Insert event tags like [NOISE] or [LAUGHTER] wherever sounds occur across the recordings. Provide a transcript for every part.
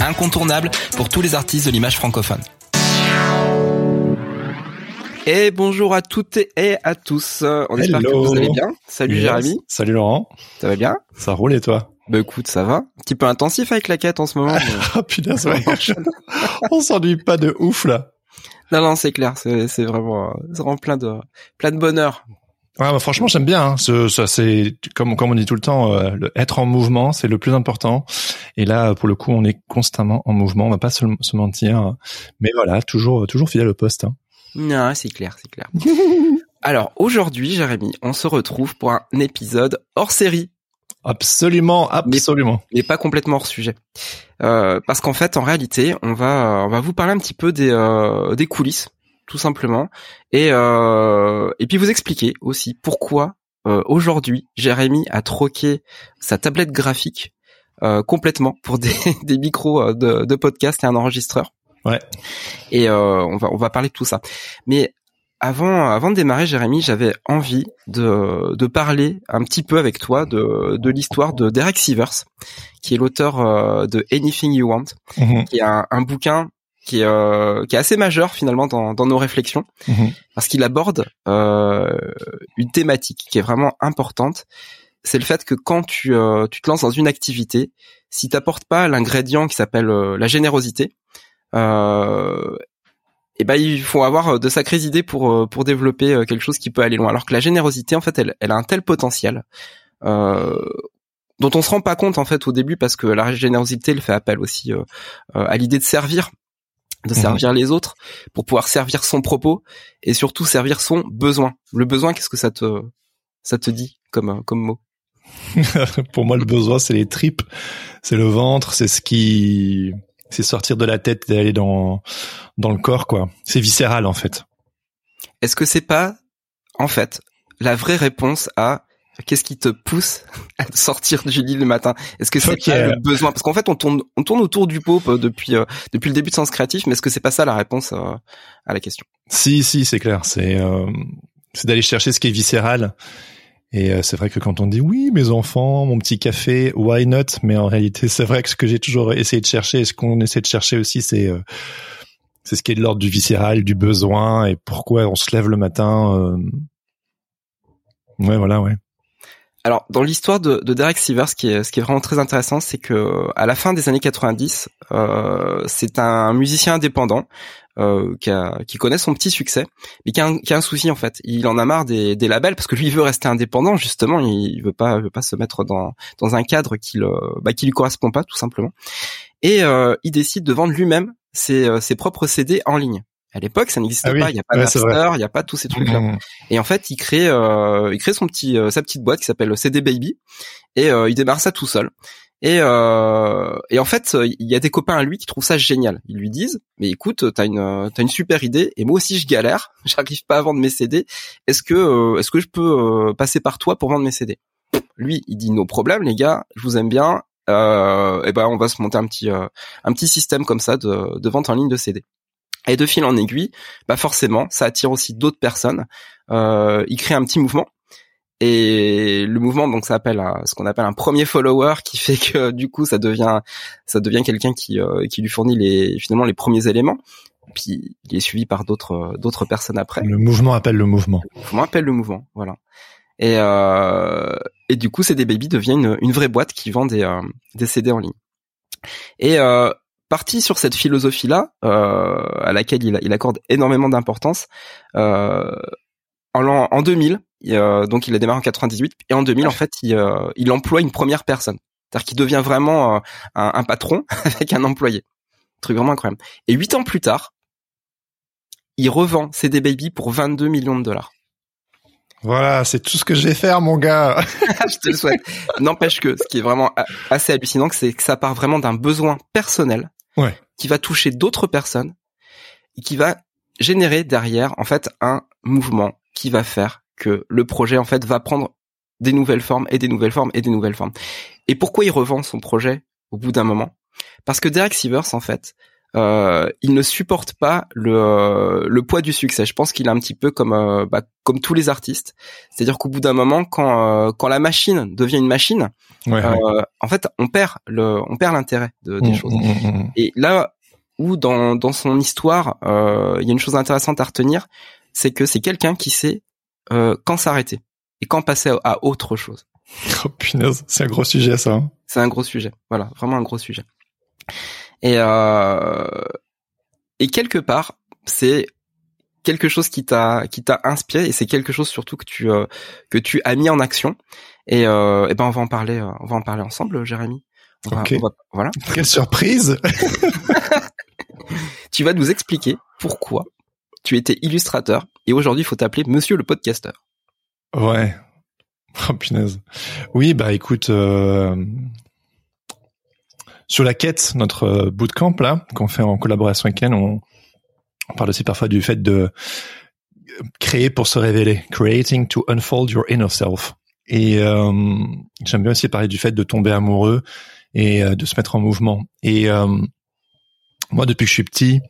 incontournable pour tous les artistes de l'image francophone. Et bonjour à toutes et à tous. On espère que vous allez bien. Salut Yes. Jérémy, Salut Laurent. ça va bien? Ça roule et toi? Bah écoute, ça va. Un petit peu intensif avec la quête en ce moment. mais- [LAUGHS] Oh putain, c'est vrai. On s'ennuie pas de ouf là. non, non, c'est clair. C'est c'est vraiment, euh, c'est vraiment plein de, plein de bonheur. Ouais, bah, franchement, j'aime bien. Hein. Ce- ça, c'est comme comme on dit tout le temps, euh, le être en mouvement, c'est le plus important. Et là, pour le coup, on est constamment en mouvement. On va pas se, se mentir. Mais voilà, toujours toujours fidèle au poste. Hein. Non, c'est clair, c'est clair. [LAUGHS] Alors aujourd'hui, Jérémy, on se retrouve pour un épisode hors série, Absolument, absolument. mais pas complètement hors sujet. Euh, parce qu'en fait, en réalité, on va, on va vous parler un petit peu des, euh, des coulisses, tout simplement, et euh, et puis vous expliquer aussi pourquoi euh, aujourd'hui Jérémy a troqué sa tablette graphique euh, complètement pour des, [LAUGHS] des micros de, de podcast et un enregistreur. Ouais. Et euh, on va on va parler de tout ça. Mais avant avant de démarrer, Jérémy, j'avais envie de de parler un petit peu avec toi de de l'histoire de Derek Sivers, qui est l'auteur de Anything You Want, Mhm, qui est un, un bouquin qui est euh, qui est assez majeur finalement dans dans nos réflexions mhm. parce qu'il aborde euh, une thématique qui est vraiment importante. C'est le fait que quand tu euh, tu te lances dans une activité, si t'apportes pas l'ingrédient qui s'appelle la générosité, euh, et ben il faut avoir de sacrées idées pour pour développer quelque chose qui peut aller loin. Alors que la générosité, en fait, elle elle a un tel potentiel. Euh, dont on se rend pas compte en fait au début parce que la générosité elle fait appel aussi euh, à l'idée de servir de Mhm. servir les autres pour pouvoir servir son propos et surtout servir son besoin. Le besoin, qu'est-ce que ça te ça te dit comme euh, comme mot? [LAUGHS] Pour moi, le besoin, c'est les tripes, c'est le ventre, c'est ce qui, c'est sortir de la tête et aller dans dans le corps, quoi. C'est viscéral en fait. Est-ce que c'est pas en fait la vraie réponse à qu'est-ce qui te pousse à sortir du lit le matin? Est-ce que c'est Ok. pas le besoin? Parce qu'en fait, on tourne on tourne autour du pot euh, depuis euh, depuis le début de Sens Créatif, mais est-ce que c'est pas ça la réponse euh, à la question? Si, si, c'est clair. C'est euh, c'est d'aller chercher ce qui est viscéral. Et euh, c'est vrai que quand on dit oui, mes enfants, mon petit café, why not? Mais en réalité, c'est vrai que ce que j'ai toujours essayé de chercher, et ce qu'on essaie de chercher aussi, c'est euh, c'est ce qui est de l'ordre du viscéral, du besoin, et pourquoi on se lève le matin. euh. Ouais, voilà, ouais. Alors, dans l'histoire de, de Derek Sivers, ce qui est, ce vraiment très intéressant, c'est que à la fin des années 90, euh, c'est un musicien indépendant euh, qui, connaît son petit succès, mais qui a, un, souci en fait. Il en a marre des, labels parce que lui, il veut rester indépendant justement. Il, veut pas, veut pas se mettre dans un cadre qui le, bah, lui correspond pas tout simplement. Et euh, il décide de vendre lui-même ses, euh, ses propres CD en ligne. À l'époque, ça n'existait Ah oui, pas. Il n'y a pas ouais, d'Apster, il n'y a pas tous ces trucs-là. Mhm. Et en fait, il crée, euh, il crée son petit, euh, sa petite boîte qui s'appelle CD Baby, et euh, il démarre ça tout seul. Et, euh, et en fait, il y a des copains à lui qui trouvent ça génial. Ils lui disent, mais écoute, t'as une, euh, t'as une super idée, et moi aussi je galère, [LAUGHS] j'arrive pas à vendre mes CD. Est-ce que, euh, est-ce que je peux euh, passer par toi pour vendre mes CD Lui, il dit no problème, les gars, je vous aime bien. Euh, et ben, on va se monter un petit, euh, un petit système comme ça de, de vente en ligne de CD. Et de fil en aiguille, bah forcément, ça attire aussi d'autres personnes. Euh, il crée un petit mouvement. Et le mouvement, donc, ça appelle ce qu'on appelle un premier follower, qui fait que du coup, ça devient, ça devient quelqu'un qui, euh, qui lui fournit les, finalement, les premiers éléments. Puis il est suivi par d'autres, d'autres personnes après. Le mouvement appelle le mouvement. Le mouvement appelle le mouvement, voilà. Et, euh, et du coup, CD Baby devient une, une vraie boîte qui vend des, euh, des CD en ligne. Et euh, parti sur cette philosophie-là, euh, à laquelle il, il accorde énormément d'importance, euh, en, en 2000, euh, donc il a démarré en 98, et en 2000, en fait, il, il emploie une première personne. C'est-à-dire qu'il devient vraiment un, un, patron [LAUGHS] avec un employé. truc vraiment incroyable. Et huit ans plus tard, il revend CD Baby pour 22 millions de dollars. Voilà, c'est tout ce que je vais faire, mon gars. [LAUGHS] je te le souhaite. N'empêche que ce qui est vraiment assez hallucinant, c'est que ça part vraiment d'un besoin personnel ouais. qui va toucher d'autres personnes et qui va générer derrière, en fait, un mouvement qui va faire que le projet, en fait, va prendre des nouvelles formes et des nouvelles formes et des nouvelles formes. Et pourquoi il revend son projet au bout d'un moment? Parce que Derek Sivers, en fait, euh, il ne supporte pas le, le poids du succès. Je pense qu'il est un petit peu comme euh, bah, comme tous les artistes, c'est-à-dire qu'au bout d'un moment, quand euh, quand la machine devient une machine, ouais, ouais. Euh, en fait, on perd le on perd l'intérêt de, des mmh, choses. Mmh, mmh. Et là où dans dans son histoire, euh, il y a une chose intéressante à retenir, c'est que c'est quelqu'un qui sait quand s'arrêter et quand passer à, à autre chose. [LAUGHS] Oh punaise, c'est un gros sujet ça. Hein. C'est un gros sujet, voilà, vraiment un gros sujet. Et, euh, et quelque part, c'est quelque chose qui t'a qui t'a inspiré et c'est quelque chose surtout que tu euh, que tu as mis en action. Et, euh, et ben on va en parler, euh, on va en parler ensemble, Jérémy. On okay. va, on va, voilà. Quelle surprise [LAUGHS] Tu vas nous expliquer pourquoi tu étais illustrateur et aujourd'hui il faut t'appeler Monsieur le podcasteur. Ouais. Oh punaise. Oui, bah écoute, euh, sur la quête, notre bootcamp là, qu'on fait en collaboration avec Ken, on, parle aussi parfois du fait de créer pour se révéler, creating to unfold your inner self. Et euh, j'aime bien aussi parler du fait de tomber amoureux et euh, de se mettre en mouvement. Et euh, moi, depuis que je suis petit,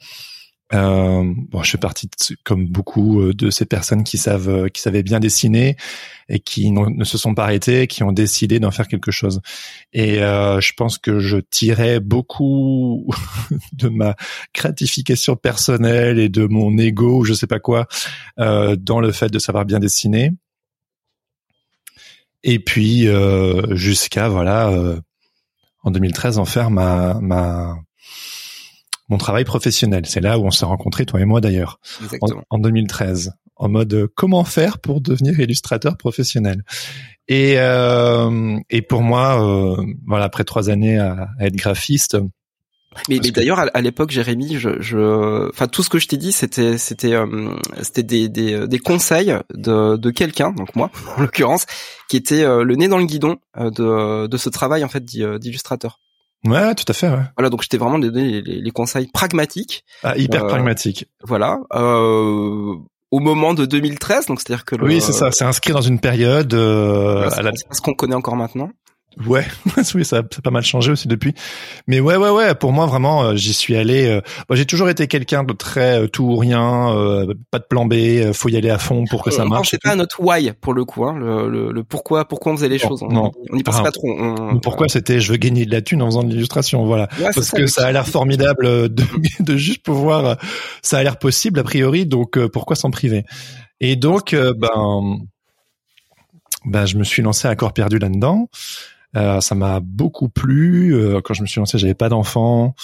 euh, bon, je fais partie de, comme beaucoup de ces personnes qui savent, qui savaient bien dessiner et qui ne se sont pas arrêtés, qui ont décidé d'en faire quelque chose. Et euh, je pense que je tirais beaucoup [LAUGHS] de ma gratification personnelle et de mon ego, ou je sais pas quoi, euh, dans le fait de savoir bien dessiner. Et puis euh, jusqu'à voilà, en 2013, en faire ma ma mon travail professionnel. C'est là où on s'est rencontrés, toi et moi d'ailleurs, en, en, 2013, en mode euh, comment faire pour devenir illustrateur professionnel. Et, euh, et pour moi, euh, voilà, après trois années à, à être graphiste. Mais, mais d'ailleurs, à, l'époque, Jérémy, je, je, enfin, tout ce que je t'ai dit, c'était, c'était, euh, c'était des, des, des, conseils de, de quelqu'un, donc moi, [LAUGHS] en l'occurrence, qui était euh, le nez dans le guidon de, de ce travail en fait d'illustrateur. Ouais, tout à fait. Ouais. Voilà, donc j'étais vraiment donné les, les, conseils pragmatiques. Ah, hyper euh, pragmatique. Voilà. Euh, au moment de 2013, donc c'est-à-dire que le, oui, c'est ça. C'est inscrit dans une période. Euh, voilà, à la... ce qu'on connaît encore maintenant. Ouais, [LAUGHS] oui, ça, ça a pas mal changé aussi depuis. Mais ouais, ouais, ouais. Pour moi, vraiment, euh, j'y suis allé. Euh, bah, j'ai toujours été quelqu'un de très euh, tout ou rien, euh, pas de plan B. Faut y aller à fond pour que ça marche. C'est pas notre why pour le coup, hein, le, le, le, pourquoi, pourquoi on faisait les non, choses. On, non. on y pense ah, pas trop. On, pourquoi c'était je veux gagner de la thune en faisant de l'illustration, voilà. Ouais, Parce ça, que ça a l'air formidable de, [LAUGHS] de juste pouvoir. Ça a l'air possible a priori, donc pourquoi s'en priver? Et donc, ben, ben, je me suis lancé à corps perdu là-dedans. Euh, ça m'a beaucoup plu. Euh, quand je me suis lancé, j'avais pas d'enfant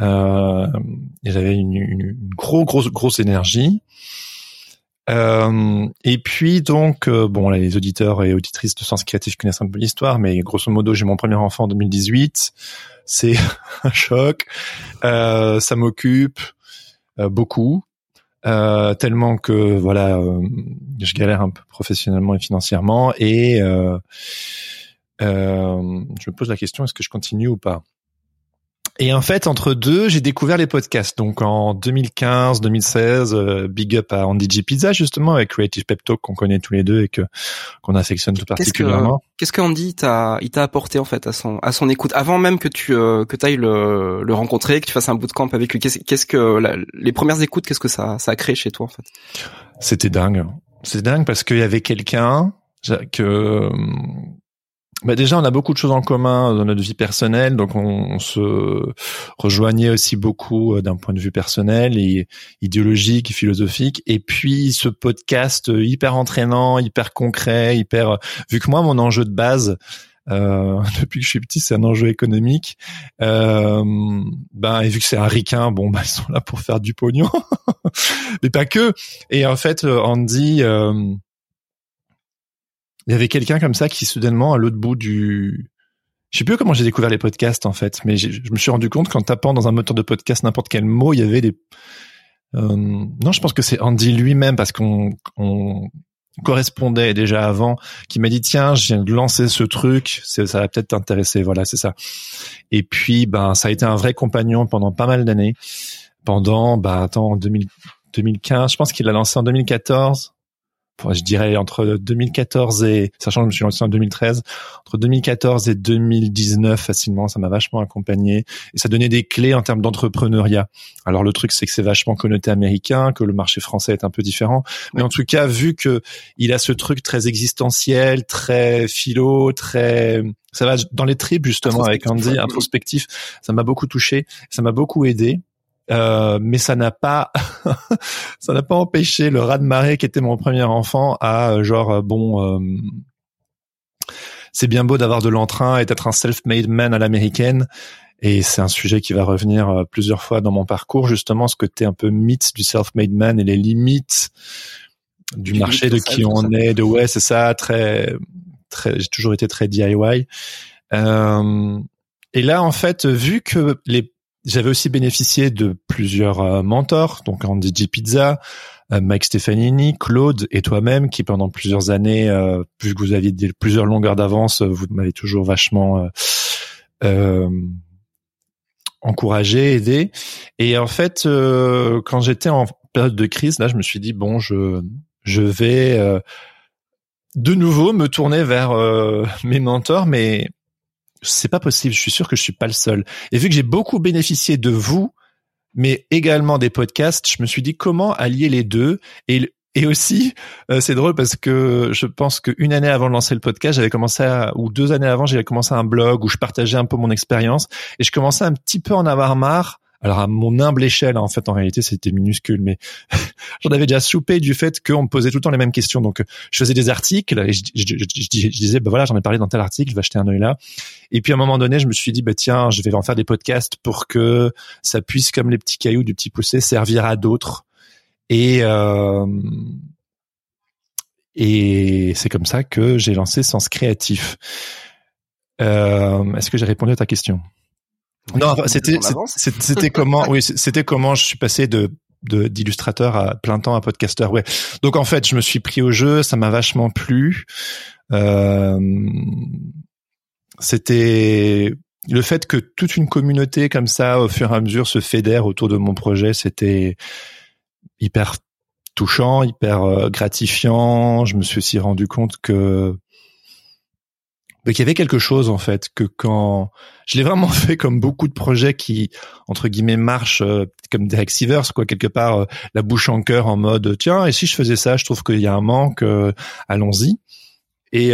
euh, j'avais une, une, une grosse, grosse, grosse énergie. Euh, et puis donc, euh, bon, les auditeurs et auditrices de Sens Créatif connaissent un peu l'histoire, mais grosso modo, j'ai mon premier enfant en 2018. C'est [LAUGHS] un choc. Euh, ça m'occupe beaucoup, tellement que voilà, je galère un peu professionnellement et financièrement, et euh, je me pose la question est-ce que je continue ou pas? Et en fait, entre deux, j'ai découvert les podcasts. Donc en 2015, 2016, euh, big up à Andy G Pizza justement avec Creative Pep Talk qu'on connaît tous les deux et que qu'on affectionne tout particulièrement. Qu'est-ce que, qu'Andy t'a il t'a apporté en fait à son à son écoute? Avant même que tu euh, que t'ailles le le rencontrer, que tu fasses un bootcamp avec lui. Qu'est-ce, que la, les premières écoutes, qu'est-ce que ça ça a créé chez toi en fait? C'était dingue. C'est dingue parce qu'il y avait quelqu'un que bah déjà, on a beaucoup de choses en commun dans notre vie personnelle, donc on, se rejoignait aussi beaucoup euh, d'un point de vue personnel et idéologique, et philosophique. Et puis ce podcast hyper entraînant, hyper concret, hyper. Vu que moi, mon enjeu de base, euh, [LAUGHS] depuis que je suis petit, c'est un enjeu économique. Euh, ben et vu que c'est un ricain, bon, ben ils sont là pour faire du pognon, [LAUGHS] mais pas que. Et en fait, Andy. Euh, il y avait quelqu'un comme ça qui soudainement à l'autre bout du je sais plus comment j'ai découvert les podcasts en fait, mais je me suis rendu compte qu'en tapant dans un moteur de podcast n'importe quel mot, il y avait des euh, non, je pense que c'est Andy lui-même parce qu'on on correspondait déjà avant qui m'a dit tiens, je viens de lancer ce truc, ça va peut-être t'intéresser, voilà, c'est ça. Et puis ben ça a été un vrai compagnon pendant pas mal d'années. Pendant ben attends, en 2015, je pense qu'il a lancé en 2014 je dirais entre 2014 et sachant que je me suis lancé en 2013 entre 2014 et 2019 facilement ça m'a vachement accompagné et ça donnait des clés en termes d'entrepreneuriat. Alors le truc c'est que c'est vachement connoté américain que le marché français est un peu différent. Mais en tout cas vu que il a ce truc très existentiel très philo très ça va dans les tripes justement avec Andy introspectif ça m'a beaucoup touché ça m'a beaucoup aidé euh, mais ça n'a pas [LAUGHS] ça n'a pas empêché le rat de marée qui était mon premier enfant à euh, genre euh, bon c'est bien beau d'avoir de l'entrain et d'être un self-made man à l'américaine. Et c'est un sujet qui va revenir plusieurs fois dans mon parcours justement ce côté un peu mythe du self-made man et les limites du marché de qui on est de ouais c'est ça très très j'ai toujours été très DIY euh, et là en fait vu que les j'avais aussi bénéficié de plusieurs euh, mentors, donc Andy G. Pizza, euh, Mike Stefanini, Claude et toi-même, qui pendant plusieurs années, euh, vu que vous aviez plusieurs longueurs d'avance, vous m'avez toujours vachement encouragé, aidé. Et en fait, quand j'étais en période de crise, là, je me suis dit bon, je je vais de nouveau me tourner vers mes mentors, mais c'est pas possible. Je suis sûr que je suis pas le seul. Et vu que j'ai beaucoup bénéficié de vous, mais également des podcasts, je me suis dit comment allier les deux et et aussi, euh, c'est drôle parce que je pense qu'une année avant de lancer le podcast, j'avais commencé à, ou deux années avant, j'avais commencé un blog où je partageais un peu mon expérience et je commençais un petit peu en avoir marre alors à mon humble échelle, en fait, en réalité, c'était minuscule, mais [LAUGHS] j'en avais déjà soupé du fait qu'on me posait tout le temps les mêmes questions. Donc, je faisais des articles et je, disais, bah voilà, j'en ai parlé dans tel article, je vais acheter un œil là. Et puis à un moment donné, je me suis dit, bah tiens, je vais en faire des podcasts pour que ça puisse, comme les petits cailloux du petit poussé, servir à d'autres. Et euh, et c'est comme ça que j'ai lancé Sens Créatif. Euh, Est-ce que j'ai répondu à ta question? Non, c'était c'était comment Oui, c'était comment je suis passé de d'illustrateur à plein temps à podcasteur. Ouais. Donc en fait, je me suis pris au jeu, ça m'a vachement plu. Euh, c'était le fait que toute une communauté comme ça, au fur et à mesure, se fédère autour de mon projet, c'était hyper touchant, hyper euh, gratifiant. Je me suis aussi rendu compte que qu'il y avait quelque chose en fait que quand je l'ai vraiment [LAUGHS] fait comme beaucoup de projets qui entre guillemets marchent euh, comme des Sivers quoi quelque part euh, la bouche en cœur en mode tiens et si je faisais ça je trouve qu'il y a un manque euh, allons-y. Et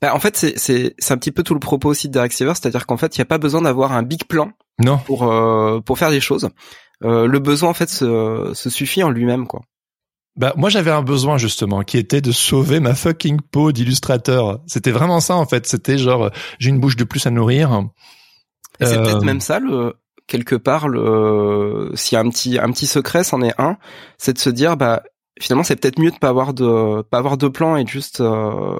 bah, en fait c'est c'est c'est un petit peu tout le propos aussi de Derek Sivers c'est-à-dire qu'en fait il n'y a pas besoin d'avoir un big plan non. pour pour faire des choses. Le besoin en fait se, se suffit en lui-même quoi bah moi j'avais un besoin justement qui était de sauver ma fucking peau d'illustrateur. C'était vraiment ça en fait. C'était genre j'ai une bouche de plus à nourrir. C'est peut-être euh, même ça le quelque part le s'il y a un petit un petit secret, c'en est un, c'est de se dire bah finalement c'est peut-être mieux de pas avoir de pas avoir de plan et juste euh,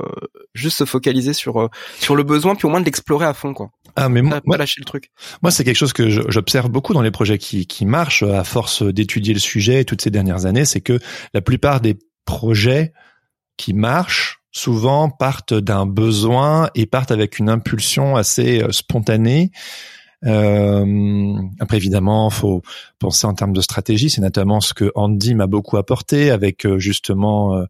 juste se focaliser sur euh, sur le besoin puis au moins de l'explorer à fond quoi. Ah mais moi, pas lâcher le truc. Moi c'est quelque chose que j'observe beaucoup dans les projets qui qui marchent à force d'étudier le sujet toutes ces dernières années, c'est que la plupart des projets qui marchent souvent partent d'un besoin et partent avec une impulsion assez euh, spontanée euh, après, évidemment, faut penser en termes de stratégie. C'est notamment ce que Andy m'a beaucoup apporté avec euh, justement. Euh,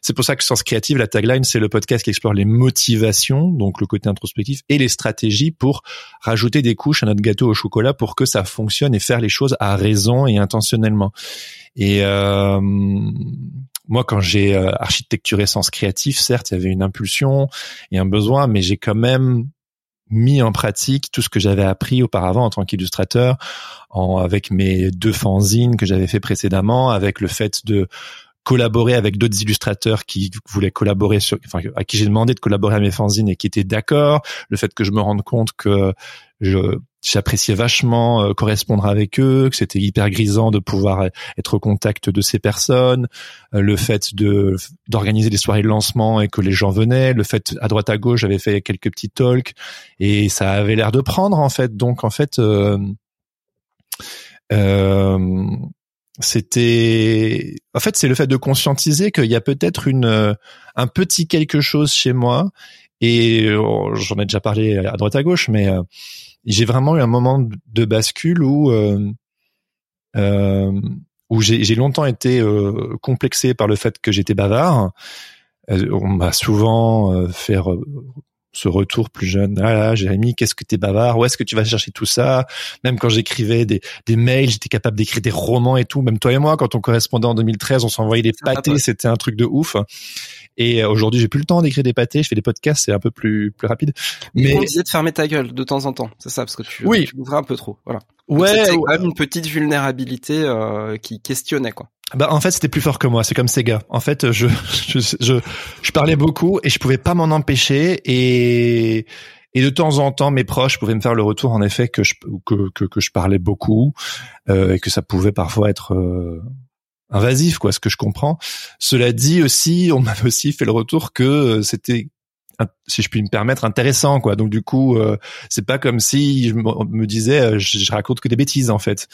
c'est pour ça que Sens Créative, la tagline, c'est le podcast qui explore les motivations, donc le côté introspectif, et les stratégies pour rajouter des couches à notre gâteau au chocolat pour que ça fonctionne et faire les choses à raison et intentionnellement. Et moi, quand j'ai euh, architecturé Sens Créatif, certes, il y avait une impulsion et un besoin, mais j'ai quand même mis en pratique tout ce que j'avais appris auparavant en tant qu'illustrateur, avec mes deux fanzines que j'avais fait précédemment, avec le fait de collaborer avec d'autres illustrateurs qui voulaient collaborer sur, enfin, à qui j'ai demandé de collaborer à mes fanzines et qui étaient d'accord, le fait que je me rende compte que je, j'appréciais vachement euh, correspondre avec eux, que c'était hyper grisant de pouvoir être au contact de ces personnes, euh, le fait de d'organiser des soirées de lancement et que les gens venaient, le fait à droite à gauche j'avais fait quelques petits talks. Et ça avait l'air de prendre en fait. Donc en fait euh, euh c'était en fait c'est le fait de conscientiser qu'il y a peut-être une un petit quelque chose chez moi. Et oh, j'en ai déjà parlé à droite à gauche mais j'ai vraiment eu un moment de bascule où euh, euh, où j'ai longtemps été euh, complexé par le fait que j'étais bavard. On m'a souvent euh, fait ce retour plus jeune. Ah là, Jérémy, qu'est-ce que t'es bavard? Où est-ce que tu vas chercher tout ça? Même quand j'écrivais des, des mails, j'étais capable d'écrire des romans et tout. Même toi et moi, quand on correspondait en 2013, on s'envoyait des pâtés, c'était un truc de ouf. Et euh, aujourd'hui, j'ai plus le temps d'écrire des pâtés. Je fais des podcasts, c'est un peu plus plus rapide. Mais on disait de fermer ta gueule de temps en temps, c'est ça, parce que tu, oui. tu un peu trop. Voilà. Ouais. C'était quand même une petite vulnérabilité euh, qui questionnait quoi. Bah en fait c'était plus fort que moi, c'est comme Sega. En fait je [LAUGHS] je, je je parlais beaucoup et je pouvais pas m'en empêcher et et de temps en temps mes proches pouvaient me faire le retour en effet que je que que, que je parlais beaucoup euh, et que ça pouvait parfois être euh, invasif, quoi, ce que je comprends. Cela dit aussi, on m'avait aussi fait le retour que euh, c'était si je puis me permettre intéressant quoi donc du coup euh, c'est pas comme si je me, disais euh, je, raconte que des bêtises en fait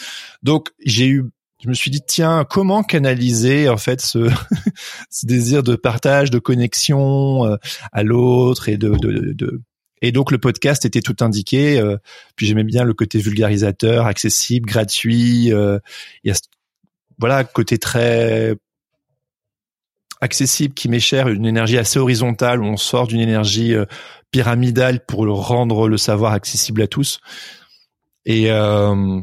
donc j'ai eu je me suis dit tiens comment canaliser en fait ce, [LAUGHS] ce désir de partage de connexion à l'autre et de, de, de, et donc le podcast était tout indiqué puis j'aimais bien le côté vulgarisateur accessible gratuit il y a voilà, côté très accessible qui m'est cher, une énergie assez horizontale où on sort d'une énergie euh, pyramidale pour rendre le savoir accessible à tous. Et, euh,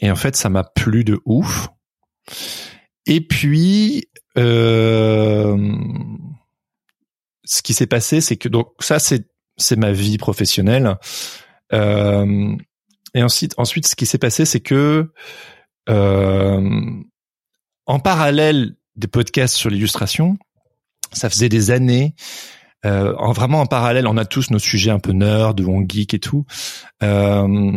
et en fait, ça m'a plu de ouf. Et puis, euh, ce qui s'est passé, c'est que donc ça, c'est ma vie professionnelle. Et ensuite, ce qui s'est passé, c'est que en parallèle des podcasts sur l'illustration, ça faisait des années. Euh, en, vraiment en parallèle, on a tous nos sujets un peu nerd, on geek et tout. Euh,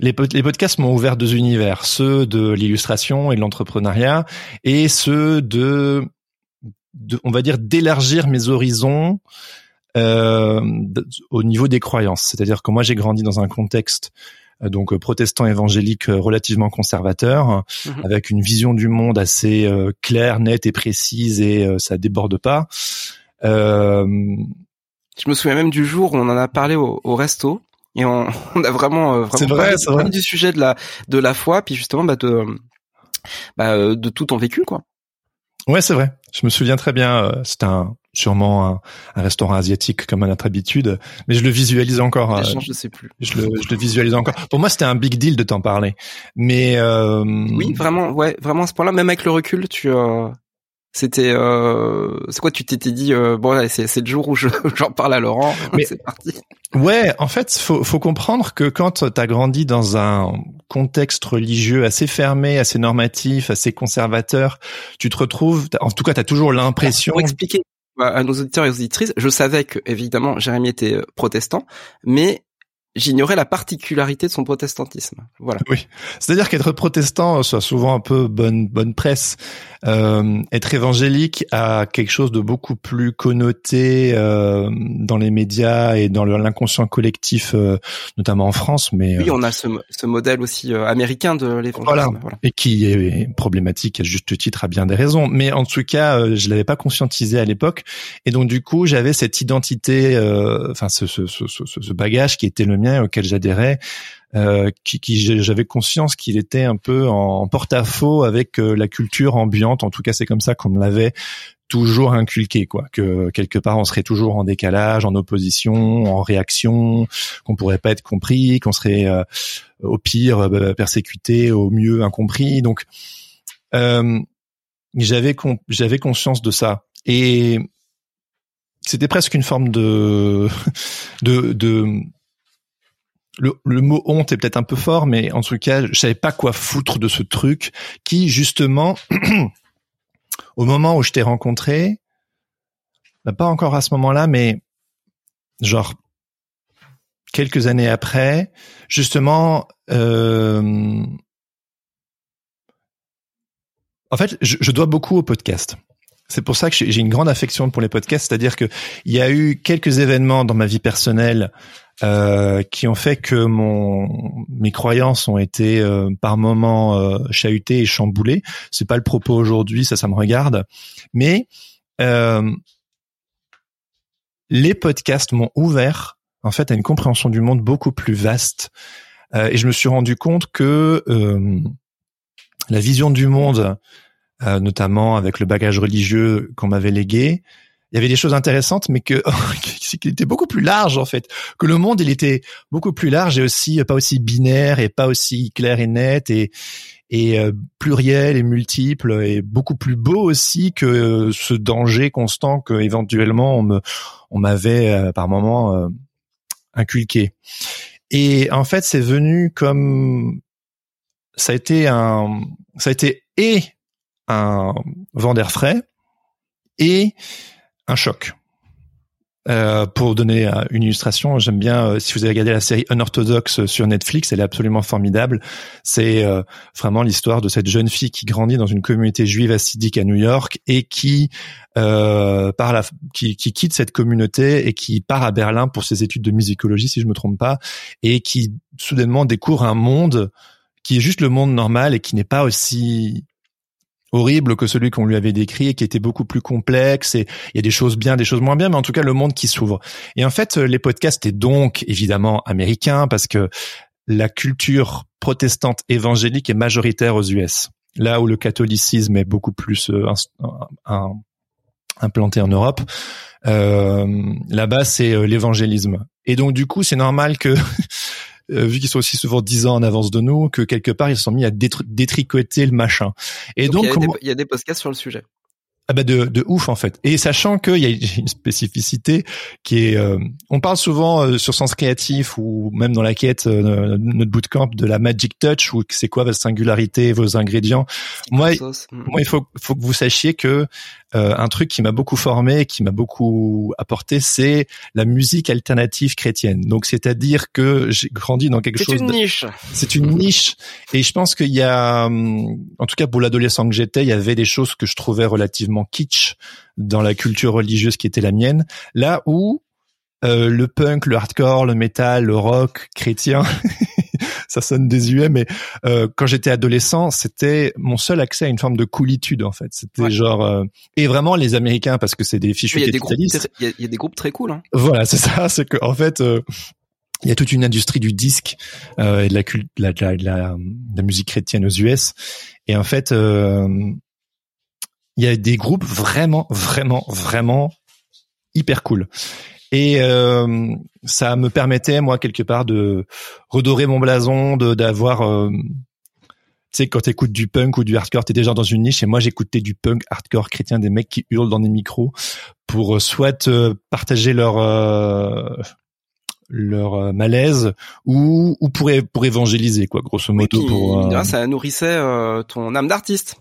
les, podcasts m'ont ouvert deux univers, ceux de l'illustration et de l'entrepreneuriat, et ceux de, de, on va dire, d'élargir mes horizons euh, au niveau des croyances. C'est-à-dire que moi, j'ai grandi dans un contexte donc euh, protestant évangélique euh, relativement conservateur, mhm. avec une vision du monde assez claire, nette et précise, et ça déborde pas. Euh... Je me souviens même du jour où on en a parlé au, resto et on, [LAUGHS] on a vraiment, vraiment vrai, parlé, du sujet de la de la foi, puis justement bah, de bah, de tout ton vécu quoi. Ouais, c'est vrai. Je me souviens très bien. C'était un sûrement un, un, restaurant asiatique comme à notre habitude, mais je le visualise encore. Euh, je sais plus. Je le, je le visualise encore. Pour moi, c'était un big deal de t'en parler. Mais euh... oui, vraiment, ouais, vraiment à ce point-là, même avec le recul, tu, euh, c'était, euh... c'est quoi Tu t'étais dit, euh, bon, c'est, c'est le jour où [LAUGHS] j'en parle à Laurent. [LAUGHS] Mais c'est parti. Ouais, en fait, faut, faut comprendre que quand t'as grandi dans un contexte religieux assez fermé, assez normatif, assez conservateur, tu te retrouves, en tout cas, t'as toujours l'impression. Pour expliquer, à nos auditeurs et auditrices, je savais que évidemment Jérémy était euh, protestant, mais j'ignorais la particularité de son protestantisme. Voilà. Oui, c'est-à-dire qu'être protestant soit souvent un peu bonne bonne presse. Euh, être évangélique a quelque chose de beaucoup plus connoté euh, dans les médias et dans l'inconscient collectif, euh, notamment en France. Mais oui, on a ce, ce modèle aussi euh, américain de l'évangélisme. Voilà. Et qui est problématique à juste titre à bien des raisons. Mais en tout cas, je l'avais pas conscientisé à l'époque, et donc du coup, j'avais cette identité, enfin ce, ce, ce, ce bagage qui était le auquel j'adhérais, euh, qui, qui j'avais conscience qu'il était un peu en porte-à-faux avec euh, la culture ambiante. En tout cas, c'est comme ça qu'on me l'avait toujours inculqué, quoi. Que quelque part, on serait toujours en décalage, en opposition, en réaction, qu'on pourrait pas être compris, qu'on serait euh, au pire persécuté, au mieux incompris. Donc j'avais j'avais conscience de ça et c'était presque une forme de [LAUGHS] de de le, mot honte est peut-être un peu fort, mais en tout cas, je savais pas quoi foutre de ce truc qui, justement, [CLEARS THROAT] au moment où je t'ai rencontré, bah, pas encore à ce moment-là, mais genre quelques années après, justement, euh, en fait, je, je, dois beaucoup au podcast. C'est pour ça que j'ai une grande affection pour les podcasts, c'est-à-dire que il y a eu quelques événements dans ma vie personnelle euh, qui ont fait que mon mes croyances ont été euh, par moments euh, chahutées et chamboulées. C'est pas le propos aujourd'hui, ça, ça me regarde, mais euh, les podcasts m'ont ouvert en fait à une compréhension du monde beaucoup plus vaste, et je me suis rendu compte que la vision du monde euh, notamment avec le bagage religieux qu'on m'avait légué. Il y avait des choses intéressantes, mais que [LAUGHS] qui était beaucoup plus large en fait. Que le monde, il était beaucoup plus large et aussi pas aussi binaire et pas aussi clair et net et euh, pluriel et multiple et beaucoup plus beau aussi que ce danger constant que éventuellement on me on m'avait euh, par moment inculqué. Et en fait, c'est venu comme ça a été un ça a été et un vent d'air frais et un choc. Euh, pour donner une illustration, j'aime bien euh, si vous avez regardé la série Unorthodox sur Netflix, elle est absolument formidable. C'est euh, vraiment l'histoire de cette jeune fille qui grandit dans une communauté juive assidique à New York et qui par la, qui, qui, quitte cette communauté et qui part à Berlin pour ses études de musicologie, si je me trompe pas, et qui soudainement découvre un monde qui est juste le monde normal et qui n'est pas aussi horrible que celui qu'on lui avait décrit et qui était beaucoup plus complexe et il y a des choses bien, des choses moins bien, mais en tout cas le monde qui s'ouvre. Et en fait, les podcasts étaient donc évidemment américains parce que la culture protestante évangélique est majoritaire aux US. Là où le catholicisme est beaucoup plus euh, implanté en Europe, euh, là-bas c'est euh, l'évangélisme. Et donc du coup, c'est normal que Euh, vu qu'ils sont aussi souvent dix ans en avance de nous, que quelque part ils se sont mis à détricoter le machin. Et donc, il, y a des, podcasts sur le sujet. Ah bah de, de ouf en fait. Et sachant qu'il y a [LAUGHS] une spécificité qui est, euh, on parle souvent euh, sur Sens Créatif ou même dans la quête euh, notre bootcamp de la magic touch ou c'est quoi votre singularité, vos ingrédients. Moi, moi il faut, faut que vous sachiez que euh, un truc qui m'a beaucoup formé, qui m'a beaucoup apporté, c'est la musique alternative chrétienne. Donc, c'est-à-dire que j'ai grandi dans quelque chose. C'est une niche. C'est une niche. Et je pense qu'il y a, hum, en tout cas pour l'adolescent que j'étais, il y avait des choses que je trouvais relativement kitsch dans la culture religieuse qui était la mienne. Là où euh, le punk, le hardcore, le metal, le rock chrétien [LAUGHS] ça sonne désuet, mais euh, quand j'étais adolescent, c'était mon seul accès à une forme de coolitude en fait. C'était genre euh, et vraiment les Américains parce que c'est des fichus Il y, a des groupes, il y, a des groupes très cool. Hein. Voilà, c'est ça. [LAUGHS] C'est que en fait. Il y a toute une industrie du disque et de la, la, la, la, la, musique chrétienne aux US. Et en fait, il y a des groupes vraiment, vraiment, vraiment hyper cool. Et euh, ça me permettait, moi, quelque part, de redorer mon blason, de d'avoir... Euh, tu sais, quand t'écoutes du punk ou du hardcore, t'es déjà dans une niche. Et moi, j'écoutais du punk hardcore chrétien, des mecs qui hurlent dans des micros pour euh, soit partager leur leur malaise ou ou pour pour évangéliser quoi, grosso modo. pour ça nourrissait ton âme d'artiste.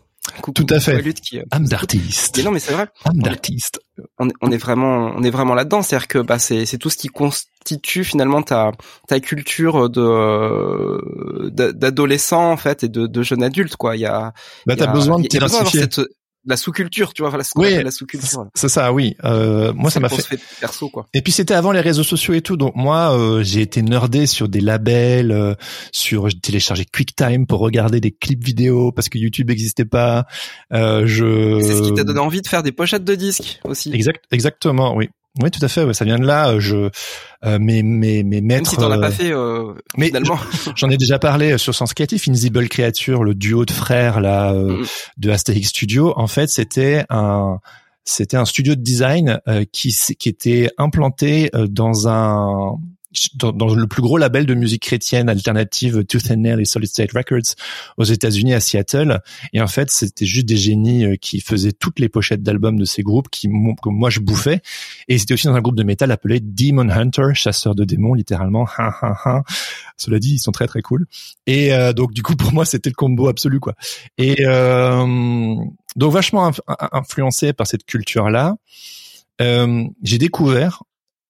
Tout à fait. Qui, euh, Âme d'artiste. non, mais c'est vrai. Âme d'artiste. On, on, est vraiment, on est vraiment là-dedans. C'est-à-dire que bah c'est c'est tout ce qui constitue finalement ta ta culture de d'adolescent en fait et de, de jeune adulte quoi. Il y a. Bah t'as besoin de t'identifier la sous-culture, tu vois, la, oui, la sous-culture. C'est ça, oui. Euh, moi, ça m'a fait... perso, quoi. Et puis c'était avant les réseaux sociaux et tout, donc moi, euh, j'ai été nerdé sur des labels, euh, sur j'ai téléchargé QuickTime pour regarder des clips vidéo parce que YouTube n'existait pas. Euh, je. C'est ce qui t'a donné envie de faire des pochettes de disques aussi. Exact, exactement, oui. Oui, tout à fait. Ouais, ça vient de là. Euh, je, euh, mes, mes, mes maîtres. Même si t'en as pas euh, fait, euh, mais finalement. J'en ai déjà parlé sur Sens Créatif. Invisible Creature, le duo de frères là mm. de Asterix Studio. En fait, c'était un, c'était un studio de design qui, qui était implanté dans un dans, le plus gros label de musique chrétienne alternative Tooth and Nail et Solid State Records aux États-Unis à Seattle. Et en fait, c'était juste des génies euh, qui faisaient toutes les pochettes d'albums de ces groupes qui que moi je bouffais. Et c'était aussi dans un groupe de métal appelé Demon Hunter, chasseur de démons littéralement. Cela dit, ils sont très très cool. Et euh, donc du coup pour moi c'était le combo absolu quoi. Et euh, donc vachement influencé par cette culture là. Euh, j'ai découvert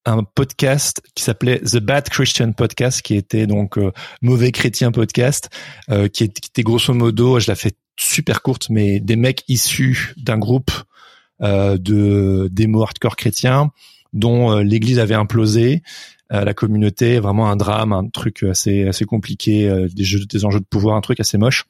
un podcast qui s'appelait The Bad Christian Podcast, qui était donc euh, mauvais chrétien podcast, euh, qui, était grosso modo, je la fais super courte, mais des mecs issus d'un groupe euh, de démo hardcore chrétiens dont l'Église avait implosé, la communauté, vraiment un drame, un truc assez assez compliqué, des jeux, des enjeux de pouvoir, un truc assez moche.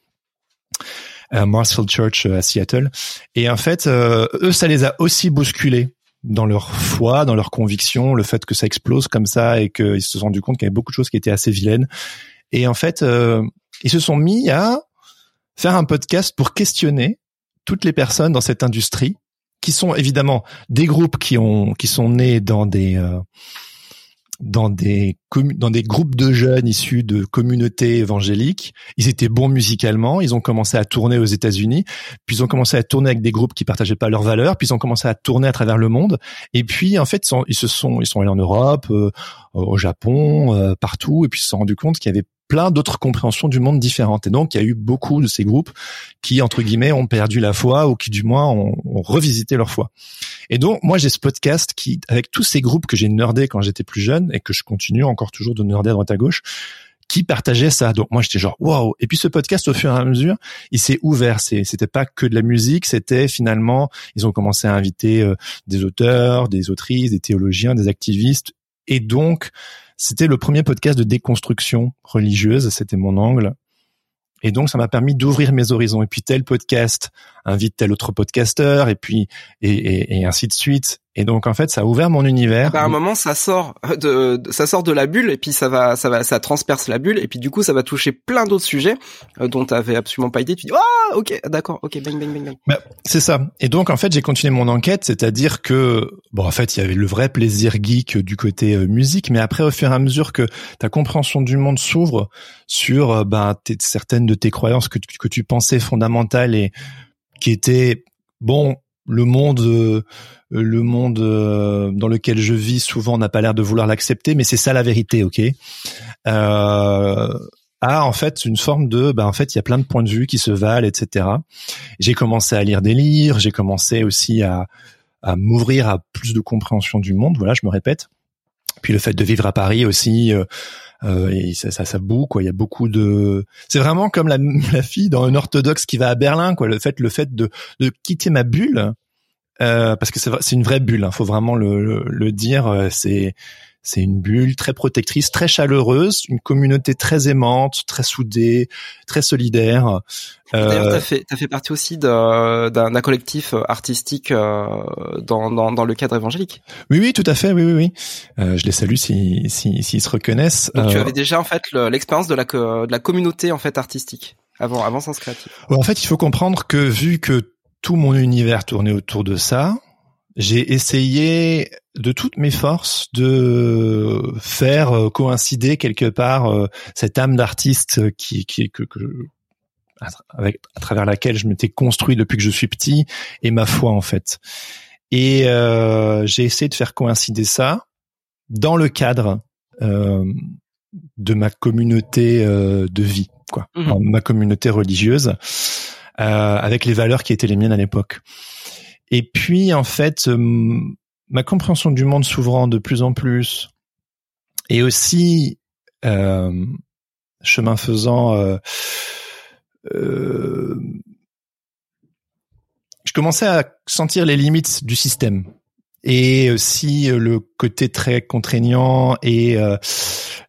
Marsfield Church à Seattle. Et en fait, eux, ça les a aussi bousculés dans leur foi, dans leur conviction, le fait que ça explose comme ça et qu'ils se sont rendus compte qu'il y avait beaucoup de choses qui étaient assez vilaines. Et en fait, euh, ils se sont mis à faire un podcast pour questionner toutes les personnes dans cette industrie, qui sont évidemment des groupes qui ont qui sont nés dans des euh, dans des dans des groupes de jeunes issus de communautés évangéliques. Ils étaient bons musicalement. Ils ont commencé à tourner aux États-Unis. Puis ils ont commencé à tourner avec des groupes qui partageaient pas leurs valeurs. Puis ils ont commencé à tourner à travers le monde. Et puis en fait, ils, se sont ils sont allés en Europe, euh, au Japon, euh, partout. Et puis ils se sont rendus compte qu'il y avait plein d'autres compréhensions du monde différentes. Et donc, il y a eu beaucoup de ces groupes qui, entre guillemets, ont perdu la foi ou qui, du moins, ont, revisité leur foi. Et donc, moi, j'ai ce podcast qui, avec tous ces groupes que j'ai nerdé quand j'étais plus jeune et que je continue encore toujours de nerder à droite à gauche, qui partageaient ça. Donc moi j'étais genre waouh. Et puis ce podcast au fur et à mesure, il s'est ouvert. C'était pas que de la musique, c'était finalement ils ont commencé à inviter euh, des auteurs, des autrices, des théologiens, des activistes. Et donc c'était le premier podcast de déconstruction religieuse, c'était mon angle. Et donc, ça m'a permis d'ouvrir mes horizons. Et puis, tel podcast invite tel autre podcasteur, et puis, et, et ainsi de suite. Et donc en fait, ça a ouvert mon univers. Bah, à un moment, ça sort de, ça sort de la bulle et puis ça va, ça va, ça transperce la bulle et puis du coup, ça va toucher plein d'autres sujets euh, dont tu avais absolument pas idée. Tu dis ah ok d'accord ok bang bang bang bang. Bah, c'est ça. Et donc en fait, j'ai continué mon enquête, c'est-à-dire que bon en fait, il y avait le vrai plaisir geek du côté euh, musique, mais après au fur et à mesure que ta compréhension du monde s'ouvre sur euh, bah, certaines de tes croyances que que tu pensais fondamentales et qui étaient bon le monde euh, le monde euh, dans lequel je vis souvent n'a pas l'air de vouloir l'accepter mais c'est ça la vérité ok? Euh, a en fait une forme de bah en fait il y a plein de points de vue qui se valent etc j'ai commencé à lire des livres j'ai commencé aussi à à m'ouvrir à plus de compréhension du monde voilà je me répète. Puis le fait de vivre à Paris aussi euh, et ça, ça, ça boue quoi. Il y a beaucoup de. C'est vraiment comme la, [LAUGHS] la, fille dans un orthodoxe qui va à Berlin quoi. Le fait, le fait de, de quitter ma bulle, euh, parce que c'est une vraie bulle. Hein, faut vraiment le, le, le dire. Euh, c'est c'est une bulle très protectrice, très chaleureuse, une communauté très aimante, très soudée, très solidaire. D'ailleurs, t'as fait, as fait partie aussi d'un collectif artistique euh, dans, dans, dans, le cadre évangélique. Oui, oui, tout à fait. Oui, oui, oui. Euh, je les salue s'ils si, si, se reconnaissent. Donc, tu euh, avais déjà en fait l'expérience de la, de la communauté en fait artistique avant, avant Sens Créatif. en fait, il faut comprendre que vu que tout mon univers tournait autour de ça, j'ai essayé de toutes mes forces de faire euh, coïncider quelque part euh, cette âme d'artiste qui, qui que, que avec, à travers laquelle je m'étais construit depuis que je suis petit et ma foi en fait. Et euh, j'ai essayé de faire coïncider ça dans le cadre euh, de ma communauté euh, de vie, quoi, mmh ma communauté religieuse, avec les valeurs qui étaient les miennes à l'époque. Et puis, en fait, euh, ma compréhension du monde s'ouvrant de plus en plus, et aussi, euh, chemin faisant, euh, euh, je commençais à sentir les limites du système et aussi le côté très contraignant et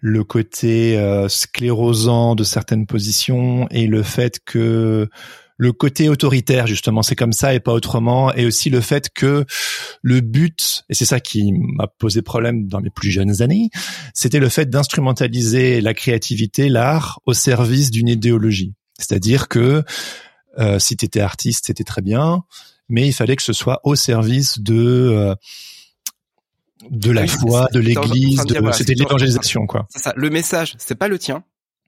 le côté sclérosant de certaines positions et le fait que le côté autoritaire justement, c'est comme ça et pas autrement, et aussi le fait que le but, et c'est ça qui m'a posé problème dans mes plus jeunes années, c'était le fait d'instrumentaliser la créativité, l'art au service d'une idéologie. C'est-à-dire que euh, si tu étais artiste, c'était très bien, mais il fallait que ce soit au service de euh, de la Oui, foi, de l'Église, de- c'était l'évangélisation quoi. C'est ça. Le message, c'est pas le tien,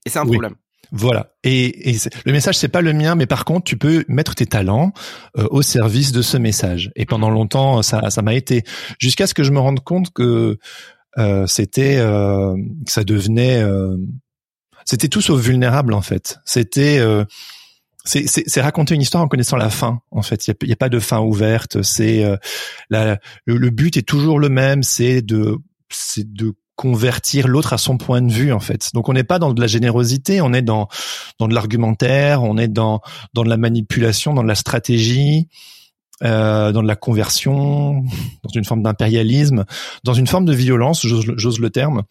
et c'est un Oui. problème. Voilà. Et, et c'est- le message c'est pas le mien, mais par contre tu peux mettre tes talents euh, au service de ce message. Et pendant longtemps ça ça m'a été jusqu'à ce que je me rende compte que euh, c'était euh, que ça devenait euh, c'était tout sauf vulnérable en fait. C'était euh, c'est, raconter une histoire en connaissant la fin en fait. Il y a, pas de fin ouverte. C'est euh, le, le but est toujours le même. C'est de c'est de convertir l'autre à son point de vue en fait. Donc on n'est pas dans de la générosité, on est dans dans de l'argumentaire, on est dans dans de la manipulation, dans de la stratégie, euh, dans de la conversion, dans une forme d'impérialisme, dans une forme de violence, j'ose, le- j'ose le terme.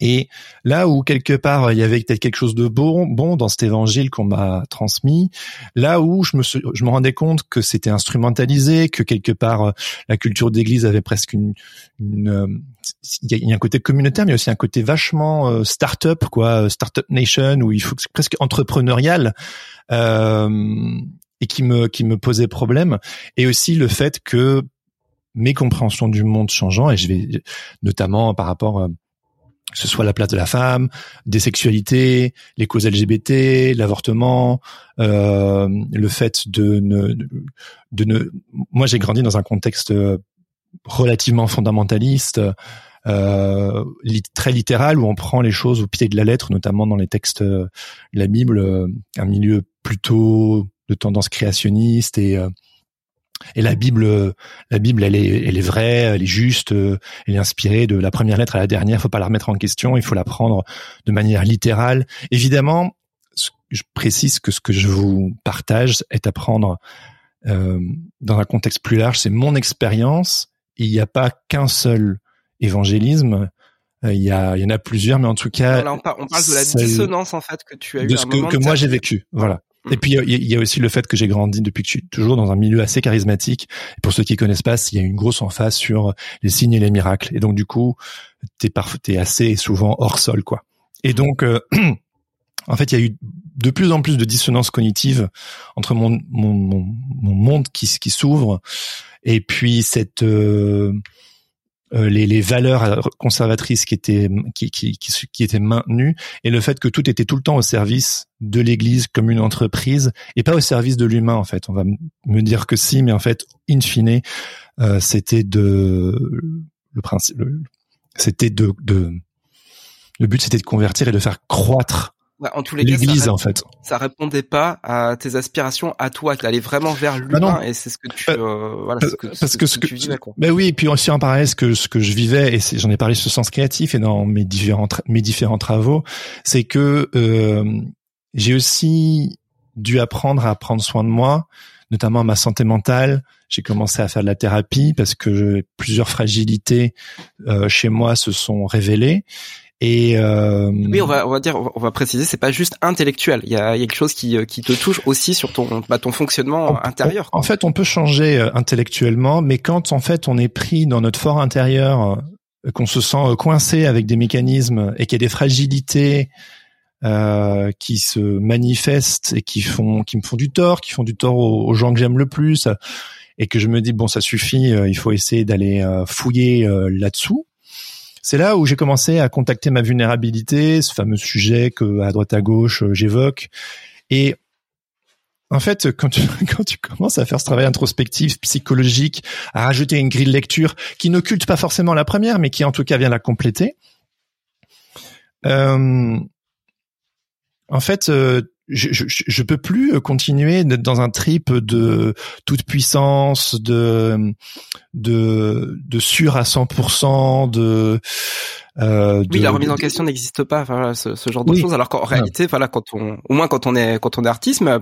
Et là où quelque part il y avait peut-être quelque chose de bon, bon dans cet évangile qu'on m'a transmis, là où je me je me rendais compte que c'était instrumentalisé, que quelque part la culture d'église avait presque une, une euh, il y, a, un côté communautaire, mais aussi un côté vachement euh, start-up, quoi, euh, start-up nation, où il faut presque entrepreneurial. Euh, et qui me qui me posait problème et aussi le fait que mes compréhensions du monde changeant et je vais notamment par rapport que ce soit la place de la femme, des sexualités, les causes LGBT, l'avortement, euh, le fait de ne, de ne. Moi, j'ai grandi dans un contexte euh, relativement fondamentaliste, euh, très littéral, où on prend les choses au pied de la lettre, notamment dans les textes euh, de la Bible, un milieu plutôt de tendance créationniste et et la Bible, la Bible, elle est, elle est vraie, elle est juste, elle est inspirée de la première lettre à la dernière. Faut pas la remettre en question, il faut la prendre de manière littérale. Évidemment, je précise que ce que je vous partage est à prendre euh, dans un contexte plus large. C'est mon expérience. Il n'y a pas qu'un seul évangélisme. Euh, Il y, a, il y en a plusieurs, mais en tout cas, Là, on, par- on parle de la dissonance en fait que tu as eu de à ce un que, moment que de moi j'ai vécu. Voilà. Et puis il y, a- aussi le fait que j'ai grandi depuis que je suis toujours dans un milieu assez charismatique. Pour ceux qui connaissent pas, il y a une grosse emphase sur les signes et les miracles. Et donc du coup, t'es t'es assez souvent hors sol, quoi. Et donc, euh, [CLEARS THROAT] en fait, il y a eu de plus en plus de dissonance cognitive entre mon mon, mon, mon monde qui qui s'ouvre et puis cette euh, les, les valeurs conservatrices qui étaient qui, qui, qui, qui étaient maintenues et le fait que tout était tout le temps au service de l'Église comme une entreprise et pas au service de l'humain en fait. On va me dire que si, mais en fait, in fine, euh, c'était de le principe, c'était de, de le but c'était de convertir et de faire croître Ouais, en tous les cas, ça, l'Église ré- en fait. ça répondait pas à tes aspirations à toi, qui allait vraiment vers Ah l'humain et c'est ce que tu, Euh, euh, voilà, Parce ce que, parce que ce que tu vivais, quoi. ben oui et puis aussi en parallèle ce que ce que je vivais et j'en ai parlé sur ce sens créatif et dans mes différents tra- mes différents travaux c'est que euh, j'ai aussi dû apprendre à prendre soin de moi notamment ma santé mentale j'ai commencé à faire de la thérapie parce que plusieurs fragilités euh, chez moi se sont révélées et euh, Oui, on va, on va dire, on va- préciser, c'est pas juste intellectuel. Il y a, il y a quelque chose qui, euh, qui te touche aussi sur ton, bah, ton fonctionnement On- intérieur. En fait, on peut changer euh, intellectuellement, mais quand en fait on est pris dans notre fort intérieur, euh, qu'on se sent coincé avec des mécanismes et qu'il y a des fragilités euh, qui se manifestent et qui font, qui me font du tort, qui font du tort aux, aux gens que j'aime le plus, et que je me dis bon ça suffit, il faut essayer d'aller fouiller là-dessous. C'est là où j'ai commencé à contacter ma vulnérabilité, ce fameux sujet que à droite à gauche euh, j'évoque, et en fait, [LAUGHS] quand tu, commences à faire ce travail introspectif, psychologique, à rajouter une grille de lecture qui n'occulte pas forcément la première, mais qui en tout cas vient la compléter, euh, en fait, euh, je, je, je peux plus continuer d'être dans un trip de toute puissance, de de, de sûr à 100%, de euh, Oui, la remise en question n'existe pas, enfin, voilà, ce, ce genre de Oui. choses. Alors qu'en réalité, voilà, quand on, au moins quand on est, quand on est artiste, mais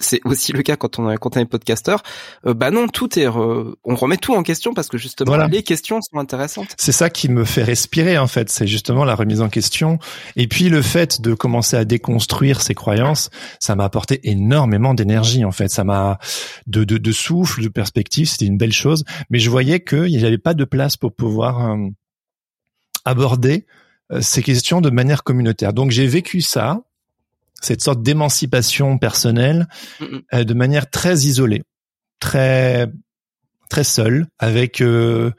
c'est aussi le cas quand on est, quand on est podcasteur. euh, bah non, tout est, re- on remet tout en question parce que justement Voilà. les questions sont intéressantes. c'est ça qui me fait respirer en fait, c'est justement la remise en question. Et puis le fait de commencer à déconstruire ces croyances, ça m'a apporté énormément d'énergie en fait. Ça m'a de, de, de souffle, de perspective, c'était une belle chose. Mais je voyais qu'il n'y avait pas de place pour pouvoir euh, aborder euh, ces questions de manière communautaire. Donc j'ai vécu ça, cette sorte d'émancipation personnelle, euh, de manière très isolée, très très seule, avec euh,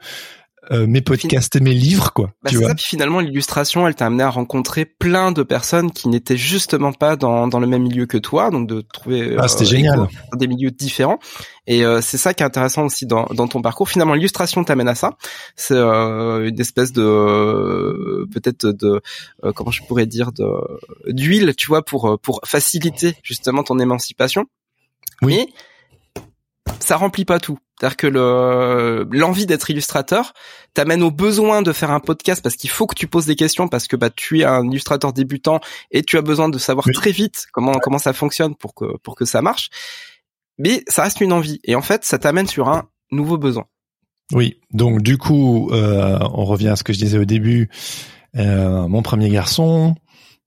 euh, mes podcasts et mes livres, quoi. Bah, c'est ça. Puis finalement, l'illustration, elle t'a amené à rencontrer plein de personnes qui n'étaient justement pas dans, dans le même milieu que toi, donc de trouver ah, c'était génial. des milieux différents. Et c'est ça qui est intéressant aussi dans, dans ton parcours. Finalement, l'illustration t'amène à ça. C'est une espèce de peut-être de comment je pourrais dire de d'huile, tu vois, pour pour faciliter justement ton émancipation. Oui. Ça remplit pas tout. C'est-à-dire que le l'envie d'être illustrateur t'amène au besoin de faire un podcast parce qu'il faut que tu poses des questions parce que bah tu es un illustrateur débutant et tu as besoin de savoir très vite comment comment ça fonctionne pour que pour que ça marche. Mais ça reste une envie et en fait ça t'amène sur un nouveau besoin. Oui, donc du coup euh, on revient à ce que je disais au début. Euh, mon premier garçon,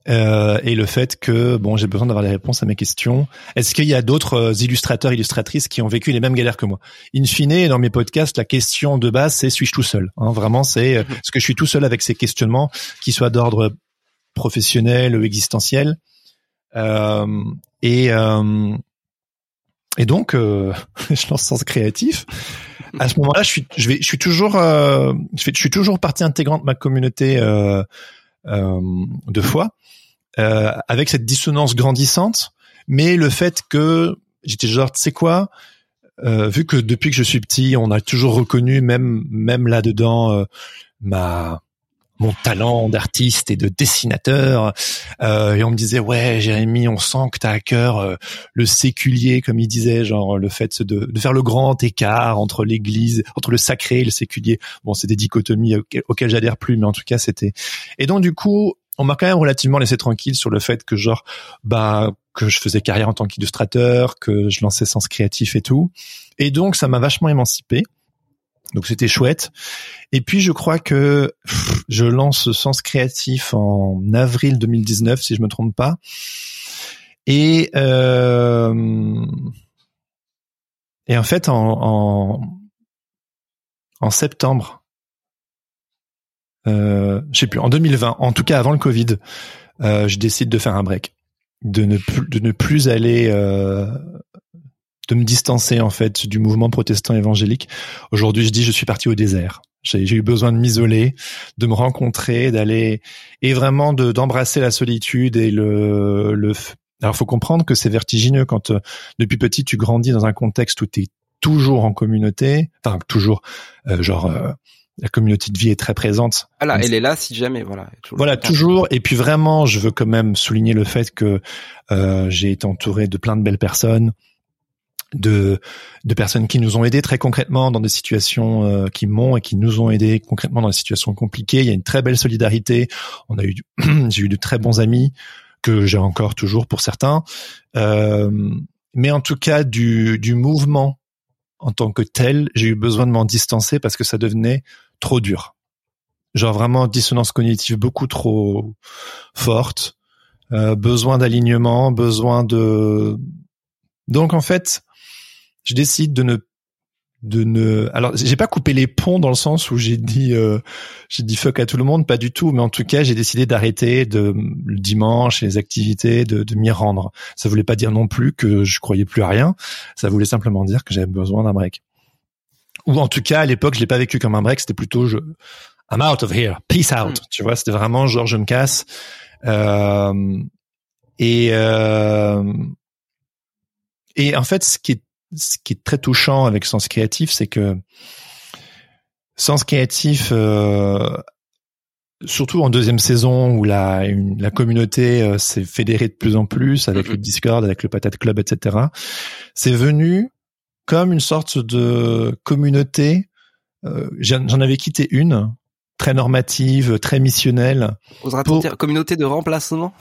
euh, et le fait que bon, j'ai besoin d'avoir les réponses à mes questions. Est-ce qu'il y a d'autres euh, illustrateurs, illustratrices qui ont vécu les mêmes galères que moi? In fine, dans mes podcasts, la question de base, c'est suis-je tout seul? Hein, Vraiment, c'est euh, mhm. est-ce que je suis tout seul avec ces questionnements, qui soient d'ordre professionnel ou existentiel. Euh, et et donc, [LAUGHS] je lance Sens Créatif. À ce moment-là, je suis, je vais, je suis toujours, je, je suis toujours partie intégrante de ma communauté euh, de foi. Euh, avec cette dissonance grandissante, mais le fait que j'étais genre, tu sais quoi, euh, vu que depuis que je suis petit, on a toujours reconnu, même même là-dedans, euh, ma mon talent d'artiste et de dessinateur, euh, et on me disait ouais Jérémy, on sent que t'as à cœur euh, le séculier, comme il disait, genre le fait de, de faire le grand écart entre l'Église, entre le sacré et le séculier. Bon, c'est des dichotomies auxquelles j'adhère plus, mais en tout cas c'était. Et donc du coup, on m'a quand même relativement laissé tranquille sur le fait que genre bah que je faisais carrière en tant qu'illustrateur, que je lançais Sens Créatif et tout. Et donc ça m'a vachement émancipé. Donc c'était chouette. Et puis je crois que je lance Sens Créatif en avril 2019 si je me trompe pas. Et euh, et en fait en, en, septembre euh, je sais plus, en 2020, en tout cas avant le Covid, euh, je décide de faire un break, de ne plus, de ne plus aller, euh, de me distancer en fait du mouvement protestant évangélique. Aujourd'hui, je dis, je suis parti au désert. J'ai eu besoin de m'isoler, de me rencontrer, d'aller et vraiment de d'embrasser la solitude et le le. Alors, faut comprendre que c'est vertigineux quand euh, depuis petit tu grandis dans un contexte où tu es toujours en communauté, enfin toujours, euh, genre euh, la communauté de vie est très présente. Voilà, elle est là si jamais, voilà. Toujours voilà, toujours. Et puis vraiment, je veux quand même souligner le fait que euh, j'ai été entouré de plein de belles personnes, de de personnes qui nous ont aidés très concrètement dans des situations euh, qui m'ont et qui nous ont aidés concrètement dans des situations compliquées. Il y a une très belle solidarité. On a eu, [CLEARS THROAT] j'ai eu de très bons amis que j'ai encore toujours pour certains. Euh, mais en tout cas, du du mouvement en tant que tel, j'ai eu besoin de m'en distancer parce que ça devenait trop dur. Genre vraiment dissonance cognitive beaucoup trop forte, euh, besoin d'alignement, besoin de... Donc en fait, je décide de ne de ne alors j'ai pas coupé les ponts dans le sens où j'ai dit euh, j'ai dit fuck à tout le monde pas du tout mais en tout cas j'ai décidé d'arrêter de le dimanche les activités de, de m'y rendre. Ça voulait pas dire non plus que je croyais plus à rien. Ça voulait simplement dire que j'avais besoin d'un break. Ou en tout cas à l'époque je l'ai pas vécu comme un break c'était plutôt je I'm out of here peace out. Mm. tu vois c'était vraiment genre je me casse. Euh, et euh, et en fait ce qui est ce qui est très touchant avec Sens Créatif, c'est que Sens Créatif, euh, surtout en deuxième saison où la, la communauté euh, s'est fédérée de plus en plus avec le Discord, avec le Patate Club, etc. C'est venu comme une sorte de communauté. Euh, J'en avais quitté une très normative, très missionnelle. Oseras-t-on dire communauté de remplacement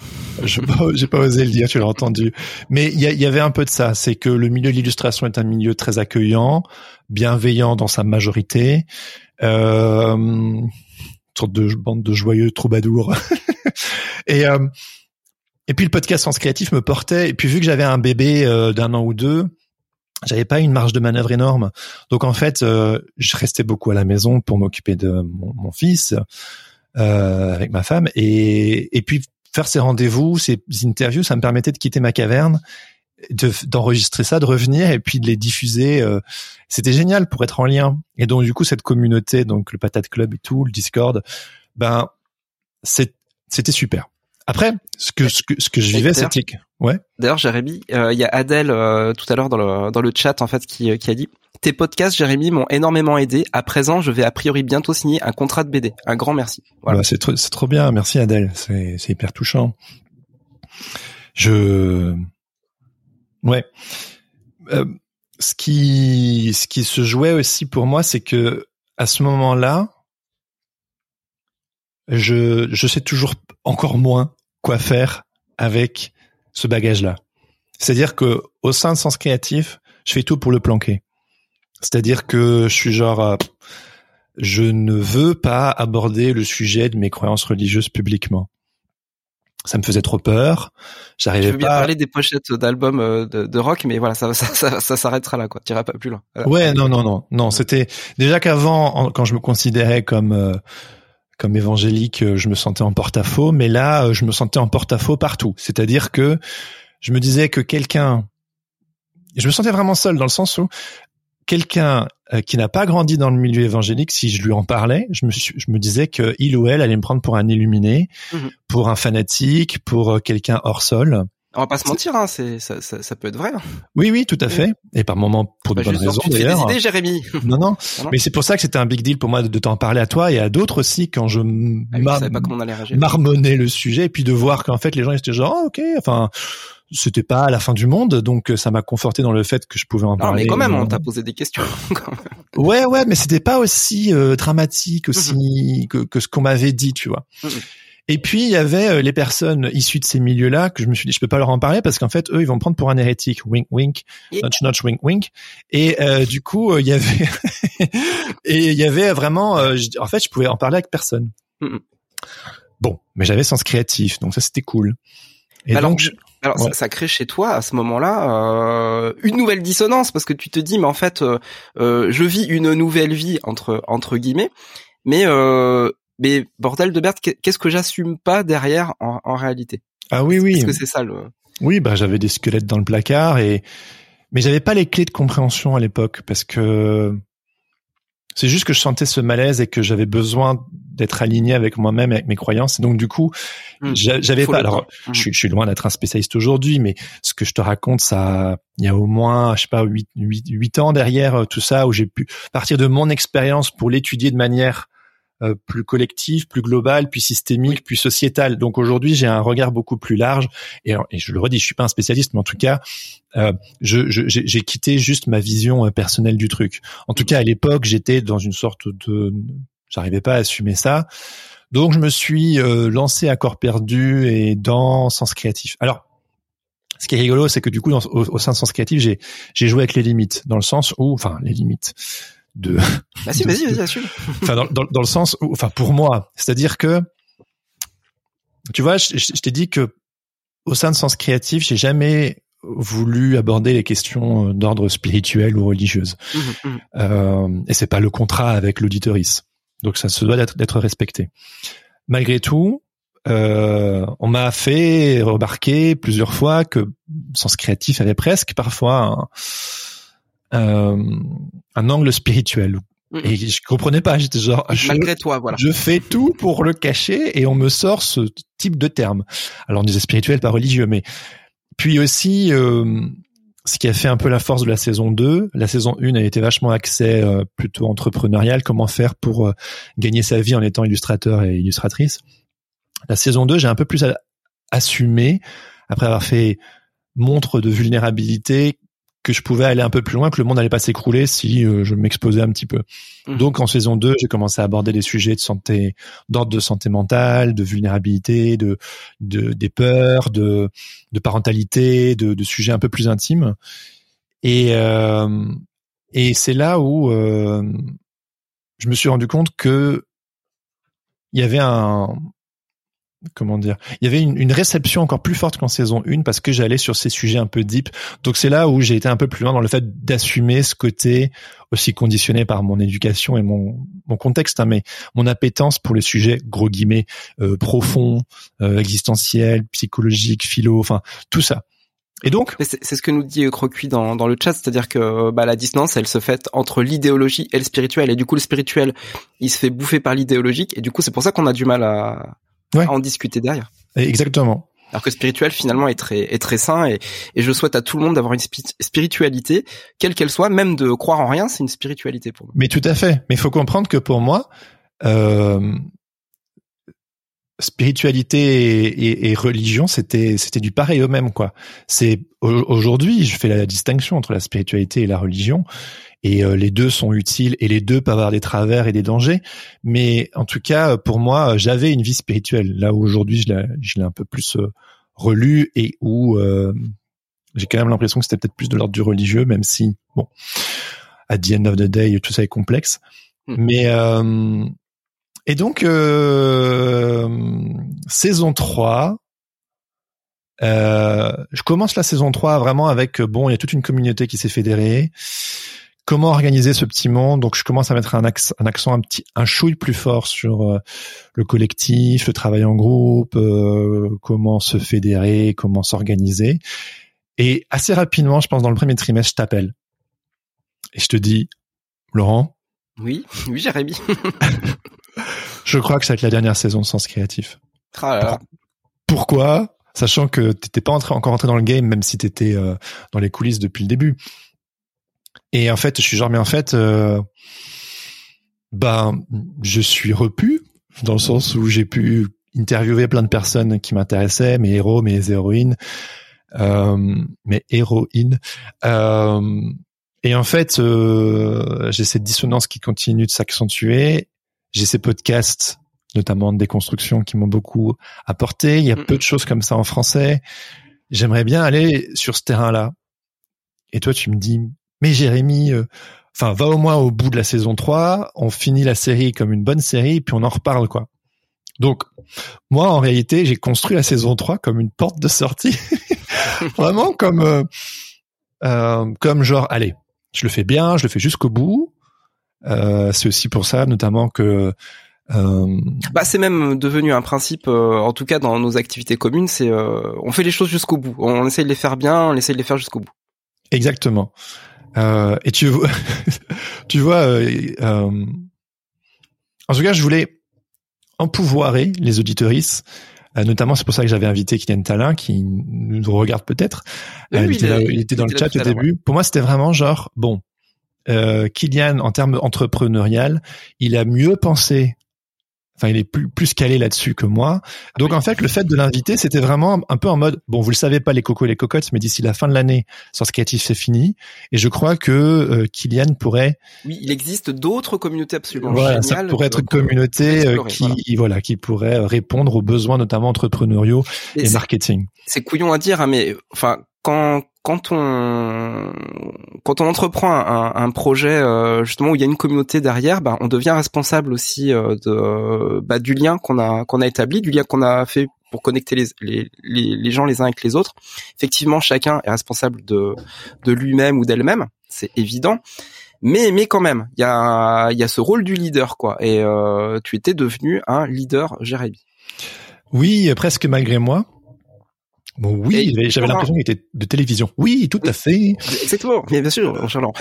Je [LAUGHS] j'ai pas osé le dire, tu l'as entendu. Mais il y, avait un peu de ça, c'est que le milieu de l'illustration est un milieu très accueillant, bienveillant dans sa majorité, euh, une sorte de bande de joyeux troubadours. [LAUGHS] et euh, et puis le podcast Sens Créatif me portait. Et puis vu que j'avais un bébé euh, d'un an ou deux, j'avais pas une marge de manœuvre énorme. Donc en fait, euh, je restais beaucoup à la maison pour m'occuper de mon, fils euh, avec ma femme et, et puis faire ces rendez-vous, ces interviews, ça me permettait de quitter ma caverne d'enregistrer ça, de revenir et puis de les diffuser. Euh, c'était génial pour être en lien. Et donc du coup cette communauté, donc le Patate Club et tout, le Discord, ben c'était super. Après, ce que ce que, ce que je vivais, c'était ouais. D'ailleurs, Jérémy, euh, il y a Adèle euh, tout à l'heure dans le dans le chat en fait qui qui a dit tes podcasts, Jérémy, m'ont énormément aidé. À présent, je vais a priori bientôt signer un contrat de BD. Un grand merci. Voilà. Bah, c'est trop, c'est trop bien. Merci Adèle. C'est, c'est hyper touchant. Je, ouais. Euh, ce qui, ce qui se jouait aussi pour moi, c'est que à ce moment-là, je, je sais toujours encore moins quoi faire avec ce bagage-là. C'est-à-dire que au sein de Sens Créatif, je fais tout pour le planquer. C'est-à-dire que je suis genre, euh, je ne veux pas aborder le sujet de mes croyances religieuses publiquement. Ça me faisait trop peur. J'arrivais pas. Je veux bien parler des pochettes d'albums euh, de, rock, mais voilà, [LAUGHS] ça, ça, ça, s'arrêtera là, quoi. Tu pas plus loin. Ouais, non, non, non, non. C'était déjà qu'avant, quand je me considérais comme euh, comme évangélique, je me sentais en porte-à-faux, mais là, je me sentais en porte-à-faux partout. C'est-à-dire que je me disais que quelqu'un, je me sentais vraiment seul dans le sens où quelqu'un euh, qui n'a pas grandi dans le milieu évangélique, si je lui en parlais, je me, je me disais que il ou elle allait me prendre pour un illuminé, mhm. pour un fanatique, pour euh, quelqu'un hors sol. On va pas se mentir, hein, c'est ça, ça, ça, peut être vrai. Hein. Oui, oui, tout à fait. Et par moments pour de bonnes raisons d'ailleurs. Des idées, Jérémy. [LAUGHS] Non, non. Mais c'est pour ça que c'était un big deal pour moi de, t'en parler à toi et à d'autres aussi quand je ah, marmonnais le sujet et puis de voir qu'en fait les gens étaient genre oh, ok, enfin c'était pas la fin du monde, donc euh, ça m'a conforté dans le fait que je pouvais en parler. mais quand même, on t'a posé des questions. [LAUGHS] ouais, ouais, mais c'était pas aussi euh, dramatique aussi que, que, ce qu'on m'avait dit, tu vois. Et puis il y avait euh, les personnes issues de ces milieux-là que je me suis dit je peux pas leur en parler parce qu'en fait eux ils vont me prendre pour un hérétique, wink wink, notch notch wink wink. Et du coup il y avait [LAUGHS] et il y avait vraiment, en fait je pouvais en parler avec personne. Bon, mais j'avais sens créatif, donc ça c'était cool. Et donc, alors ça, ça, crée chez toi à ce moment-là euh, une nouvelle dissonance parce que tu te dis mais en fait euh, euh je vis une nouvelle vie entre entre guillemets mais euh, mais bordel de Berthe qu'est-ce que j'assume pas derrière en, en réalité? Ah oui oui. Est-ce que c'est ça le Oui bah j'avais des squelettes dans le placard et mais j'avais pas les clés de compréhension à l'époque parce que c'est juste que je sentais ce malaise et que j'avais besoin d'être aligné avec moi-même, avec mes croyances. donc du coup, hmm. j'avais pas. Alors, hmm. je, suis loin d'être un spécialiste aujourd'hui, mais ce que je te raconte, ça, il y a au moins, je sais pas, huit, huit, ans derrière euh, tout ça, où j'ai pu partir de mon expérience pour l'étudier de manière euh, plus collective, plus globale, puis systémique, puis sociétale. Donc aujourd'hui, j'ai un regard beaucoup plus large. Et, et, je le redis, je suis pas un spécialiste, mais en tout cas, euh, je, j'ai quitté juste ma vision euh, personnelle du truc. En tout cas, à l'époque, j'étais dans une sorte de, j'arrivais pas à assumer ça. Donc je me suis lancé à corps perdu et dans Sens Créatif. Alors, ce qui est rigolo, c'est que du coup, au, au, sein de Sens Créatif, j'ai j'ai joué avec les limites, dans le sens où, enfin, les limites de. Bah si, [LAUGHS] vas-y, vas-y, assume. Enfin, dans, dans, dans, le sens où, enfin, pour moi, c'est-à-dire que, tu vois, je, je, t'ai dit que au sein de Sens Créatif, j'ai jamais voulu aborder les questions euh, d'ordre spirituel ou religieuse. Mmh, mmh. Euh, et c'est pas le contrat avec l'auditoris. Donc ça se doit d'être respecté. Malgré tout, euh, on m'a fait remarquer plusieurs fois que Sens Créatif avait presque parfois un, un angle spirituel. Et je comprenais pas, j'étais genre, malgré toi, voilà. Je fais tout pour le cacher et on me sort ce type de terme. Alors on disait spirituel, pas religieux, mais puis aussi, euh, ce qui a fait un peu la force de la saison 2, la saison 1 a été vachement axée euh, plutôt entrepreneurial, comment faire pour euh, gagner sa vie en étant illustrateur et illustratrice. La saison 2, j'ai un peu plus assumé, après avoir fait montre de vulnérabilité, que je pouvais aller un peu plus loin, que le monde n'allait pas s'écrouler si euh, je m'exposais un petit peu. Mmh. Donc en saison 2, j'ai commencé à aborder des sujets de santé, d'ordre de santé mentale, de vulnérabilité, de, de des peurs, de, de parentalité, de, de sujets un peu plus intimes. Et euh, et c'est là où euh, je me suis rendu compte que il y avait un comment dire, il y avait une, une réception encore plus forte qu'en saison 1 parce que j'allais sur ces sujets un peu deep. Donc c'est là où j'ai été un peu plus loin dans le fait d'assumer ce côté aussi conditionné par mon éducation et mon, mon contexte, hein, mais mon appétence pour les sujets gros guillemets euh, profonds, euh, existentiels, psychologiques, philo, enfin tout ça. Et donc C'est ce que nous dit Crocuit dans, dans le chat, c'est-à-dire que bah, la distance, elle se fait entre l'idéologie et le spirituel, et du coup le spirituel, il se fait bouffer par l'idéologique, et du coup c'est pour ça qu'on a du mal à, à en discuter derrière. Exactement. Alors que spirituel finalement est très est très sain et, et je souhaite à tout le monde d'avoir une spiritualité quelle qu'elle soit, même de croire en rien, c'est une spiritualité pour moi. Mais tout à fait. Mais il faut comprendre que pour moi, euh, spiritualité et, et, religion, c'était c'était du pareil au même quoi. C'est aujourd'hui, je fais la distinction entre la spiritualité et la religion, et euh, les deux sont utiles et les deux peuvent avoir des travers et des dangers. Mais en tout cas, pour moi, j'avais une vie spirituelle. Là aujourd'hui, je l'ai un peu plus euh, relu et où euh, j'ai quand même l'impression que c'était peut-être plus de l'ordre du religieux, même si bon, à the end of the day, tout ça est complexe. Hmm. Mais et donc, euh, saison 3, euh, je commence la saison 3 vraiment avec, bon, il y a toute une communauté qui s'est fédérée. Comment organiser ce petit monde? Donc, je commence à mettre un, un accent un petit, un chouille plus fort sur euh, le collectif, le travail en groupe, euh, comment se fédérer, comment s'organiser. Et assez rapidement, je pense dans le premier trimestre, je t'appelle et je te dis, Laurent? Oui, [LAUGHS] oui, Jérémy. [LAUGHS] Je crois que ça va être la dernière saison de Sens Créatif. Ah Pourquoi? Sachant que t'étais pas entré, encore entré dans le game, même si t'étais euh, dans les coulisses depuis le début. Et en fait, je suis genre, mais en fait, euh, ben, je suis repu dans le sens où j'ai pu interviewer plein de personnes qui m'intéressaient, mes héros, mes héroïnes, euh, mes héroïnes. Euh, et en fait, euh, j'ai cette dissonance qui continue de s'accentuer j'ai ces podcasts, notamment de déconstruction, qui m'ont beaucoup apporté. Il y a peu de choses comme ça en français. J'aimerais bien aller sur ce terrain-là. Et toi, tu me dis, mais Jérémy, euh, enfin, va au moins au bout de la saison 3, on finit la série comme une bonne série, puis on en reparle, quoi. Donc, moi, en réalité, j'ai construit la saison 3 comme une porte de sortie. [LAUGHS] Vraiment comme, euh, euh, comme genre, allez, je le fais bien, je le fais jusqu'au bout. Euh, c'est aussi pour ça, notamment que euh... Bah, c'est même devenu un principe, euh, en tout cas dans nos activités communes, c'est euh, on fait les choses jusqu'au bout. On essaie de les faire bien, on essaie de les faire jusqu'au bout. Exactement. Euh, et tu vois, [LAUGHS] tu vois, en tout cas, je voulais empouvoirer les auditoristes. notamment, c'est pour ça que j'avais invité Kylian Talin, qui nous regarde peut-être. il, était dans le chat au début. Pour moi, c'était vraiment genre, bon, euh, Kylian, en termes entrepreneurial, il a mieux pensé. Enfin, il est plus, plus calé là-dessus que moi. Donc, en fait, le fait de l'inviter, c'était vraiment un peu en mode, bon, vous le savez pas, les cocos et les cocottes, mais d'ici la fin de l'année, Sens Créatif, c'est fini. Et je crois que euh, Kylian pourrait... Oui, il existe d'autres communautés absolument voilà, Ça pourrait être une communauté euh, qui, voilà. qui pourrait répondre aux besoins, notamment entrepreneuriaux et, marketing. C'est couillon à dire, hein, mais enfin, quand quand on quand on entreprend un, un projet euh, justement où il y a une communauté derrière, bah, on devient responsable aussi euh, de bah, du lien qu'on a qu'on a établi, du lien qu'on a fait pour connecter les, les, les, gens les uns avec les autres. Effectivement, chacun est responsable de de lui-même ou d'elle-même, c'est évident. Mais mais quand même, il y a il y a ce rôle du leader quoi. Et euh, tu étais devenu un leader, Jérémy. Oui, presque malgré moi. Bon, oui, j'avais l'impression qu'il était de télévision. Oui, tout à fait. Exactement, bien sûr, Charles.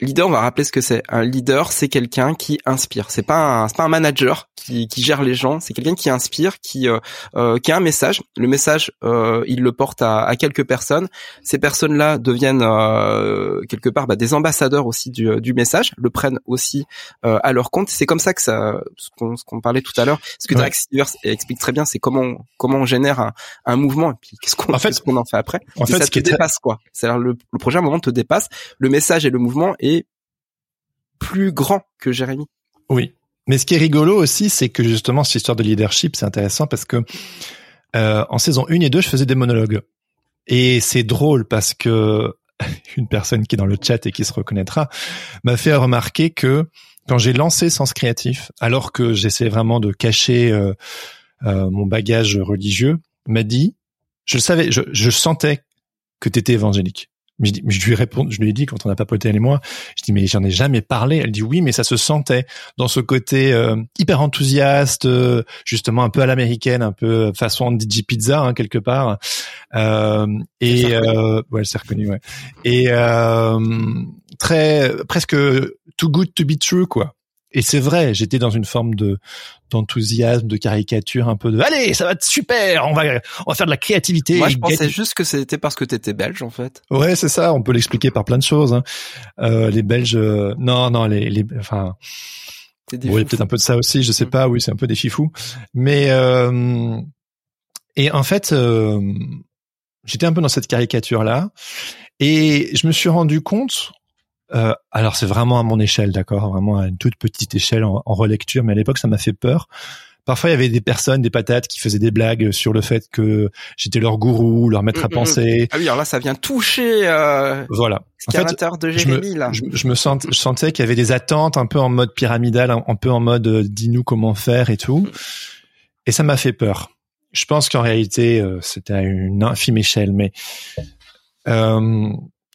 Leader, on va rappeler ce que c'est. Un leader, c'est quelqu'un qui inspire. C'est pas un, c'est pas un manager qui, qui gère les gens. C'est quelqu'un qui inspire, qui, euh, euh, qui a un message. Le message, euh, il le porte à, à quelques personnes. Ces personnes-là deviennent euh, quelque part bah, des ambassadeurs aussi du, du message, le prennent aussi euh, à leur compte. C'est comme ça que ça, ce qu'on, ce qu'on parlait tout à l'heure. Ce que ouais. explique très bien, c'est comment, comment on génère un, un mouvement et puis qu'est-ce qu'on, en fait, qu'on en fait après. En fait, ça ce te qui dépasse quoi. C'est-à-dire le, le projet à un moment te dépasse. Le message et le mouvement plus grand que Jérémy. Oui. Mais ce qui est rigolo aussi, c'est que justement, cette histoire de leadership, c'est intéressant parce que euh, en saison 1 et 2, je faisais des monologues. Et c'est drôle parce que [LAUGHS] une personne qui est dans le chat et qui se reconnaîtra m'a fait remarquer que quand j'ai lancé Sens Créatif, alors que j'essaie vraiment de cacher euh, euh, mon bagage religieux, m'a dit, je le savais, je, je sentais que tu étais évangélique. Je, dis, je lui réponds, je lui ai dit quand on a papoté elle et moi, je dis mais j'en ai jamais parlé. Elle dit oui, mais ça se sentait dans ce côté euh, hyper enthousiaste, euh, justement un peu à l'américaine, un peu façon DJ Pizza hein, quelque part. Euh, et euh, ouais, elle s'est reconnue, ouais. Et très presque too good to be true quoi. Et c'est vrai, j'étais dans une forme de d'enthousiasme, de caricature, un peu de allez, ça va être super, on va on va faire de la créativité. Moi, je pensais juste que c'était parce que t'étais belge, en fait. Ouais, c'est ça. On peut l'expliquer par plein de choses. Hein. Euh, les Belges, euh, non, non, les, les enfin. Oui, peut-être un peu de ça aussi. Je sais mm. pas. Oui, c'est un peu des fifous. Mais euh, et en fait, euh, j'étais un peu dans cette caricature là, et je me suis rendu compte euh, alors c'est vraiment à mon échelle, d'accord, vraiment à une toute petite échelle en, relecture, mais à l'époque ça m'a fait peur. Parfois il y avait des personnes, des patates qui faisaient des blagues sur le fait que j'étais leur gourou, leur maître à mm, mm, mm. penser. Ah oui, alors là ça vient toucher. Euh, voilà. En fait, de Jérémy, je me, là. Je, me sens, je sentais qu'il y avait des attentes un peu en mode pyramidal, un, peu en mode euh, dis-nous comment faire et tout. Et ça m'a fait peur. Je pense qu'en réalité euh, c'était à une infime échelle, mais euh,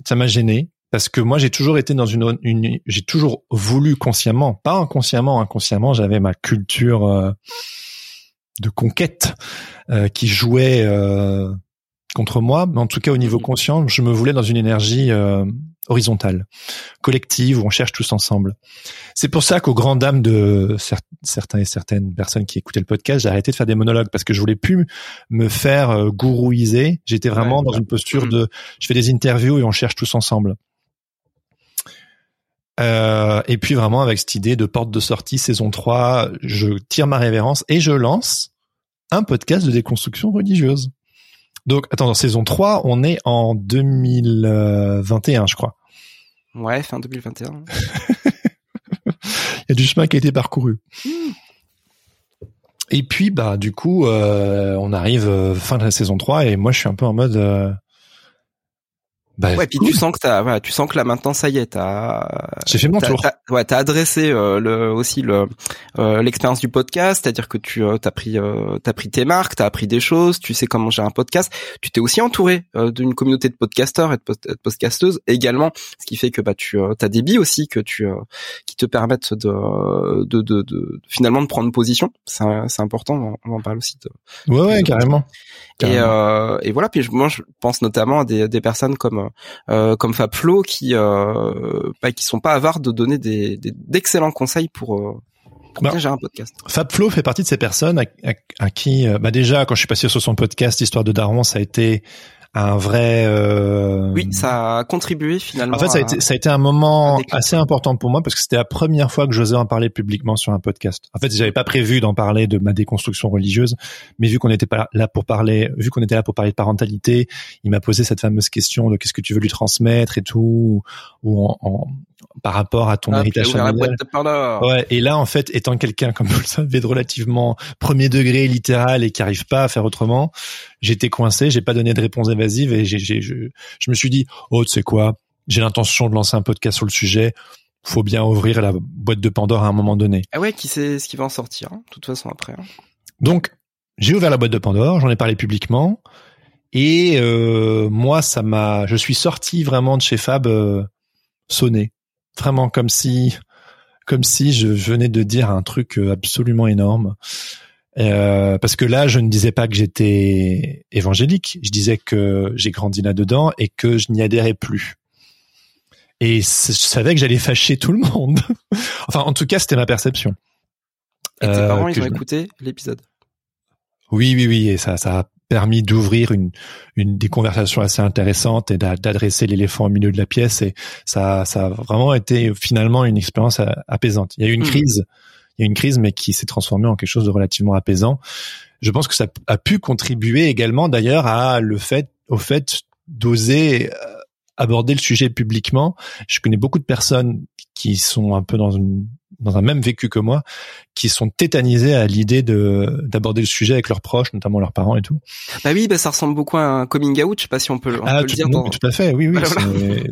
ça m'a gêné parce que moi j'ai toujours été dans une, une j'ai toujours voulu consciemment, pas inconsciemment, inconsciemment j'avais ma culture euh, de conquête euh, qui jouait euh, contre moi, mais en tout cas au niveau conscient, je me voulais dans une énergie horizontale, collective où on cherche tous ensemble. C'est pour ça qu'aux grandes dames de certains et certaines personnes qui écoutaient le podcast, j'ai arrêté de faire des monologues parce que je voulais plus me faire gourouiser. J'étais vraiment dans une posture de je fais des interviews et on cherche tous ensemble. Euh, et puis vraiment avec cette idée de porte de sortie saison 3, je tire ma révérence et je lance un podcast de déconstruction religieuse. Donc attends, dans saison 3, on est en 2021, je crois. Ouais, fin 2021. [LAUGHS] Il y a du chemin qui a été parcouru. Hmm. Et puis bah du coup, euh, on arrive euh, fin de la saison 3 et moi je suis un peu en mode bah, ouais, puis tu sens que t'as, voilà, tu sens que là maintenant ça y est, t'as. J'ai fait mon tour. ouais, t'as adressé euh, le aussi le euh, l'expérience du podcast, c'est-à-dire que tu euh, t'as pris t'as pris tes marques, t'as appris des choses, tu sais comment gérer un podcast. Tu t'es aussi entouré d'une communauté de podcasteurs et de, podcasteuses également, ce qui fait que bah tu as des billes aussi que tu qui te permettent de de, de, de finalement de prendre position. C'est c'est important, on en parle aussi. De, ouais, ouais, carrément. Et, et voilà, puis moi je pense notamment à des des personnes comme euh, comme Fab Flo qui euh, bah, qui sont pas avares de donner des d'excellents conseils pour euh, bah, gérer un podcast. Fab Flo fait partie de ces personnes à, qui, bah déjà, quand je suis passé sur son podcast Histoire de Daron, ça a été un vrai. Euh... Oui, ça a contribué finalement. En fait, ça a, été, ça a été un moment assez important pour moi parce que c'était la première fois que j'osais en parler publiquement sur un podcast. En fait, j'avais pas prévu d'en parler de ma déconstruction religieuse, mais vu qu'on était pas là pour parler, vu qu'on était là pour parler de parentalité, il m'a posé cette fameuse question de qu'est-ce que tu veux lui transmettre et tout, ou en, en par rapport à ton ah, héritage familial. Ouais, et là en fait, étant quelqu'un comme vous le savez de relativement premier degré littéral et qui arrive pas à faire autrement, j'étais coincé, j'ai pas donné de réponse évasive et j'ai, j'ai, je, je me suis dit, oh, tu sais quoi, j'ai l'intention de lancer un podcast sur le sujet. Faut bien ouvrir la boîte de Pandore à un moment donné. Ah ouais, qui sait ce qui va en sortir, hein, de toute façon après. Hein. Donc, j'ai ouvert la boîte de Pandore, j'en ai parlé publiquement, et euh, moi, ça m'a, je suis sorti vraiment de chez Fab euh, sonné, vraiment comme si, comme si je venais de dire un truc euh, absolument énorme. Euh, parce que là, je ne disais pas que j'étais évangélique, je disais que j'ai grandi là-dedans et que je n'y adhérais plus. Et je savais que j'allais fâcher tout le monde. [LAUGHS] enfin, en tout cas, c'était ma perception. Et tes parents, euh, ils ont écouté l'épisode? Oui, oui, oui, et ça, ça a permis d'ouvrir une, une des conversations assez intéressantes et d'adresser l'éléphant au milieu de la pièce. Et ça, ça a vraiment été finalement une expérience apaisante. Il y a eu une hmm. crise il y a une crise, mais qui s'est transformée en quelque chose de relativement apaisant. Je pense que ça a pu contribuer également, d'ailleurs, à le fait, au fait d'oser euh, aborder le sujet publiquement. Je connais beaucoup de personnes qui sont un peu dans une dans un même vécu que moi, qui sont tétanisés à l'idée de d'aborder le sujet avec leurs proches, notamment leurs parents et tout. Bah oui, bah ça ressemble beaucoup à un coming out. Je sais pas si on peut, on ah, peut tout, le dire. tout à fait. Oui, oui.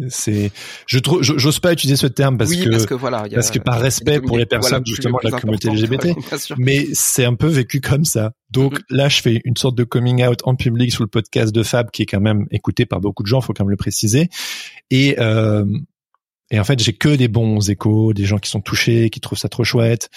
C'est, je trouve, j'ose pas utiliser ce terme parce que parce que voilà, parce que par respect pour les personnes justement de la communauté LGBT, mais c'est un peu vécu comme ça. Donc mm-hmm. là, je fais une sorte de coming out en public sur le podcast de Fab, qui est quand même écouté par beaucoup de gens, faut quand même le préciser. Et euh, et en fait, j'ai que des bons échos, des gens qui sont touchés, qui trouvent ça trop chouette,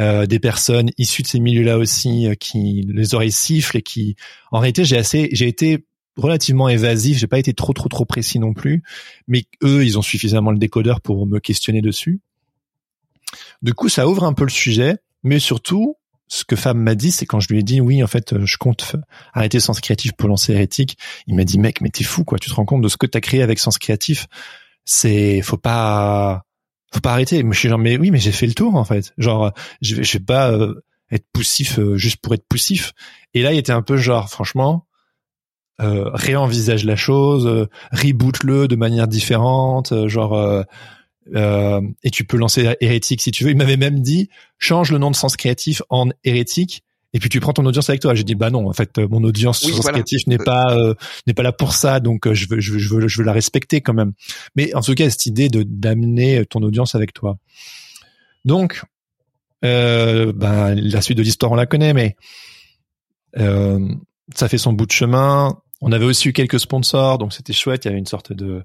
euh, des personnes issues de ces milieux-là aussi, euh, qui les oreilles sifflent et qui, en réalité, j'ai assez, j'ai été relativement évasif, j'ai pas été trop trop trop précis non plus, mais eux, ils ont suffisamment le décodeur pour me questionner dessus. Du coup, ça ouvre un peu le sujet, mais surtout, ce que Fab m'a dit, c'est quand je lui ai dit oui, en fait, je compte arrêter Sens Créatif pour lancer Hérétique. Il m'a dit mec, mais t'es fou quoi, tu te rends compte de ce que t'as créé avec Sens Créatif? C'est faut pas faut pas arrêter. Je suis genre mais oui mais j'ai fait le tour en fait. Genre je vais je vais pas euh, être poussif euh, juste pour être poussif. Et là il était un peu genre franchement euh, réenvisage la chose, euh, reboot-le de manière différente, genre et tu peux lancer hérétique si tu veux. Il m'avait même dit change le nom de sens créatif en hérétique et puis tu prends ton audience avec toi. J'ai dit bah non, en fait mon audience oui, n'est euh, pas euh, n'est pas là pour ça, donc euh, je veux je veux je veux je veux la respecter quand même. Mais en tout cas cette idée de d'amener ton audience avec toi. Donc euh, ben la suite de l'histoire on la connaît, mais euh, ça fait son bout de chemin. On avait aussi eu quelques sponsors, donc c'était chouette. Il y avait une sorte de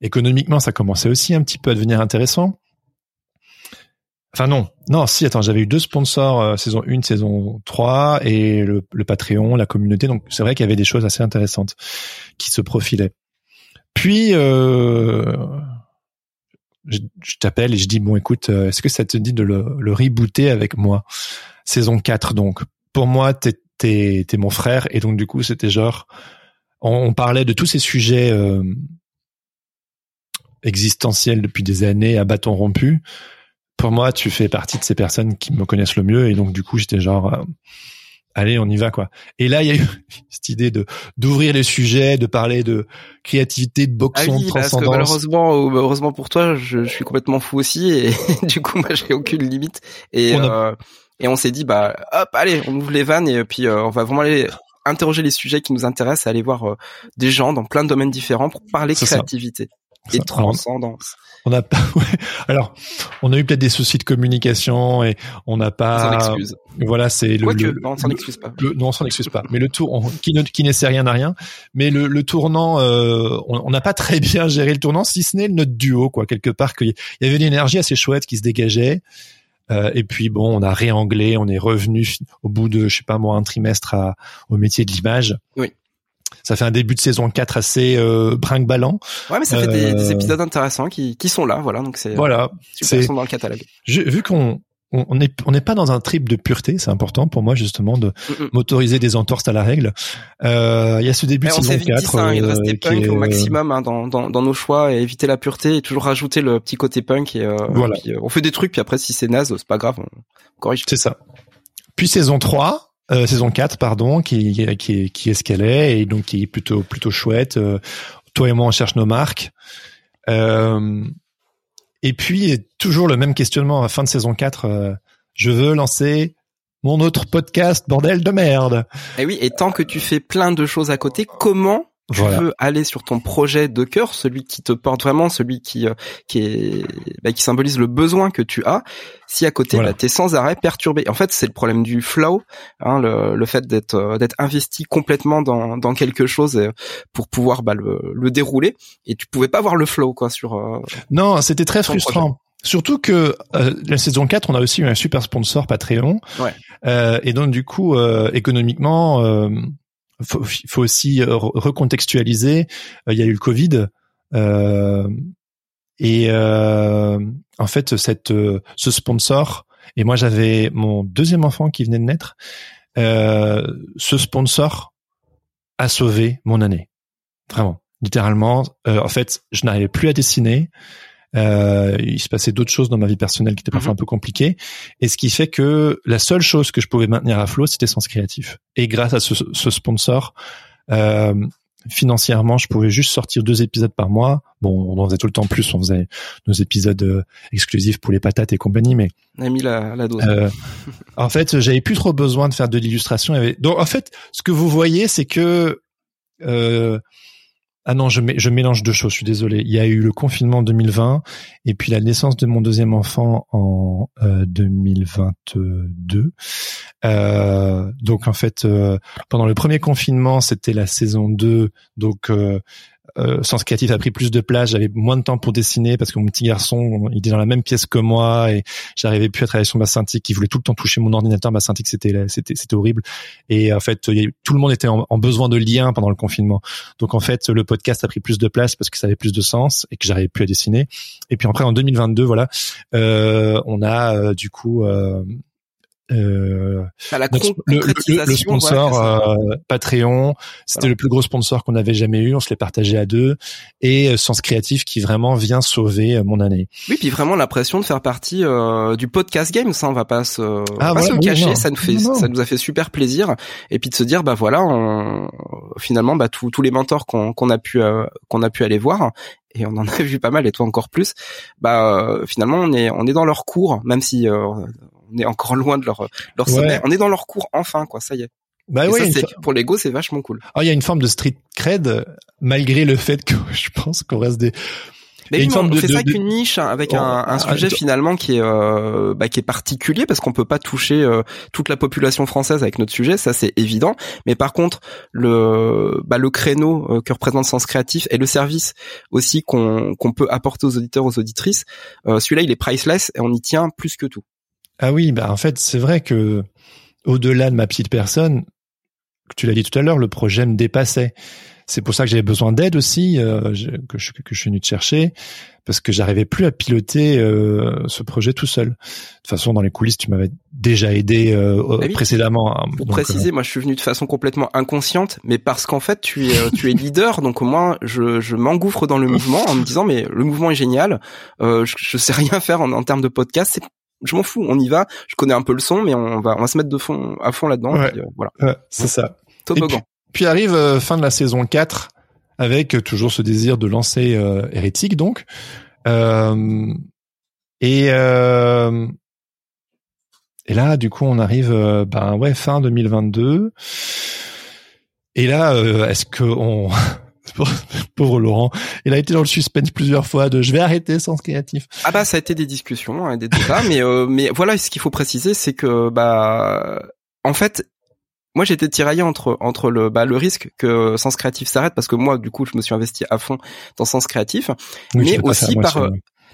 économiquement ça commençait aussi un petit peu à devenir intéressant. Enfin non, non, si, attends, j'avais eu deux sponsors euh, saison 1, saison 3 et le, Patreon, la communauté. Donc c'est vrai qu'il y avait des choses assez intéressantes qui se profilaient. Puis euh, je, t'appelle et je dis bon écoute, euh, est-ce que ça te dit de le, le rebooter avec moi? Saison 4 donc. Pour moi, t'es mon frère et donc du coup c'était genre on, parlait de tous ces sujets euh, existentiels depuis des années à bâton rompu pour moi, tu fais partie de ces personnes qui me connaissent le mieux, et donc du coup, j'étais genre, euh, allez, on y va quoi. Et là, il y a eu [LAUGHS] cette idée de d'ouvrir les sujets, de parler de créativité, de boxon, ah oui, Parce que malheureusement, heureusement pour toi, je, suis complètement fou aussi, et [LAUGHS] du coup, moi, j'ai aucune limite. Et on euh, et on s'est dit, bah, hop, allez, on ouvre les vannes, et puis euh, on va vraiment aller interroger les sujets qui nous intéressent, aller voir des gens dans plein de domaines différents pour parler créativité et transcendance. On n'a pas. [LAUGHS] Alors, on a eu peut-être des soucis de communication et on n'a pas. On excuse. Voilà, c'est le, le, Non, on s'en excuse pas. non, on s'en excuse pas. Mais le tour, qui ne qui n'essaie rien à rien. Mais le, le tournant, euh, on n'a pas très bien géré le tournant, si ce n'est notre duo, quoi. Quelque part, qu'il y avait une énergie assez chouette qui se dégageait. Euh, et puis bon, on a réanglé, on est revenu au bout de, je sais pas moi, un trimestre à, au métier de l'image. Oui. Ça fait un début de saison 4 assez euh, brinque-ballant. Ouais, mais ça fait des, des, euh, épisodes intéressants qui, qui sont là, voilà. Donc c'est voilà, super, sont dans le catalogue. vu qu'on on n'est on n'est pas dans un trip de pureté, c'est important pour moi justement de mm, mm. m'autoriser des entorses à la règle. Euh, il y a ce début de saison 4 hein, il rester punk au maximum hein, dans, dans, dans nos choix et éviter la pureté et toujours rajouter le petit côté punk et voilà. on fait des trucs puis après si c'est naze c'est pas grave on corrige. C'est ça. Puis saison 3 euh, saison 4 pardon qui qui qui est ce qu'elle est et donc qui est plutôt plutôt chouette. Euh, toi et moi on cherche nos marques. Euh, et puis toujours le même questionnement. À la fin de saison 4 euh, je veux lancer mon autre podcast bordel de merde. Et oui et tant que tu fais plein de choses à côté comment tu veux aller sur ton projet de cœur, celui qui te porte vraiment, celui qui euh, qui est bah, qui symbolise le besoin que tu as. Si à côté, voilà. bah, t'es sans arrêt perturbé. En fait, c'est le problème du flow, hein, le, le fait d'être euh, d'être investi complètement dans dans quelque chose euh, pour pouvoir bah, le, le dérouler. Et tu pouvais pas voir le flow quoi sur. non, c'était très frustrant. Surtout que la saison 4, on a aussi eu un super sponsor Patreon. Ouais. Euh, et donc du coup, économiquement, faut, faut aussi euh, recontextualiser. Euh, il y a eu le Covid. Euh, et en fait, cette, ce sponsor, et moi j'avais mon deuxième enfant qui venait de naître, ce sponsor a sauvé mon année. Vraiment, littéralement. en fait, je n'arrivais plus à dessiner. Euh, il se passait d'autres choses dans ma vie personnelle qui étaient parfois mhm. un peu compliquées. Et ce qui fait que la seule chose que je pouvais maintenir à flot, c'était Sens Créatif. Et grâce à ce, ce sponsor, euh, financièrement, je pouvais juste sortir deux épisodes par mois. Bon, on en faisait tout le temps plus, on faisait nos épisodes euh, exclusifs pour les patates et compagnie, mais on a mis la, la dose. Euh, en fait, j'avais plus trop besoin de faire de l'illustration. Donc, en fait, ce que vous voyez, c'est que euh, ah non, je, mélange deux choses, je suis désolé. Il y a eu le confinement en 2020 et puis la naissance de mon deuxième enfant en 2022. Euh, donc en fait, euh, pendant le premier confinement, c'était la saison 2, donc euh, euh, Sens Créatif a pris plus de place, j'avais moins de temps pour dessiner parce que mon petit garçon, il était dans la même pièce que moi et j'arrivais plus à travailler sur ma synthique, il voulait tout le temps toucher mon ordinateur, ma synthique c'était c'était c'était horrible et en fait tout le monde était en, besoin de liens pendant le confinement. Donc en fait le podcast a pris plus de place parce que ça avait plus de sens et que j'arrivais plus à dessiner. Et puis après en 2022 voilà, euh, on a euh, du coup euh, euh, le, le, sponsor euh, Patreon, c'était le plus gros sponsor qu'on avait jamais eu. On se l'est partagé à deux et euh, Sens Créatif qui vraiment vient sauver euh, mon année. Oui, puis vraiment l'impression de faire partie du podcast game. Ça, on va pas se, ah, pas se cacher. ça nous fait, ça nous a fait super plaisir. Et puis de se dire, bah voilà, on, finalement, bah tous les mentors qu'on qu'on a pu qu'on a pu aller voir et on en a [LAUGHS] vu pas mal et toi encore plus bah finalement on est on est dans leur cours même si on est encore loin de leur leur sommet. On est dans leur cours enfin quoi, ça y est. Bah ouais, pour l'ego, c'est vachement cool. Ah, il y a une forme de street cred malgré le fait que [LAUGHS] je pense qu'on reste des mais une forme on fait ça qu'une niche hein, avec un, un, ah, sujet finalement qui est euh, bah, qui est particulier parce qu'on peut pas toucher euh, toute la population française avec notre sujet, ça c'est évident. Mais par contre, le bah, le créneau euh, que représente Sens Créatif et le service aussi qu'on qu'on peut apporter aux auditeurs aux auditrices, celui-là il est priceless et on y tient plus que tout. Ah oui, bah en fait, c'est vrai que au-delà de ma petite personne, tu l'as dit tout à l'heure, le projet me dépassait. C'est pour ça que j'avais besoin d'aide aussi, euh, que, je, que je suis venu te chercher, parce que j'arrivais plus à piloter euh, ce projet tout seul. De toute façon, dans les coulisses, tu m'avais déjà aidé euh, bah précédemment. Hein, pour préciser, moi, je suis venu de façon complètement inconsciente, mais parce qu'en fait, tu es tu es leader, donc au moins, je, je m'engouffre dans le mouvement en me disant, mais le mouvement est génial. je, je sais rien faire en, en termes de podcast, je m'en fous, on y va. Je connais un peu le son, mais on va, on va se mettre de fond, à fond là-dedans. Euh, voilà. c'est ça. Puis, arrive euh, fin de la saison 4 avec euh, toujours ce désir de lancer Hérétique, donc. et et là, du coup, on arrive, ben ouais, fin 2022. Et là, est-ce que on [LAUGHS] [LAUGHS] Pauvre Laurent, il a été dans le suspense plusieurs fois de je vais arrêter Sens Créatif. Ah bah ça a été des discussions, hein, des débats, mais euh, mais voilà, ce qu'il faut préciser, c'est que bah en fait, moi j'étais tiraillé entre entre le bah le risque que Sens Créatif s'arrête parce que moi du coup je me suis investi à fond dans Sens Créatif, mais aussi par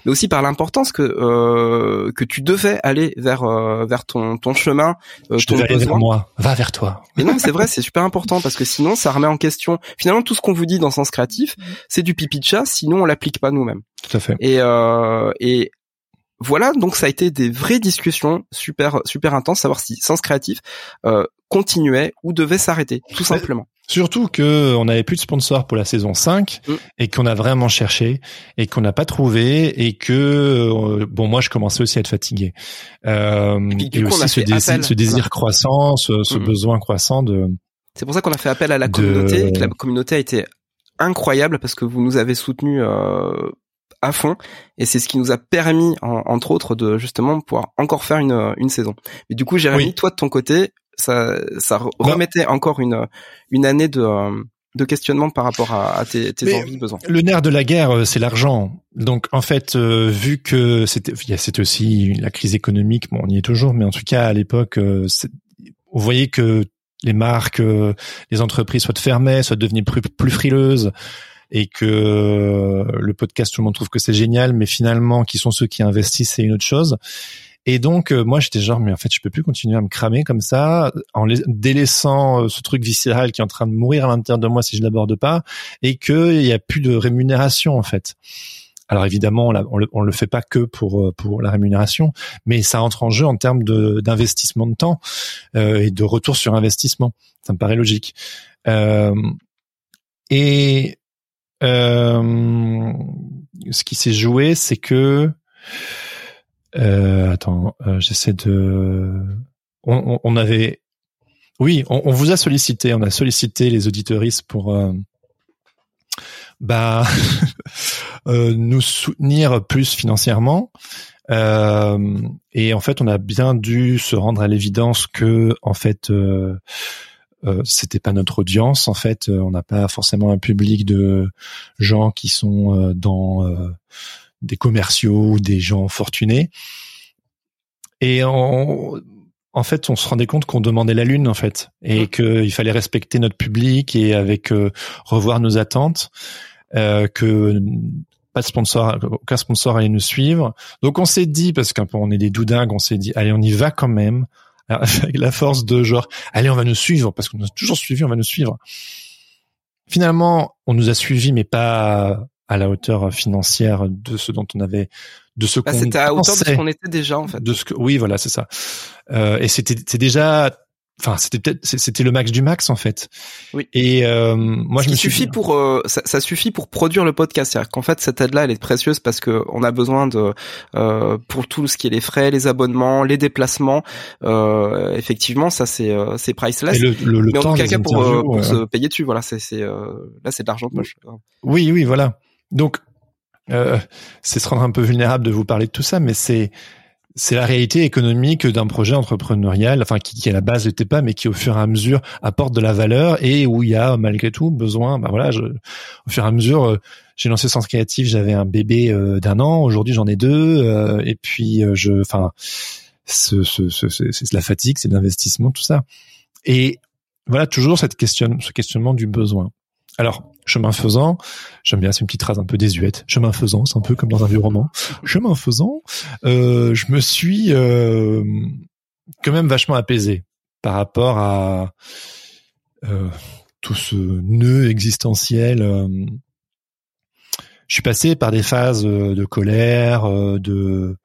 mais aussi par l'importance que euh, que tu devais aller vers euh, vers ton ton chemin. Euh, Je devais aller vers moi. Va vers toi. Mais non, c'est vrai, c'est super important parce que sinon, ça remet en question. Finalement, tout ce qu'on vous dit dans Sens Créatif, c'est du pipi de chat. Sinon, on l'applique pas nous-mêmes. Tout à fait. Et euh, et voilà, donc ça a été des vraies discussions super super intenses, savoir si Sens Créatif euh, continuait ou devait s'arrêter, tout simplement. Surtout que on n'avait plus de sponsors pour la saison 5 mm. et qu'on a vraiment cherché et qu'on n'a pas trouvé et que euh, bon moi je commençais aussi à être fatigué euh, et, aussi ce désir, ce désir, croissant, ce, mm. besoin croissant de. C'est pour ça qu'on a fait appel à la communauté et que la communauté a été incroyable parce que vous nous avez soutenus euh, à fond et c'est ce qui nous a permis entre autres de justement pouvoir encore faire une, une saison. Mais du coup Jérémy, toi de ton côté, ça, ça remettait encore une, une année de, de questionnement par rapport à, à tes, tes envies, besoins. Le nerf de la guerre, euh, c'est l'argent. Donc en fait, euh, vu que c'était, c'était aussi la crise économique, bon, on y est toujours, mais en tout cas à l'époque, euh, vous voyez que les marques, les entreprises soit fermaient, soit devenaient plus, plus frileuses et que le podcast tout le monde trouve que c'est génial mais finalement qui sont ceux qui investissent c'est une autre chose et donc euh, moi j'étais genre mais en fait je peux plus continuer à me cramer comme ça en délaissant euh, ce truc viscéral qui est en train de mourir à l'intérieur de moi si je l'aborde pas et qu'il y a plus de rémunération en fait. Alors évidemment, on, le, le fait pas que pour euh, pour la rémunération, mais ça entre en jeu en termes d'investissement de, temps et de retour sur investissement. Ça me paraît logique. et ce qui s'est joué, c'est que euh, attends, euh, j'essaie de. On, avait, oui, on, on, vous a sollicité, on a sollicité les auditeuristes pour euh, bah [LAUGHS] euh, nous soutenir plus financièrement. Euh, et en fait, on a bien dû se rendre à l'évidence que, en fait, euh, euh, c'était pas notre audience. En fait, on n'a pas forcément un public de gens qui sont dans des commerciaux ou des gens fortunés. Et en, en fait, on se rendait compte qu'on demandait la lune, en fait, et mmh. qu'il fallait respecter notre public et avec revoir nos attentes. Euh, que pas de sponsor, aucun sponsor allait nous suivre. Donc on s'est dit, parce qu'on est des doudingues, on s'est dit, allez, on y va quand même, [LAUGHS] avec la force de genre, allez, on va nous suivre, parce qu'on nous a toujours suivi, on va nous suivre. Finalement, on nous a suivis, mais pas à la hauteur financière de ce dont on avait, de ce bah, qu'on C'était à hauteur de ce qu'on était déjà, en fait. De ce que, oui, voilà, c'est ça. Euh, et c'était, c'est déjà Enfin, c'était peut-être c'était le max du max en fait. Oui. Et euh, moi, je me suffit pour euh, ça, ça, suffit pour produire le podcast. C'est-à-dire qu'en fait, cette aide-là, elle est précieuse parce que on a besoin de euh, pour tout ce qui est les frais, les abonnements, les déplacements. Euh, effectivement, ça c'est euh, c'est priceless. Et le, le, le Mais temps quelqu'un pour, pour se payer dessus. Voilà, c'est c'est là c'est de l'argent de poche. Oui, oui, voilà. Donc, c'est se rendre un peu vulnérable de vous parler de tout ça, mais c'est c'est la réalité économique d'un projet entrepreneurial, enfin qui, qui à la base n'était pas, mais qui au fur et à mesure apporte de la valeur et où il y a malgré tout besoin. Ben voilà, je, au fur et à mesure, euh, j'ai lancé Sens Créatif, j'avais un bébé euh, d'un an, aujourd'hui j'en ai deux, euh, et puis je, enfin, ce, ce, ce, c'est la fatigue, c'est l'investissement, tout ça. Et voilà, toujours cette question, ce questionnement du besoin. Alors, chemin faisant, j'aime bien, c'est une petite phrase un peu désuète. Chemin faisant, c'est un peu comme dans un vieux roman. [LAUGHS] Chemin faisant, euh, je me suis euh, quand même vachement apaisé par rapport à euh, tout ce nœud existentiel. je suis passé par des phases de colère, de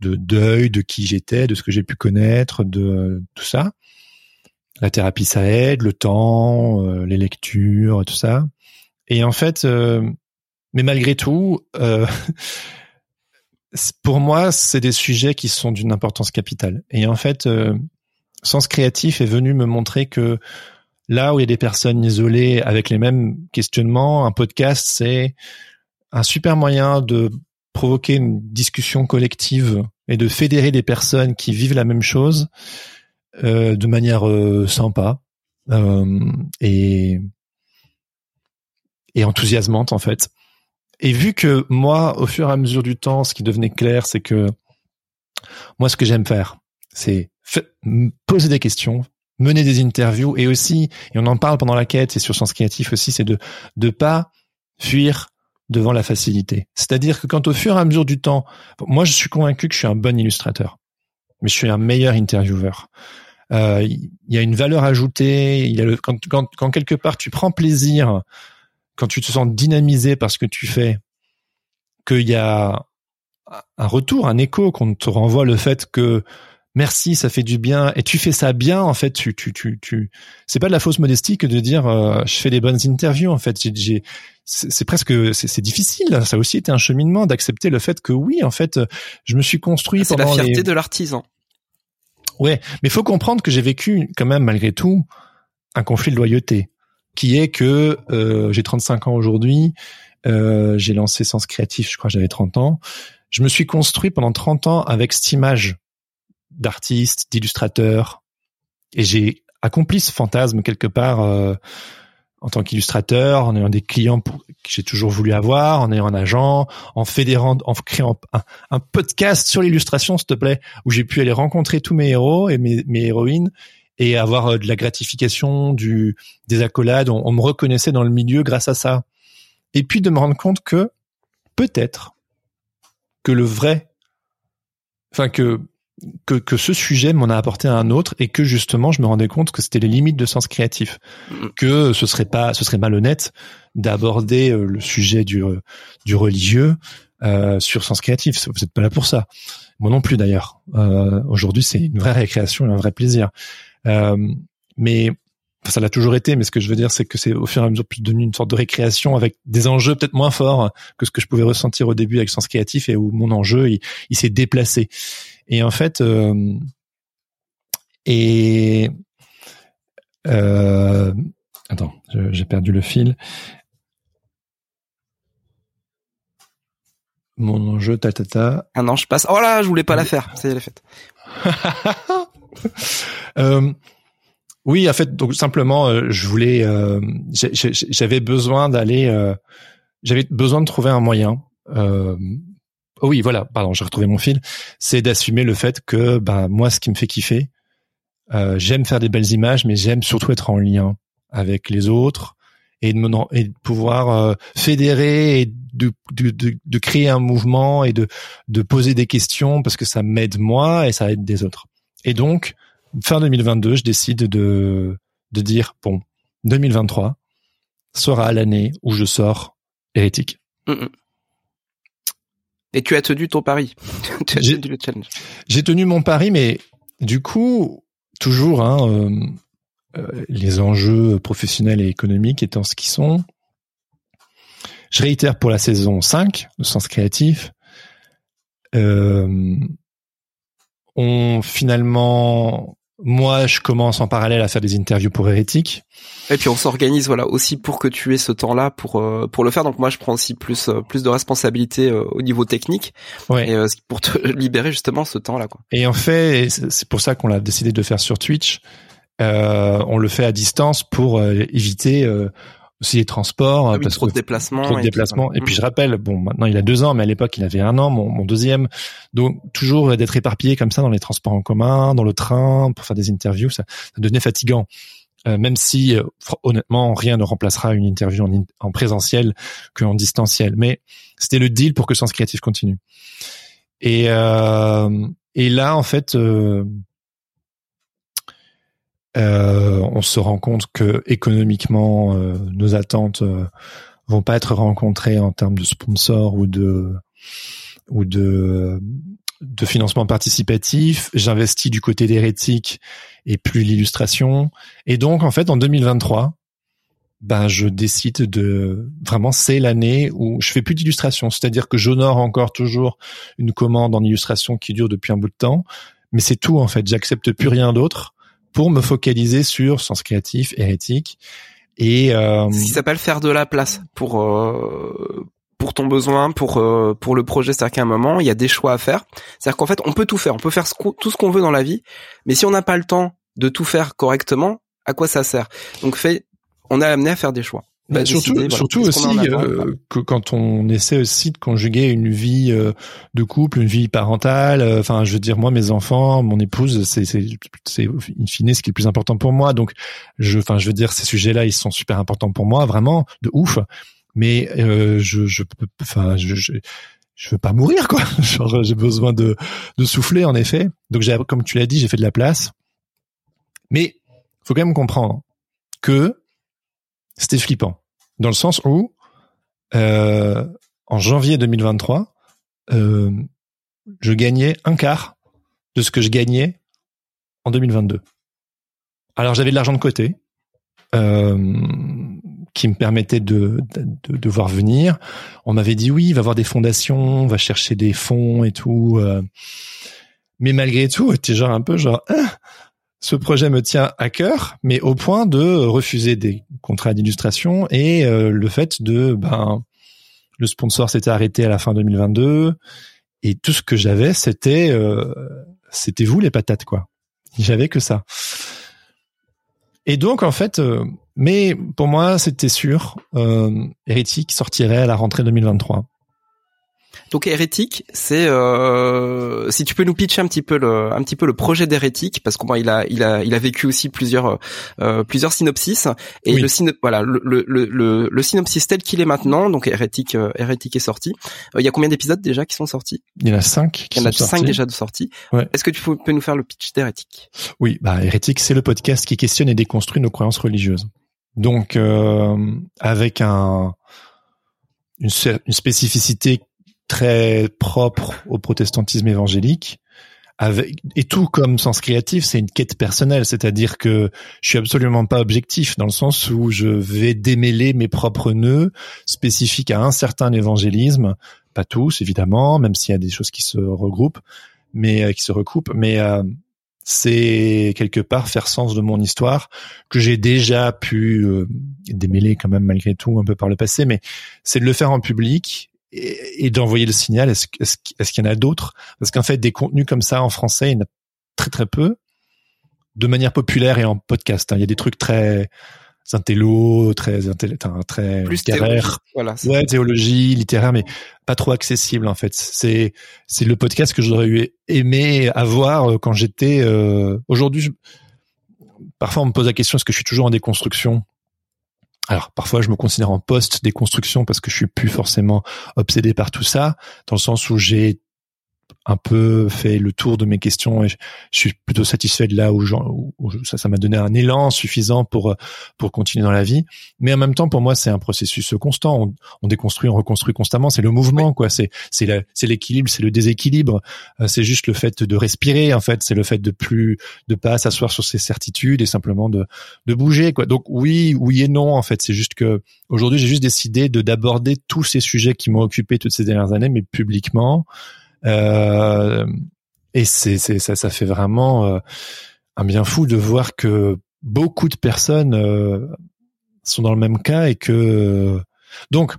de deuil de qui j'étais, de ce que j'ai pu connaître, de tout ça la thérapie ça aide, le temps, euh, les lectures, tout ça. Et en fait, euh, mais malgré tout, euh, [LAUGHS] pour moi, c'est des sujets qui sont d'une importance capitale. Et en fait, Sens Créatif est venu me montrer que là où il y a des personnes isolées avec les mêmes questionnements, un podcast, c'est un super moyen de provoquer une discussion collective et de fédérer des personnes qui vivent la même chose euh, de manière euh, sympa euh, et et enthousiasmante en fait. Et vu que moi, au fur et à mesure du temps, ce qui devenait clair, c'est que moi, ce que j'aime faire, c'est poser des questions, mener des interviews et aussi, et on en parle pendant la quête et sur Sens Créatif aussi, c'est de de pas fuir devant la facilité. C'est-à-dire que quand au fur et à mesure du temps, moi je suis convaincu que je suis un bon illustrateur, mais je suis un meilleur intervieweur euh, il y a une valeur ajoutée. Il quand, quand quelque part tu prends plaisir, quand tu te sens dynamisé par ce que tu fais, qu'il y a un retour, un écho, qu'on te renvoie le fait que merci, ça fait du bien et tu fais ça bien en fait. Tu tu tu tu. C'est pas de la fausse modestie que de dire euh, je fais des bonnes interviews en fait. J'ai c'est presque c'est difficile. Ça a aussi été un cheminement d'accepter le fait que oui en fait je me suis construit. C'est la fierté de l'artisan. Ouais, mais faut comprendre que j'ai vécu quand même malgré tout un conflit de loyauté, qui est que euh, j'ai 35 ans aujourd'hui, euh, j'ai lancé Sens Créatif, je crois que j'avais 30 ans. Je me suis construit pendant 30 ans avec cette image d'artiste, d'illustrateur, et j'ai accompli ce fantasme quelque part euh, en tant qu'illustrateur, en ayant des clients pour, que j'ai toujours voulu avoir, en ayant un agent, en fédérant, en créant un, podcast sur l'illustration, s'il te plaît, où j'ai pu aller rencontrer tous mes héros et mes, héroïnes et avoir euh, de la gratification, du, des accolades. On, on, me reconnaissait dans le milieu grâce à ça. Et puis de me rendre compte que peut-être que le vrai, enfin que que, que ce sujet m'en a apporté un autre et que justement je me rendais compte que c'était les limites de sens créatif, mm. que ce serait pas, ce serait malhonnête d'aborder euh, le sujet du euh, du religieux euh, sur sens créatif. Vous n'êtes pas là pour ça. Moi non plus d'ailleurs. Euh, Aujourd'hui c'est une vraie récréation et un vrai plaisir. Euh, mais ça l'a toujours été, mais ce que je veux dire, c'est que c'est au fur et à mesure plus devenu une sorte de récréation avec des enjeux peut-être moins forts que ce que je pouvais ressentir au début avec Sens Créatif et où mon enjeu, il, il s'est déplacé. Et en fait, euh, et euh, attends, j'ai perdu le fil. Mon enjeu, ta ta ta. Ah un an, je passe. Oh là, je voulais pas la faire. Ça y est, la fête. [LAUGHS] euh, oui, en fait, donc simplement, euh, je voulais, j'avais besoin d'aller, j'avais besoin de trouver un moyen euh, oh oui, voilà, pardon, j'ai retrouvé mon fil. C'est d'assumer le fait que, bah, moi, ce qui me fait kiffer, j'aime faire des belles images, mais j'aime surtout être en lien avec les autres et de, pouvoir fédérer et de, créer un mouvement et de, poser des questions parce que ça m'aide moi et ça aide des autres. Et donc, fin 2022, je décide de, de dire, bon, 2023 sera l'année où je sors hérétique. Et tu as tenu ton pari. [LAUGHS] tu as tenu le challenge. J'ai tenu mon pari, mais du coup, toujours, hein, euh, euh, les enjeux professionnels et économiques étant ce qu'ils sont. Je réitère pour la saison 5, le sens créatif. Euh, on finalement moi, je commence en parallèle à faire des interviews pour Hérétique. Et puis on s'organise voilà aussi pour que tu aies ce temps-là pour euh, pour le faire. Donc moi, je prends aussi plus euh, plus de responsabilités euh, au niveau technique ouais. et, pour te [LAUGHS] libérer justement ce temps-là. Quoi. Et en fait, c'est pour ça qu'on l'a décidé de faire sur Twitch. on le fait à distance pour éviter aussi les transports, ah parce trop de déplacements, trop de déplacements. Et, puis je rappelle, bon, maintenant il a deux ans, mais à l'époque il avait un an, mon, mon deuxième. Donc toujours d'être éparpillé comme ça dans les transports en commun, dans le train, pour faire des interviews, ça, ça devenait fatigant. Euh, même si euh, honnêtement rien ne remplacera une interview en, en présentiel qu'en distanciel. Mais c'était le deal pour que Sens Créatif continue. Et euh, et là en fait euh, euh, on se rend compte que économiquement, euh, nos attentes euh, vont pas être rencontrées en termes de sponsors ou de ou de de financement participatif. J'investis du côté d'hérétique et plus l'illustration. Et donc, en fait, en 2023, ben, je décide de vraiment c'est l'année où je fais plus d'illustration, c'est-à-dire que j'honore encore toujours une commande en illustration qui dure depuis un bout de temps, mais c'est tout en fait. J'accepte plus rien d'autre pour me focaliser sur sens créatif, hérétique. Et euh, ce s'appelle faire de la place pour euh, pour ton besoin, pour euh, pour le projet. C'est-à-dire qu'à un moment, il y a des choix à faire. C'est-à-dire qu'en fait, on peut tout faire, on peut faire tout ce qu'on veut dans la vie, mais si on n'a pas le temps de tout faire correctement, à quoi ça sert? Donc, fait, on est amené à faire des choix. Bah, surtout, surtout aussi euh, que quand on essaie aussi de conjuguer une vie euh, de couple, une vie parentale. Euh, enfin, je veux dire, moi, mes enfants, mon épouse, c'est c'est c'est in fine ce qui est le plus important pour moi. Donc, je, enfin, je veux dire, ces sujets-là, ils sont super importants pour moi, vraiment, de ouf. Mais je je enfin, je, je je veux pas mourir quoi. [LAUGHS] Genre j'ai besoin de de souffler en effet. Donc j'ai comme tu l'as dit, j'ai fait de la place. Mais faut quand même comprendre que c'était flippant dans le sens où euh, en janvier 2023, euh, je gagnais un quart de ce que je gagnais en 2022. Alors j'avais de l'argent de côté euh, qui me permettait de, voir venir. On m'avait dit oui, il va avoir des fondations, on va chercher des fonds et tout. Mais malgré tout, [LAUGHS] c'était genre un peu genre ah, ce projet me tient à cœur, mais au point de refuser des contrats d'illustration et euh, le fait de ben le sponsor s'était arrêté à la fin 2022 et tout ce que j'avais c'était euh, c'était vous les patates quoi. J'avais que ça. Et donc en fait, euh, mais pour moi c'était sûr, Hérétique sortirait à la rentrée 2023. Donc hérétique, c'est euh, si tu peux nous pitcher un petit peu le un petit peu le projet d'hérétique parce qu'il a il a il a vécu aussi plusieurs euh, plusieurs synopsis et le voilà le, le, le, le synopsis tel qu'il est maintenant donc hérétique euh, hérétique est sorti. Euh, il y a combien d'épisodes déjà qui sont sortis? Il y en a cinq. il y en a cinq déjà de sortis. Est-ce que tu peux, nous faire le pitch d'hérétique? Oui, bah hérétique c'est le podcast qui questionne et déconstruit nos croyances religieuses. Donc euh, avec un une, une spécificité très propre au protestantisme évangélique. Et tout comme sens créatif, c'est une quête personnelle, c'est-à-dire que je suis absolument pas objectif dans le sens où je vais démêler mes propres nœuds spécifiques à un certain évangélisme, pas tous évidemment, même s'il y a des choses qui se regroupent, mais euh, qui se recoupent, mais euh, c'est quelque part faire sens de mon histoire que j'ai déjà pu euh, démêler quand même malgré tout un peu par le passé, mais c'est de le faire en public et, d'envoyer le signal. Est-ce est-ce, est-ce qu'il y en a d'autres? Parce qu'en fait, des contenus comme ça en français, il y en a très très peu, de manière populaire et en podcast. Hein. Il y a des trucs très intello, très très plus littéraire. Voilà, ouais, théologie, littéraire, mais pas trop accessible en fait. C'est c'est le podcast que j'aurais eu aimé avoir euh, quand j'étais. Euh... Aujourd'hui, je... parfois on me pose la question est-ce que je suis toujours en déconstruction? Alors parfois je me considère en post déconstruction parce que je suis plus forcément obsédé par tout ça, dans le sens où j'ai un peu fait le tour de mes questions et je, suis plutôt satisfait de là où, où ça, ça m'a donné un élan suffisant pour pour continuer dans la vie. Mais en même temps, pour moi, c'est un processus constant. On, on, déconstruit, on reconstruit constamment. C'est le mouvement, quoi. C'est c'est c'est l'équilibre, c'est le déséquilibre. Euh, c'est juste le fait de respirer, en fait. C'est le fait de plus de pas s'asseoir sur ses certitudes et simplement de de bouger, quoi. Donc oui, oui et non, en fait. C'est juste que aujourd'hui, j'ai juste décidé de d'aborder tous ces sujets qui m'ont occupé toutes ces dernières années, mais publiquement. Euh, et c'est, c'est ça, ça fait vraiment euh, un bien fou de voir que beaucoup de personnes euh, sont dans le même cas et que donc.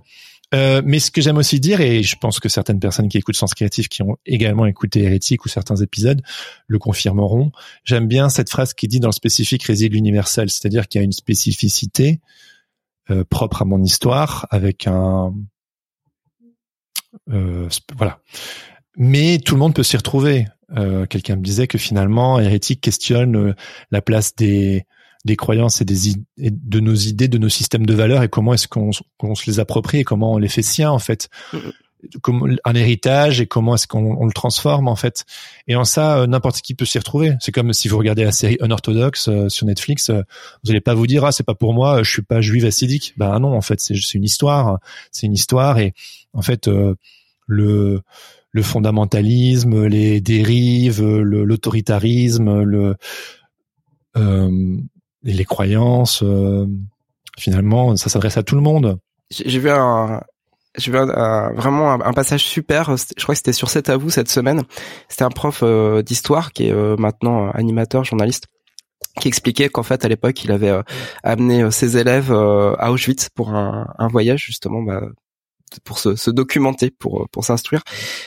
mais ce que j'aime aussi dire, et je pense que certaines personnes qui écoutent Sens Créatif, qui ont également écouté Hérétique ou certains épisodes, le confirmeront. J'aime bien cette phrase qui dit dans le spécifique réside l'universel, c'est-à-dire qu'il y a une spécificité propre à mon histoire, avec un voilà mais tout le monde peut s'y retrouver. Euh, Quelqu'un me disait que finalement, hérétique questionne euh, la place des des croyances et des et de nos idées, de nos systèmes de valeurs et comment est-ce qu'on qu'on se les approprie et comment on les fait siens en fait. Comme un héritage et comment est-ce qu'on on le transforme en fait. Et en ça, euh, n'importe qui peut s'y retrouver. C'est comme si vous regardez la série Unorthodox euh, sur Netflix, vous allez pas vous dire ah c'est pas pour moi, je suis pas juive assidique. Ben non, en fait c'est c'est une histoire, c'est une histoire et en fait le le fondamentalisme, les dérives, l'autoritarisme, le, euh, les croyances. Euh, finalement, ça s'adresse à tout le monde. J'ai vu un, j'ai vu vraiment un, passage super. Je crois que c'était sur C'est à vous cette semaine. C'était un prof euh, d'histoire qui est euh, maintenant animateur, journaliste, qui expliquait qu'en fait à l'époque il avait amené ses élèves à Auschwitz pour un, un voyage justement bah, pour se, se, documenter, pour pour s'instruire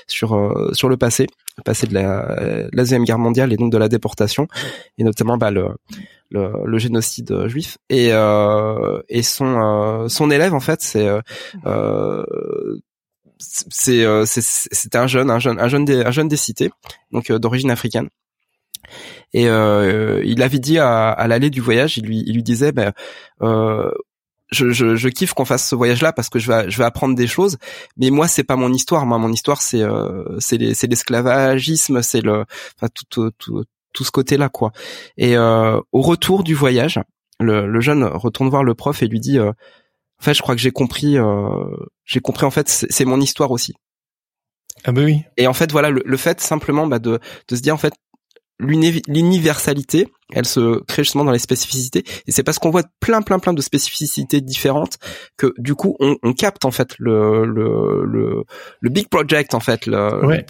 sur euh, sur le passé, le passé de la, la deuxième guerre mondiale et donc de la déportation et notamment bah, le, le, le génocide juif. Et euh, et son euh, son élève en fait c'est euh, c'est c'était un jeune un jeune un jeune des un jeune des cités donc d'origine africaine. Et euh, il avait dit à, à l'aller du voyage, il lui, il lui disait, ben, euh, je, je, je, kiffe qu'on fasse ce voyage-là parce que je vais, je vais apprendre des choses. Mais moi, c'est pas mon histoire. Moi, mon histoire, c'est, euh, c'est, l'esclavagisme, c'est le, enfin tout, tout, tout, ce côté-là, quoi. Et euh, au retour du voyage, le, le, jeune retourne voir le prof et lui dit, euh, en fait, je crois que j'ai compris, euh, j'ai compris. En fait, c'est mon histoire aussi. Ah bah oui. Et en fait, voilà, le, le fait simplement bah, de, de se dire, en fait, l'universalité, elle se crée justement dans les spécificités. Et c'est parce qu'on voit plein, plein, plein de spécificités différentes que du coup, on, on capte en fait le, le, le, le, big project en fait. Le,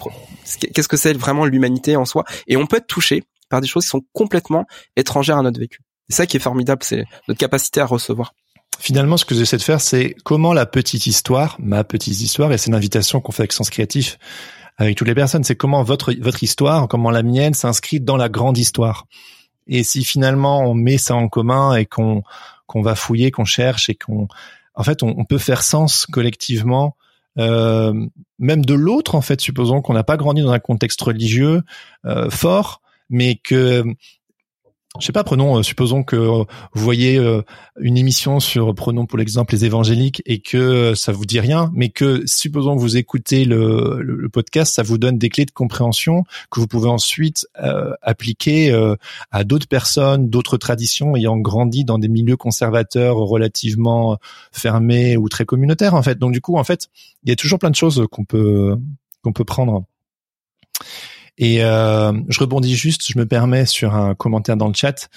Qu'est-ce que c'est vraiment l'humanité en soi Et on peut être touché par des choses qui sont complètement étrangères à notre vécu. C'est ça qui est formidable, c'est notre capacité à recevoir. Finalement, ce que j'essaie de faire, c'est comment la petite histoire, ma petite histoire, et c'est une invitation qu'on fait avec Sens Créatif, avec toutes les personnes. C'est comment votre votre histoire, comment la mienne s'inscrit dans la grande histoire. Et si finalement on met ça en commun et qu'on qu'on va fouiller, qu'on cherche et qu'on, en fait, on, peut faire sens collectivement, euh, même de l'autre en fait. Supposons qu'on n'a pas grandi dans un contexte religieux euh, fort, mais que je sais pas, prenons, euh, supposons que euh, vous voyez euh, une émission sur, prenons pour l'exemple les évangéliques et que ça vous dit rien, mais que supposons que vous écoutez le, le, podcast, ça vous donne des clés de compréhension que vous pouvez ensuite appliquer à d'autres personnes, d'autres traditions ayant grandi dans des milieux conservateurs relativement fermés ou très communautaires en fait. Donc du coup, en fait, il y a toujours plein de choses qu'on peut qu'on peut prendre. Et euh, je rebondis juste, je me permets sur un commentaire dans le chat,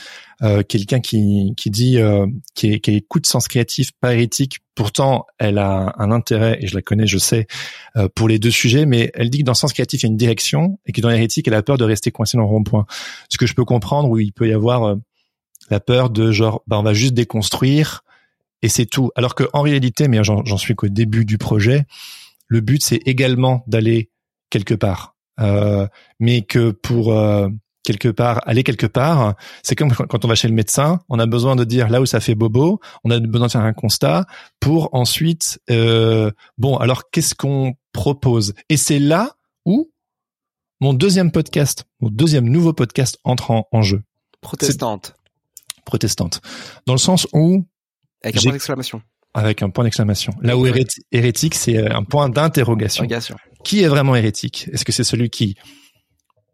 euh, quelqu'un qui, qui dit euh, qui, qui écoute Sens Créatif, pas hérétique, pourtant elle a un intérêt, et je la connais, je sais, euh, pour les deux sujets, mais elle dit que dans Sens Créatif, il y a une direction, et que dans hérétique, elle a peur de rester coincée dans le rond-point. Ce que je peux comprendre, où il peut y avoir euh, la peur de genre, bah, on va juste déconstruire, et c'est tout. Alors que en réalité, mais j'en suis qu'au début du projet, le but c'est également d'aller quelque part, mais que pour euh, quelque part aller quelque part, c'est comme quand on va chez le médecin, on a besoin de dire là où ça fait bobo, on a besoin de faire un constat pour ensuite euh, bon alors qu'est-ce qu'on propose? Et c'est là où mon deuxième podcast, mon deuxième nouveau podcast entre en, jeu. Protestante. Protestante. Dans le sens où avec un point d'exclamation. Avec un point d'exclamation. Là où hérétique, c'est euh, un point d'interrogation. Qui est vraiment hérétique? Est-ce que c'est celui qui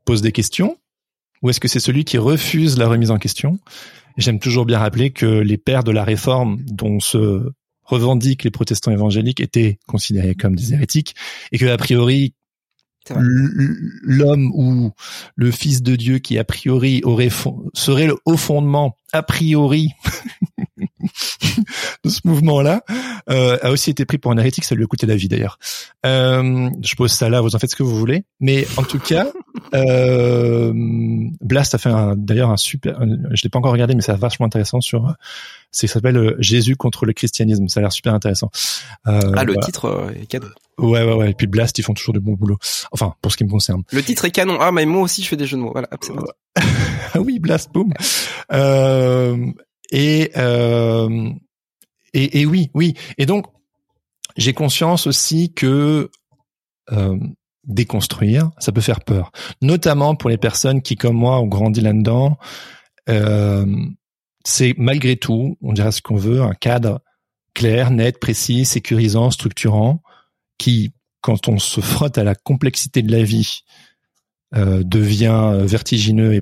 pose des questions? Ou est-ce que c'est celui qui refuse la remise en question? J'aime toujours bien rappeler que les pères de la réforme dont se revendiquent les protestants évangéliques étaient considérés comme des hérétiques et que a priori l'homme ou le fils de Dieu qui a priori aurait serait le haut fondement a priori [LAUGHS] de [LAUGHS] ce mouvement-là, euh, a aussi été pris pour un hérétique. Ça lui a coûté la vie d'ailleurs. Euh, je pose ça là, vous en faites ce que vous voulez. Mais en tout cas, euh, Blast a fait d'ailleurs un super. je l'ai pas encore regardé, mais c'est vachement intéressant sur. C'est ça s'appelle euh, Jésus contre le christianisme. Ça a l'air super intéressant. Euh, ah, le titre est canon. Ouais, ouais, ouais. Et puis Blast, ils font toujours du bon boulot. Enfin, pour ce qui me concerne. Le titre est canon. Ah, mais moi aussi, je fais des jeux de mots. Voilà. [LAUGHS] ah oui, Blast, boum. Euh, et, euh, et, oui, oui. Et donc, j'ai conscience aussi que euh, déconstruire, ça peut faire peur, notamment pour les personnes qui, comme moi, ont grandi là-dedans. Euh, c'est malgré tout, on dirait ce qu'on veut, un cadre clair, net, précis, sécurisant, structurant, qui, quand on se frotte à la complexité de la vie, euh, devient vertigineux et,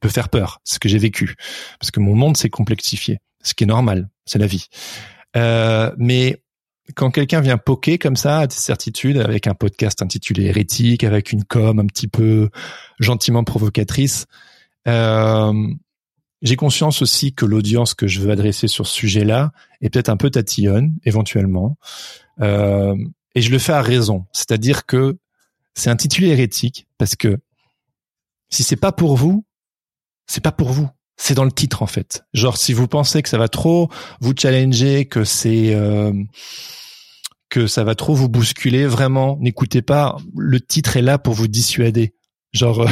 peut faire peur. ce que j'ai vécu parce que mon monde s'est complexifié, ce qui est normal, c'est la vie. Euh, mais quand quelqu'un vient poker comme ça à des certitudes avec un podcast intitulé Hérétique, avec une com un petit peu gentiment provocatrice, euh, j'ai conscience aussi que l'audience que je veux adresser sur ce sujet-là est peut-être un peu tatillonne, éventuellement. Euh, et je le fais à raison. C'est-à-dire que c'est intitulé hérétique parce que si c'est pas pour vous, c'est pas pour vous. C'est dans le titre en fait. Genre si vous pensez que ça va trop vous challenger, que c'est euh, que ça va trop vous bousculer, vraiment n'écoutez pas. Le titre est là pour vous dissuader. Genre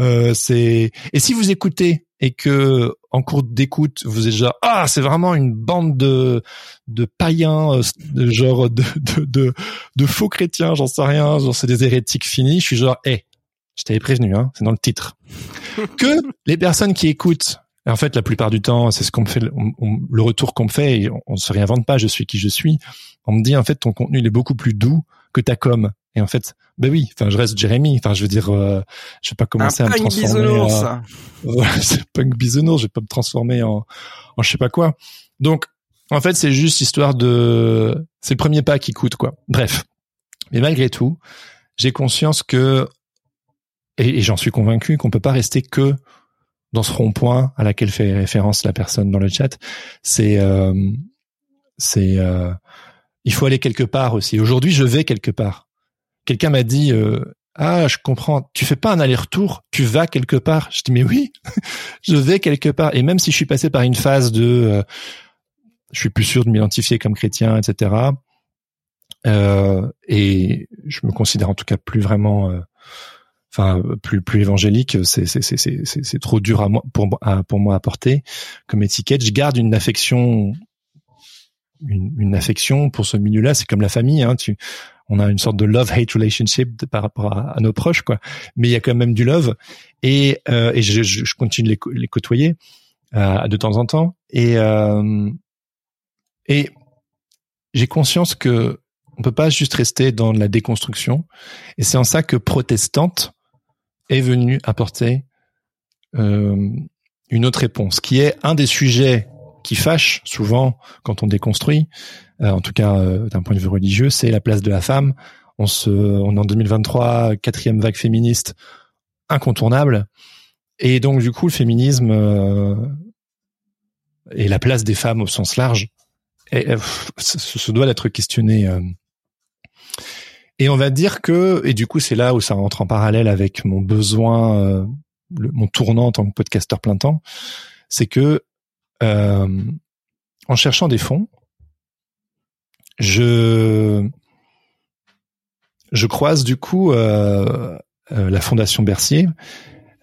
euh, [LAUGHS] c'est et si vous écoutez et que en cours d'écoute vous êtes genre ah c'est vraiment une bande de de païens de genre de de de, faux chrétiens j'en sais rien genre c'est des hérétiques finis je suis genre hé je t'avais prévenu, hein, c'est dans le titre. [LAUGHS] que les personnes qui écoutent, en fait, la plupart du temps, c'est ce qu'on me fait, le retour qu'on me fait, et on, se réinvente pas, je suis qui je suis. On me dit, en fait, ton contenu, il est beaucoup plus doux que ta com. Et en fait, ben oui, enfin, je reste Jérémy. Enfin, je veux dire, euh, je vais pas commencer à me transformer. En... [LAUGHS] Voilà, c'est punk bisounours. Je vais pas me transformer en, en je sais pas quoi. Donc, en fait, c'est juste histoire de, c'est le premier pas qui coûte, quoi. Bref. Mais malgré tout, j'ai conscience que et, j'en suis convaincu qu'on peut pas rester que dans ce rond-point à laquelle fait référence la personne dans le chat. C'est euh, c'est euh, il faut aller quelque part aussi. Aujourd'hui, je vais quelque part. Quelqu'un m'a dit euh, ah je comprends. Tu fais pas un aller-retour, tu vas quelque part? Je dis mais oui, [LAUGHS] je vais quelque part. Et même si je suis passé par une phase de euh, je suis plus sûr de m'identifier comme chrétien, etc. Euh, et je me considère en tout cas plus vraiment enfin plus plus évangélique, c'est c'est c'est c'est c'est trop dur à moi pour pour moi à porter comme étiquette. Je garde une affection une, une affection pour ce milieu-là. C'est comme la famille, hein. Tu on a une sorte de love hate relationship par rapport à, nos proches quoi. Mais il y a quand même du love et euh, et je, je, continue de les, les côtoyer euh, de temps en temps et euh, et j'ai conscience que on peut pas juste rester dans la déconstruction et c'est en ça que protestante est venu apporter euh, une autre réponse, qui est un des sujets qui fâche souvent quand on déconstruit, euh, en tout cas euh, d'un point de vue religieux, c'est la place de la femme. On se, on est en 2023, quatrième vague féministe incontournable, et donc du coup le féminisme et la place des femmes au sens large, se doit d'être questionné et on va dire que, et du coup c'est là où ça rentre en parallèle avec mon besoin, euh, mon tournant en tant que podcasteur plein temps, c'est que euh, en cherchant des fonds, je je croise du coup euh, euh, la fondation Bercier,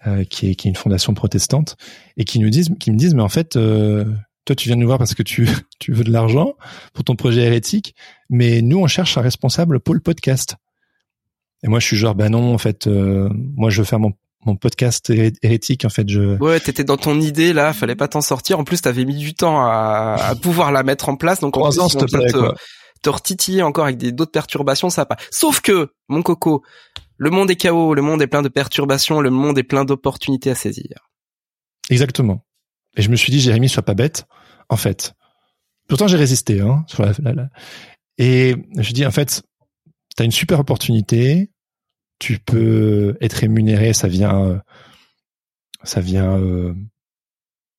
euh, qui, est, qui est une fondation protestante, et qui nous disent, qui me disent, mais en fait, euh, toi tu viens de nous voir parce que tu [LAUGHS] tu veux de l'argent pour ton projet hérétique, mais nous on cherche un responsable pour le podcast. Et moi je suis genre, ben non, en fait, euh, moi je veux faire mon mon podcast hérétique en fait je ouais t'étais dans ton idée là fallait pas t'en sortir en plus t'avais mis du temps à, à pouvoir la mettre en place donc trois ans s'il te plaît quoi te retitiller encore avec des d'autres perturbations, ça pas. Sauf que, mon coco, le monde est chaos, le monde est plein de perturbations, le monde est plein d'opportunités à saisir. Exactement. Et je me suis dit, Jérémy, sois pas bête. En fait, pourtant j'ai résisté. Hein, Et je dis, en fait, t'as une super opportunité. Tu peux être rémunéré. Ça vient, ça vient euh,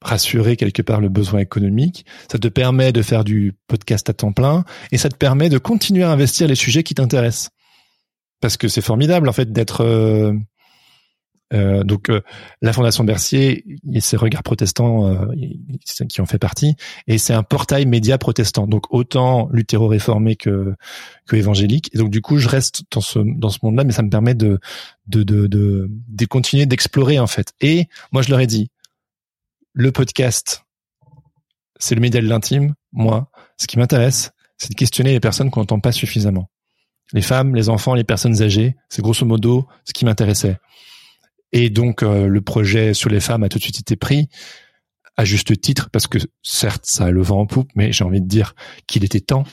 rassurer quelque part le besoin économique, ça te permet de faire du podcast à temps plein et ça te permet de continuer à investir les sujets qui t'intéressent. Parce que c'est formidable en fait d'être euh, euh, donc euh, la Fondation Bercier et ses regards protestants qui en fait partie et c'est un portail média protestant donc autant luthéro-réformé que que évangélique et donc du coup je reste dans ce dans ce monde-là mais ça me permet de de de de, de continuer d'explorer en fait et moi je leur ai dit le podcast, c'est le média de l'intime. Moi, ce qui m'intéresse, c'est de questionner les personnes qu'on n'entend pas suffisamment. Les femmes, les enfants, les personnes âgées, c'est grosso modo ce qui m'intéressait. Et donc euh, le projet sur les femmes a tout de suite été pris à juste titre parce que certes ça a le vent en poupe, mais j'ai envie de dire qu'il était temps.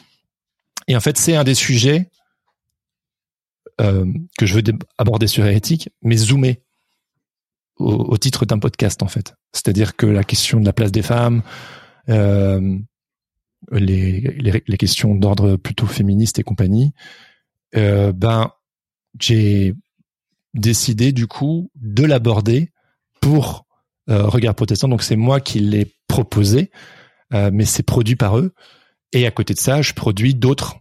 Et en fait c'est un des sujets euh, que je veux aborder sur Hérétique, mais zoomer au, titre d'un podcast en fait. C'est-à-dire que la question de la place des femmes, euh, les, les, les, questions d'ordre plutôt féministe et compagnie, euh, ben j'ai décidé du coup de l'aborder pour euh, Regard Protestant. Donc c'est moi qui l'ai proposé, euh, mais c'est produit par eux. Et à côté de ça, je produis d'autres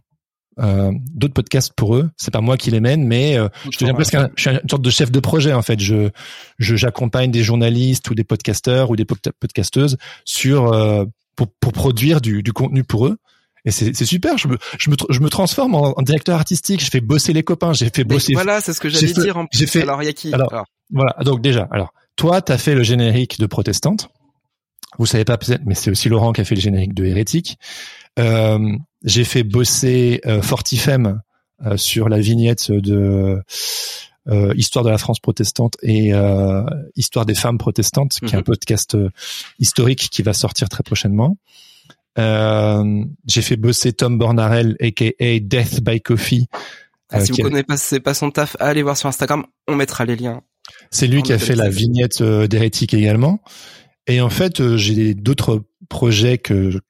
euh, d'autres podcasts pour eux. C'est pas moi qui les mène, mais euh, je deviens presque un, je suis une sorte de chef de projet en fait. Je j'accompagne des journalistes ou des podcasteurs ou des podcasteuses sur euh, pour, pour produire du, du contenu pour eux. Et c'est super, je me, je me, je me transforme en, directeur artistique, je fais bosser les copains, j'ai fait bosser. voilà, c'est ce que j'allais dire en plus. Fait, alors, il y a qui alors, voilà, donc déjà, alors, toi, t'as fait le générique de Protestante. Vous savez pas peut-être, mais c'est aussi Laurent qui a fait le générique de Hérétique. Euh, j'ai fait bosser euh, Fortifem euh, sur la vignette de euh, Histoire de la France protestante et euh, Histoire des femmes protestantes, qui est un mhm. podcast historique qui va sortir très prochainement. J'ai fait bosser Tom Bornarel, aka Death by Coffee. Ah, si vous connaissez pas, c'est pas son taf, allez voir sur Instagram, on mettra les liens. C'est lui qui a fait la vignette d'Hérétique également. Et en fait, j'ai d'autres projets que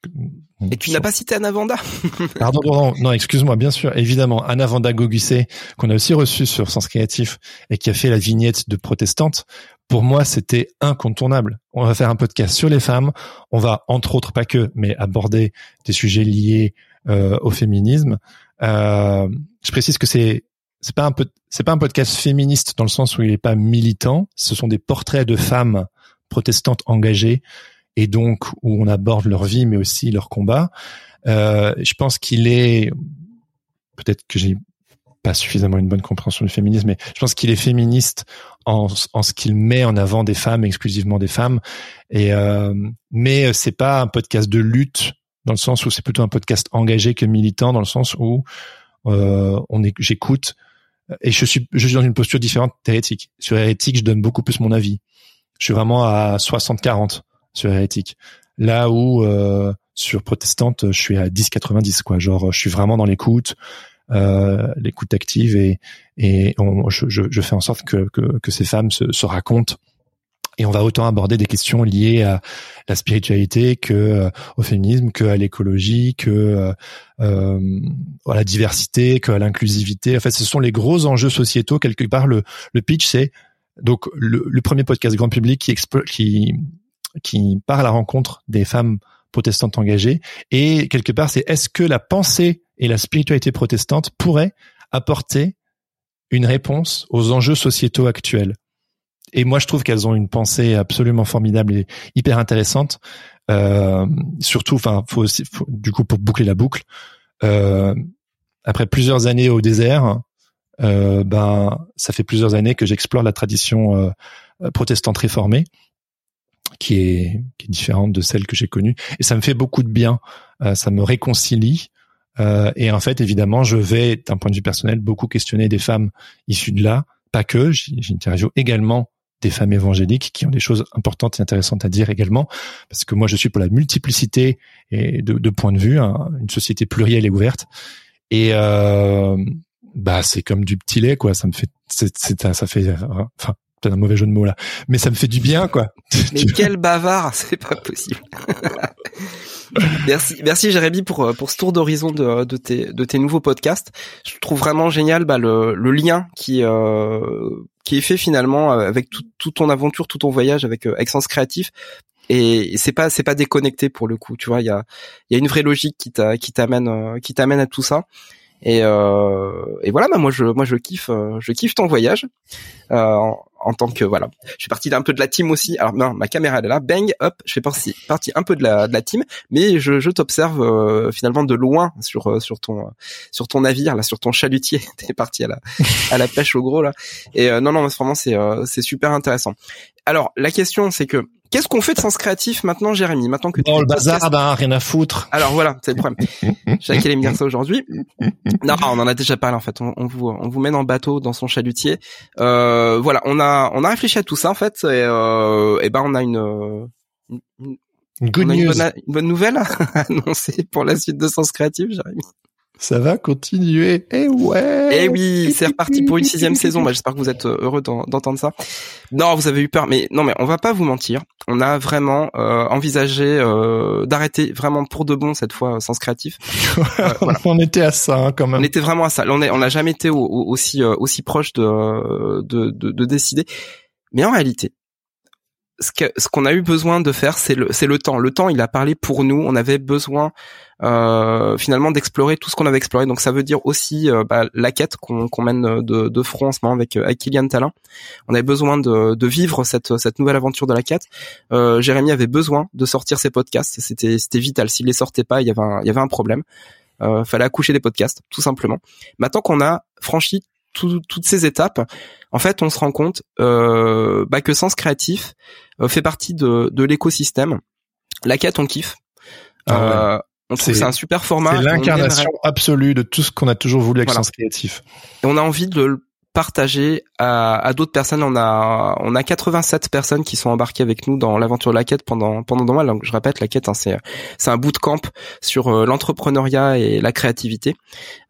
et tu n'as pas cité Anna Vanda [LAUGHS] Pardon, non, excuse-moi, bien sûr, évidemment, Anna Vanda Gogussé, qu'on a aussi reçu sur Sens Créatif et qui a fait la vignette de protestante. Pour moi, c'était incontournable. On va faire un podcast sur les femmes. On va, entre autres, pas que, mais aborder des sujets liés euh, au féminisme. Euh, je précise que c'est c'est pas un c'est pas un podcast féministe dans le sens où il est pas militant. Ce sont des portraits de femmes protestantes engagées et donc où on aborde leur vie mais aussi leur combat. Euh, je pense qu'il est peut-être que j'ai pas suffisamment une bonne compréhension du féminisme, mais je pense qu'il est féministe en, en ce qu'il met en avant des femmes, exclusivement des femmes. Et euh, mais c'est pas un podcast de lutte dans le sens où c'est plutôt un podcast engagé que militant dans le sens où euh, on est, j'écoute et je suis, je suis dans une posture différente d'hérétique. Sur hérétique, je donne beaucoup plus mon avis. Je suis vraiment à 60-40 sur hérétique. Là où euh, sur protestante, je suis à 10-90 quoi. Genre, je suis vraiment dans l'écoute, l'écoute active et et je, je, fais en sorte que que, que ces femmes se, se, racontent. Et on va autant aborder des questions liées à la spiritualité que euh, au féminisme, que à l'écologie, que euh, euh, à la diversité, que à l'inclusivité. En fait, ce sont les gros enjeux sociétaux. Quelque part, le, le pitch, c'est donc le, le, premier podcast grand public qui, qui qui part à la rencontre des femmes protestantes engagées. Et quelque part, c'est est-ce que la pensée et la spiritualité protestante pourraient apporter une réponse aux enjeux sociétaux actuels Et moi, je trouve qu'elles ont une pensée absolument formidable et hyper intéressante. Euh, surtout, enfin, faut aussi, du coup, pour boucler la boucle, euh, après plusieurs années au désert, ben ça fait plusieurs années que j'explore la tradition protestante réformée qui est différente de celle que j'ai connue et ça me fait beaucoup de bien ça me réconcilie euh, et en fait, évidemment, je vais, d'un point de vue personnel, beaucoup questionner des femmes issues de là, pas que, j'interviewe également des femmes évangéliques qui ont des choses importantes et intéressantes à dire également, parce que moi je suis pour la multiplicité et de, de points de vue, hein, une société plurielle et ouverte. Et euh, bah c'est comme du petit lait quoi, ça me fait, c'est, ça fait, enfin peut-être un mauvais jeu de mots là, mais ça me fait du bien quoi. [LAUGHS] Mais quel bavard, [LAUGHS] c'est pas possible. [LAUGHS] merci, merci Jérémy pour euh, pour ce tour d'horizon de, de tes de tes nouveaux podcasts. Je trouve vraiment génial bah, le le lien qui euh, qui est fait finalement euh, avec tout, tout ton aventure, tout ton voyage avec euh, Sens Créatif et c'est pas c'est pas déconnecté pour le coup tu vois il y a il y a une vraie logique qui t'a qui t'amène qui t'amène à tout ça et, euh, et voilà, bah moi je moi je kiffe euh, je kiffe ton voyage euh, en, tant que voilà. Je fais partie d'un peu de la team aussi. Alors non, ma caméra elle est là, bang, hop, je fais partie un peu de la de la team, mais je, je t'observe euh, finalement de loin sur euh, sur ton sur ton navire là, sur ton chalutier. [LAUGHS] T'es parti à la à la pêche au gros là. Et non non, vraiment c'est c'est super intéressant. Alors la question c'est que Qu'est-ce qu'on fait de sens créatif maintenant, Jérémy Maintenant que dans le bazar, ben, rien à foutre. Alors voilà, c'est le problème. J'ai allait me dire ça aujourd'hui. Non, on en a déjà parlé en fait. On, on, vous on vous dans le bateau, dans son chalutier. Euh, voilà, on a on a réfléchi à tout ça en fait. Et, euh, et ben on a une une, une, bonne, une bonne nouvelle à [LAUGHS] annoncer pour la suite de Sens Créatif, Jérémy. Ça va continuer. Eh ouais. Eh oui, c'est reparti pour une sixième [LAUGHS] saison. Bah, j'espère que vous êtes euh, heureux d'entendre ça. Non, vous avez eu peur, mais non, mais on va pas vous mentir. On a vraiment euh, envisagé euh, d'arrêter vraiment pour de bon cette fois Sens Créatif. [LAUGHS] voilà. on était à ça hein, quand même. On était vraiment à ça. On est, on n'a jamais été aussi aussi proche de, de, de, de décider. Mais en réalité, ce qu'on a eu besoin de faire, c'est le, c'est le temps. Le temps, il a parlé pour nous. On avait besoin euh, finalement d'explorer tout ce qu'on avait exploré. Donc ça veut dire aussi euh, bah, la quête qu'on, mène de, de, front en ce moment avec, avec Kylian Talin. On avait besoin de, de vivre cette, cette nouvelle aventure de la quête. Euh, Jérémy avait besoin de sortir ses podcasts. C'était, vital. S'il les sortait pas, il y avait un, il y avait un problème. Euh, fallait accoucher des podcasts, tout simplement. Maintenant qu'on a franchi toutes ces étapes, en fait, on se rend compte euh, bah, que Sens Créatif euh, fait partie de, de l'écosystème. La quête, on kiffe. Ah euh, on trouve c'est un super format. C'est l'incarnation absolue de tout ce qu'on a toujours voulu avec Sens Créatif. Et on a envie de le partager à, à d'autres personnes. On a on a 87 personnes qui sont embarquées avec nous dans l'aventure de la quête pendant pendant deux mois. Donc je répète, la quête hein, c'est c'est un bootcamp sur euh, l'entrepreneuriat et la créativité.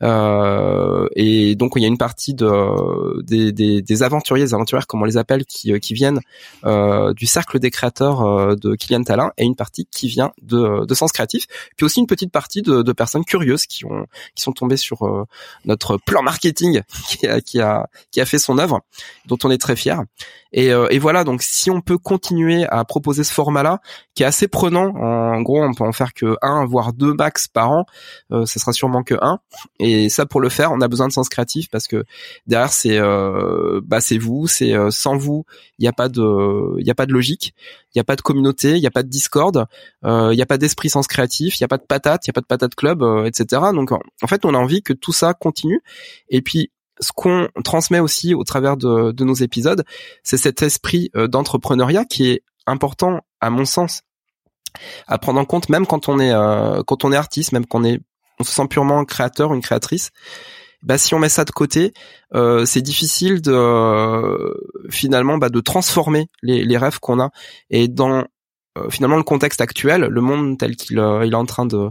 Euh, et donc il y a une partie de des, des, des aventuriers, des aventurières comme on les appelle, qui euh, qui viennent euh, du cercle des créateurs euh, de Kylian Talin, et une partie qui vient de de Sens Créatif. Puis aussi une petite partie de, de personnes curieuses qui ont qui sont tombées sur notre plan marketing [LAUGHS] qui a qui a qui a fait son œuvre, dont on est très fier. Et, euh, et, voilà, donc si on peut continuer à proposer ce format-là, qui est assez prenant, en gros on peut en faire que un, voire deux max par an, euh, ce sera sûrement que un. Et ça pour le faire, on a besoin de sens créatif parce que derrière c'est euh, bah c'est vous, c'est euh, sans vous, il n'y a pas de il y a pas de logique, il n'y a pas de communauté, il n'y a pas de Discord, il n'y a pas d'esprit sens créatif, il n'y a pas de patate, il n'y a pas de patate club, etc. Donc en fait on a envie que tout ça continue. Et puis ce qu'on transmet aussi au travers de, nos épisodes, c'est cet esprit euh, d'entrepreneuriat qui est important à mon sens à prendre en compte même quand on est euh, quand on est artiste, même qu'on est on se sent purement créateur, une créatrice. Bah si on met ça de côté, euh, c'est difficile de finalement bah, de transformer les, les rêves qu'on a et dans finalement le contexte actuel, le monde tel qu'il il est en train de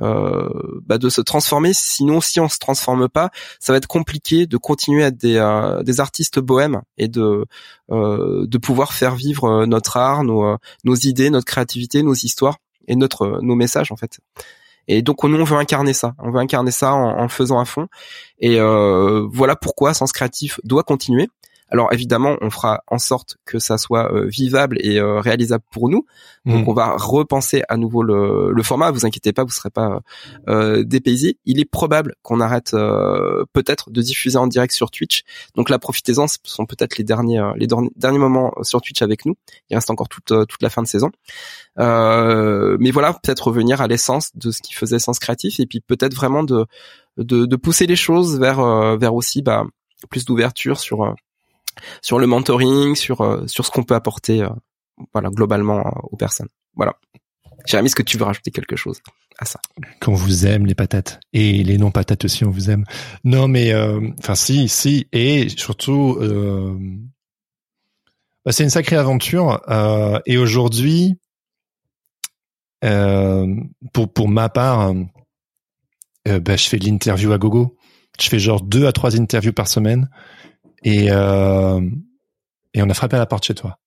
euh, bah, de se transformer. Sinon, si on se transforme pas, ça va être compliqué de continuer à être des, euh, des artistes bohèmes et de euh, de pouvoir faire vivre notre art, nos, nos idées, notre créativité, nos histoires et notre nos messages en fait. Et donc nous on veut incarner ça, on veut incarner ça en, en faisant à fond. Et voilà pourquoi Sens Créatif doit continuer. Alors évidemment, on fera en sorte que ça soit euh, vivable et euh, réalisable pour nous. Donc mm. on va repenser à nouveau le, le, format. Vous inquiétez pas, vous serez pas euh, dépaysés. Il est probable qu'on arrête euh, peut-être de diffuser en direct sur Twitch. Donc là, profitez-en. Ce sont peut-être les derniers les derniers moments sur Twitch avec nous. Il reste encore toute toute la fin de saison. mais voilà, peut-être revenir à l'essence de ce qui faisait sens créatif et puis peut-être vraiment de, de, de pousser les choses vers vers aussi bah plus d'ouverture sur sur le mentoring, sur sur ce qu'on peut apporter, voilà, globalement aux personnes. Voilà. Jérémy, est-ce que tu veux rajouter quelque chose à ça? Qu'on vous aime les patates et les non patates aussi, on vous aime. Non, mais enfin si, si, et surtout, euh, bah, c'est une sacrée aventure. Euh, et aujourd'hui, euh, pour pour ma part, euh, bah, je fais de l'interview à gogo. Je fais genre deux à trois interviews par semaine et euh, et on a frappé à la porte chez toi.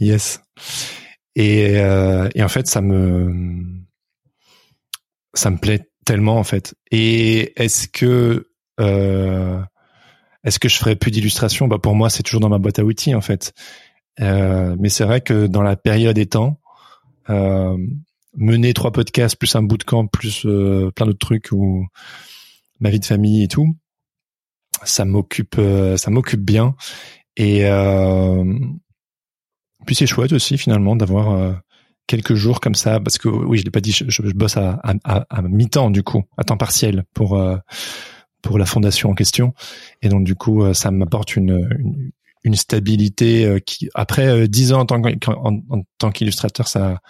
Yes. Et euh, et en fait, ça me ça me plaît tellement en fait. Et est-ce que euh, est-ce que je ferais plus d'illustration Bah pour moi, c'est toujours dans ma boîte à outils en fait. Euh, mais c'est vrai que dans la période étant, euh, mener trois podcasts plus un bootcamp plus euh, plein d'autres trucs ou ma vie de famille et tout, ça m'occupe, euh, ça m'occupe bien. Et puis c'est chouette aussi finalement d'avoir quelques jours comme ça parce que oui je l'ai pas dit je, bosse à, mi-temps du coup à temps partiel pour pour la fondation en question et donc du coup ça m'apporte une, une, une stabilité euh, qui après euh, dix ans en tant qu'illustrateur ça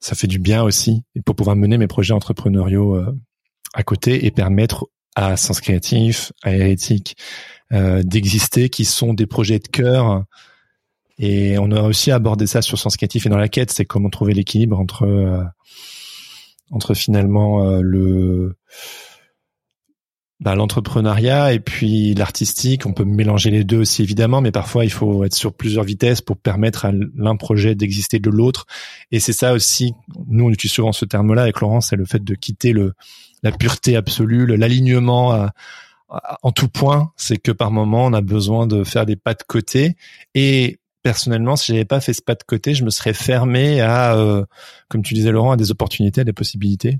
ça fait du bien aussi pour pouvoir mener mes projets entrepreneuriaux euh, à côté et permettre à Sens Créatif, à Hérétique d'exister, qui sont des projets de cœur. Et on a aussi abordé ça sur Sens Créatif et dans la quête, c'est comment trouver l'équilibre entre entre finalement le bah, l'entrepreneuriat et puis l'artistique, on peut mélanger les deux aussi évidemment, mais parfois il faut être sur plusieurs vitesses pour permettre à l'un projet d'exister de l'autre. Et c'est ça aussi, nous on utilise souvent ce terme-là avec Laurence, c'est le fait de quitter le la pureté absolue, l'alignement en tout point. C'est que par moment on a besoin de faire des pas de côté. Et personnellement, si j'avais pas fait ce pas de côté, je me serais fermé à, euh, comme tu disais Laurent, à des opportunités, à des possibilités.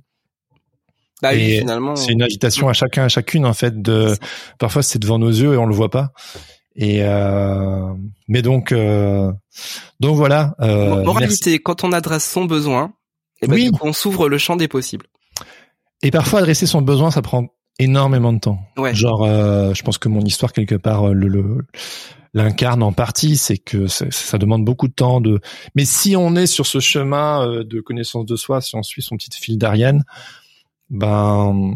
Bah finalement, c'est une invitation à chacun, à chacune en fait. De parfois c'est devant nos yeux et on le voit pas. Et euh, mais donc euh, donc voilà. Euh, Moralité, quand on adresse son besoin, eh ben, on s'ouvre le champ des possibles. Et parfois adresser son besoin, ça prend énormément de temps. Ouais. Genre, euh, je pense que mon histoire quelque part le, le l'incarne en partie, c'est que ça, demande beaucoup de temps de. Mais si on est sur ce chemin euh, de connaissance de soi, si on suit son petit fil d'Ariane, ben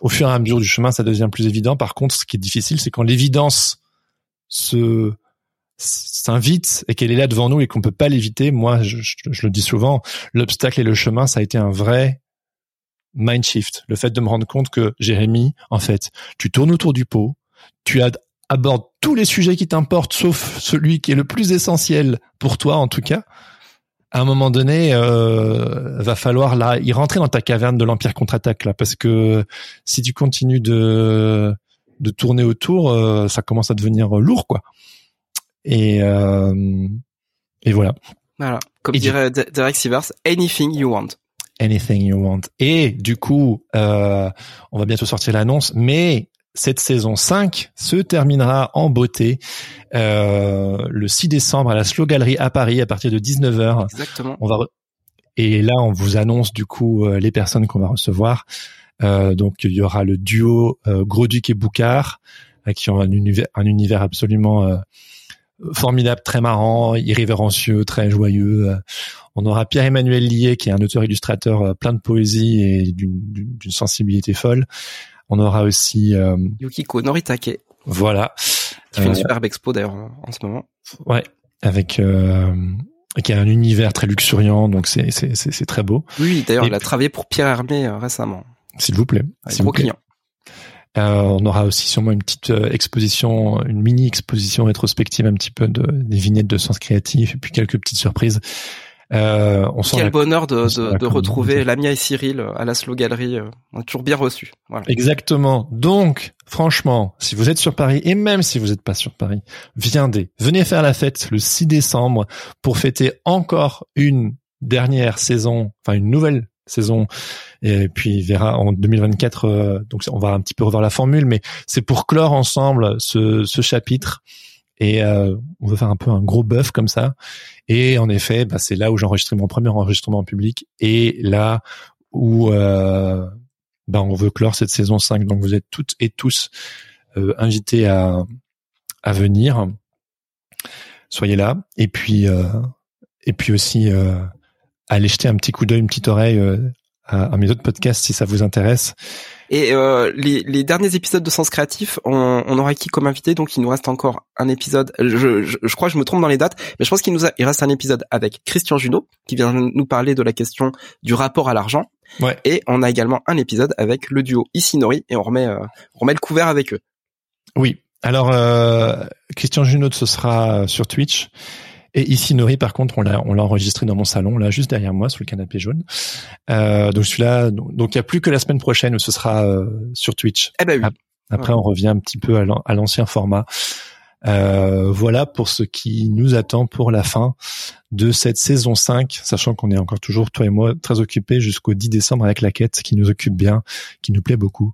au fur et à mesure du chemin, ça devient plus évident. Par contre, ce qui est difficile, c'est quand l'évidence se s'invite et qu'elle est là devant nous et qu'on peut pas l'éviter. Moi, je, le dis souvent, l'obstacle et le chemin, ça a été un vrai mind shift. Le fait de me rendre compte que Jérémy, en fait, tu tournes autour du pot, tu abordes tous les sujets qui t'importent, sauf celui qui est le plus essentiel pour toi, en tout cas à un moment donné, euh, va falloir là y rentrer dans ta caverne de l'Empire contre-attaque là, parce que si tu continues de de tourner autour, euh, ça commence à devenir lourd quoi. Et euh, et voilà. Voilà. Comme dirait Derek Sivers, anything you want. Anything you want. Et du coup, euh, on va bientôt sortir l'annonce, mais cette saison 5 se terminera en beauté euh, le 6 décembre à la Slow Gallery à Paris à partir de 19h. Exactement. On va et là on vous annonce du coup euh, les personnes qu'on va recevoir. Euh, donc il y aura le duo euh, Gros-Duc et Boucard qui ont un univers, un univers absolument formidable, très marrant, irrévérencieux, très joyeux. On aura Pierre-Emmanuel Lié qui est un auteur-illustrateur plein de poésie et d'une sensibilité folle. On aura aussi euh, Yukiko Noritake. Voilà. Qui fait une euh, superbe expo d'ailleurs en ce moment. Ouais, avec euh, qui a un univers très luxuriant, donc c'est c'est c'est très beau. Oui, d'ailleurs, il a travaillé pour Pierre Hermé récemment. S'il vous plaît. Avec gros client. Euh, on aura aussi sûrement une petite exposition, une mini exposition rétrospective un petit peu de des vignettes de sens créatif et puis quelques petites surprises. Euh, on Quel bonheur de, de, de retrouver Lamia et Cyril à la Slow Gallery. Euh, on toujours bien reçu. Voilà. Exactement. Donc, franchement, si vous êtes sur Paris et même si vous n'êtes pas sur Paris, viendez. Venez faire la fête le 6 décembre pour fêter encore une dernière saison, enfin une nouvelle saison. Et puis verra en 2024. Euh, donc on va un petit peu revoir la formule, mais c'est pour clore ensemble ce, ce chapitre et euh, on veut faire un peu un gros bœuf comme ça. Et en effet, bah, c'est là où j'ai enregistré mon premier enregistrement en public et là où euh, bah, on veut clore cette saison 5. Donc vous êtes toutes et tous euh, invités à, à venir. Soyez là. Et puis, et puis aussi, allez jeter un petit coup d'œil, une petite oreille à, à, mes autres podcasts si ça vous intéresse. Et euh, les, les, derniers épisodes de Sens Créatif, on, on aura qui comme invité? Donc il nous reste encore un épisode. Je, je, je crois que je me trompe dans les dates, mais je pense qu'il nous a, il reste un épisode avec Christian Junot qui vient nous parler de la question du rapport à l'argent. Ouais. Et on a également un épisode avec le duo Isinori et on remet euh, on remet le couvert avec eux. Oui. Alors euh, Christian Junot, ce sera sur Twitch. Et ici Nori, par contre, on l'a on l'a enregistré dans mon salon, là, juste derrière moi, sous le canapé jaune. Euh, donc celui-là, donc il y a plus que la semaine prochaine où ce sera euh, sur Twitch. Eh ben oui. Après, on revient un petit peu à l'ancien format. Euh, voilà pour ce qui nous attend pour la fin de cette saison 5, sachant qu'on est encore toujours, toi et moi, très occupés jusqu'au 10 décembre avec la quête qui nous occupe bien, qui nous plaît beaucoup.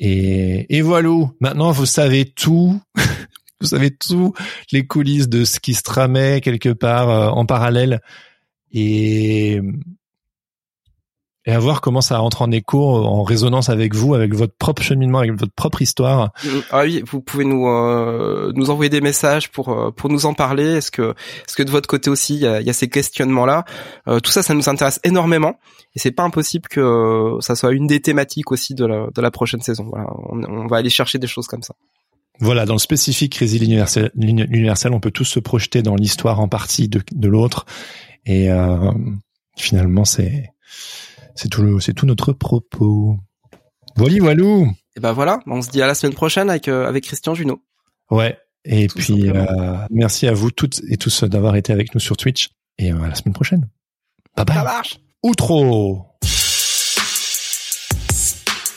Et, et voilà, maintenant vous savez tout [LAUGHS] vous savez tout les coulisses de ce qui se tramait quelque part euh, en parallèle et et à voir comment ça rentre en écho, en résonance avec vous, avec votre propre cheminement, avec votre propre histoire. Ah oui, vous pouvez nous euh, nous envoyer des messages pour euh, pour nous en parler. Est-ce que est-ce que de votre côté aussi il y a, ces questionnements là Tout ça, ça nous intéresse énormément et c'est pas impossible que ça soit une des thématiques aussi de la de la prochaine saison. On va aller chercher des choses comme ça. Voilà, dans le spécifique Résil universel, universel, on peut tous se projeter dans l'histoire en partie de, de l'autre, et euh, finalement, c'est c'est tout c'est tout notre propos. Voilà, voilou. Et ben voilà, on se dit à la semaine prochaine avec euh, avec Christian Junot. Ouais. Et puis euh, merci à vous toutes et tous d'avoir été avec nous sur Twitch, et à la semaine prochaine. Bye bye. Ça marche. Outro.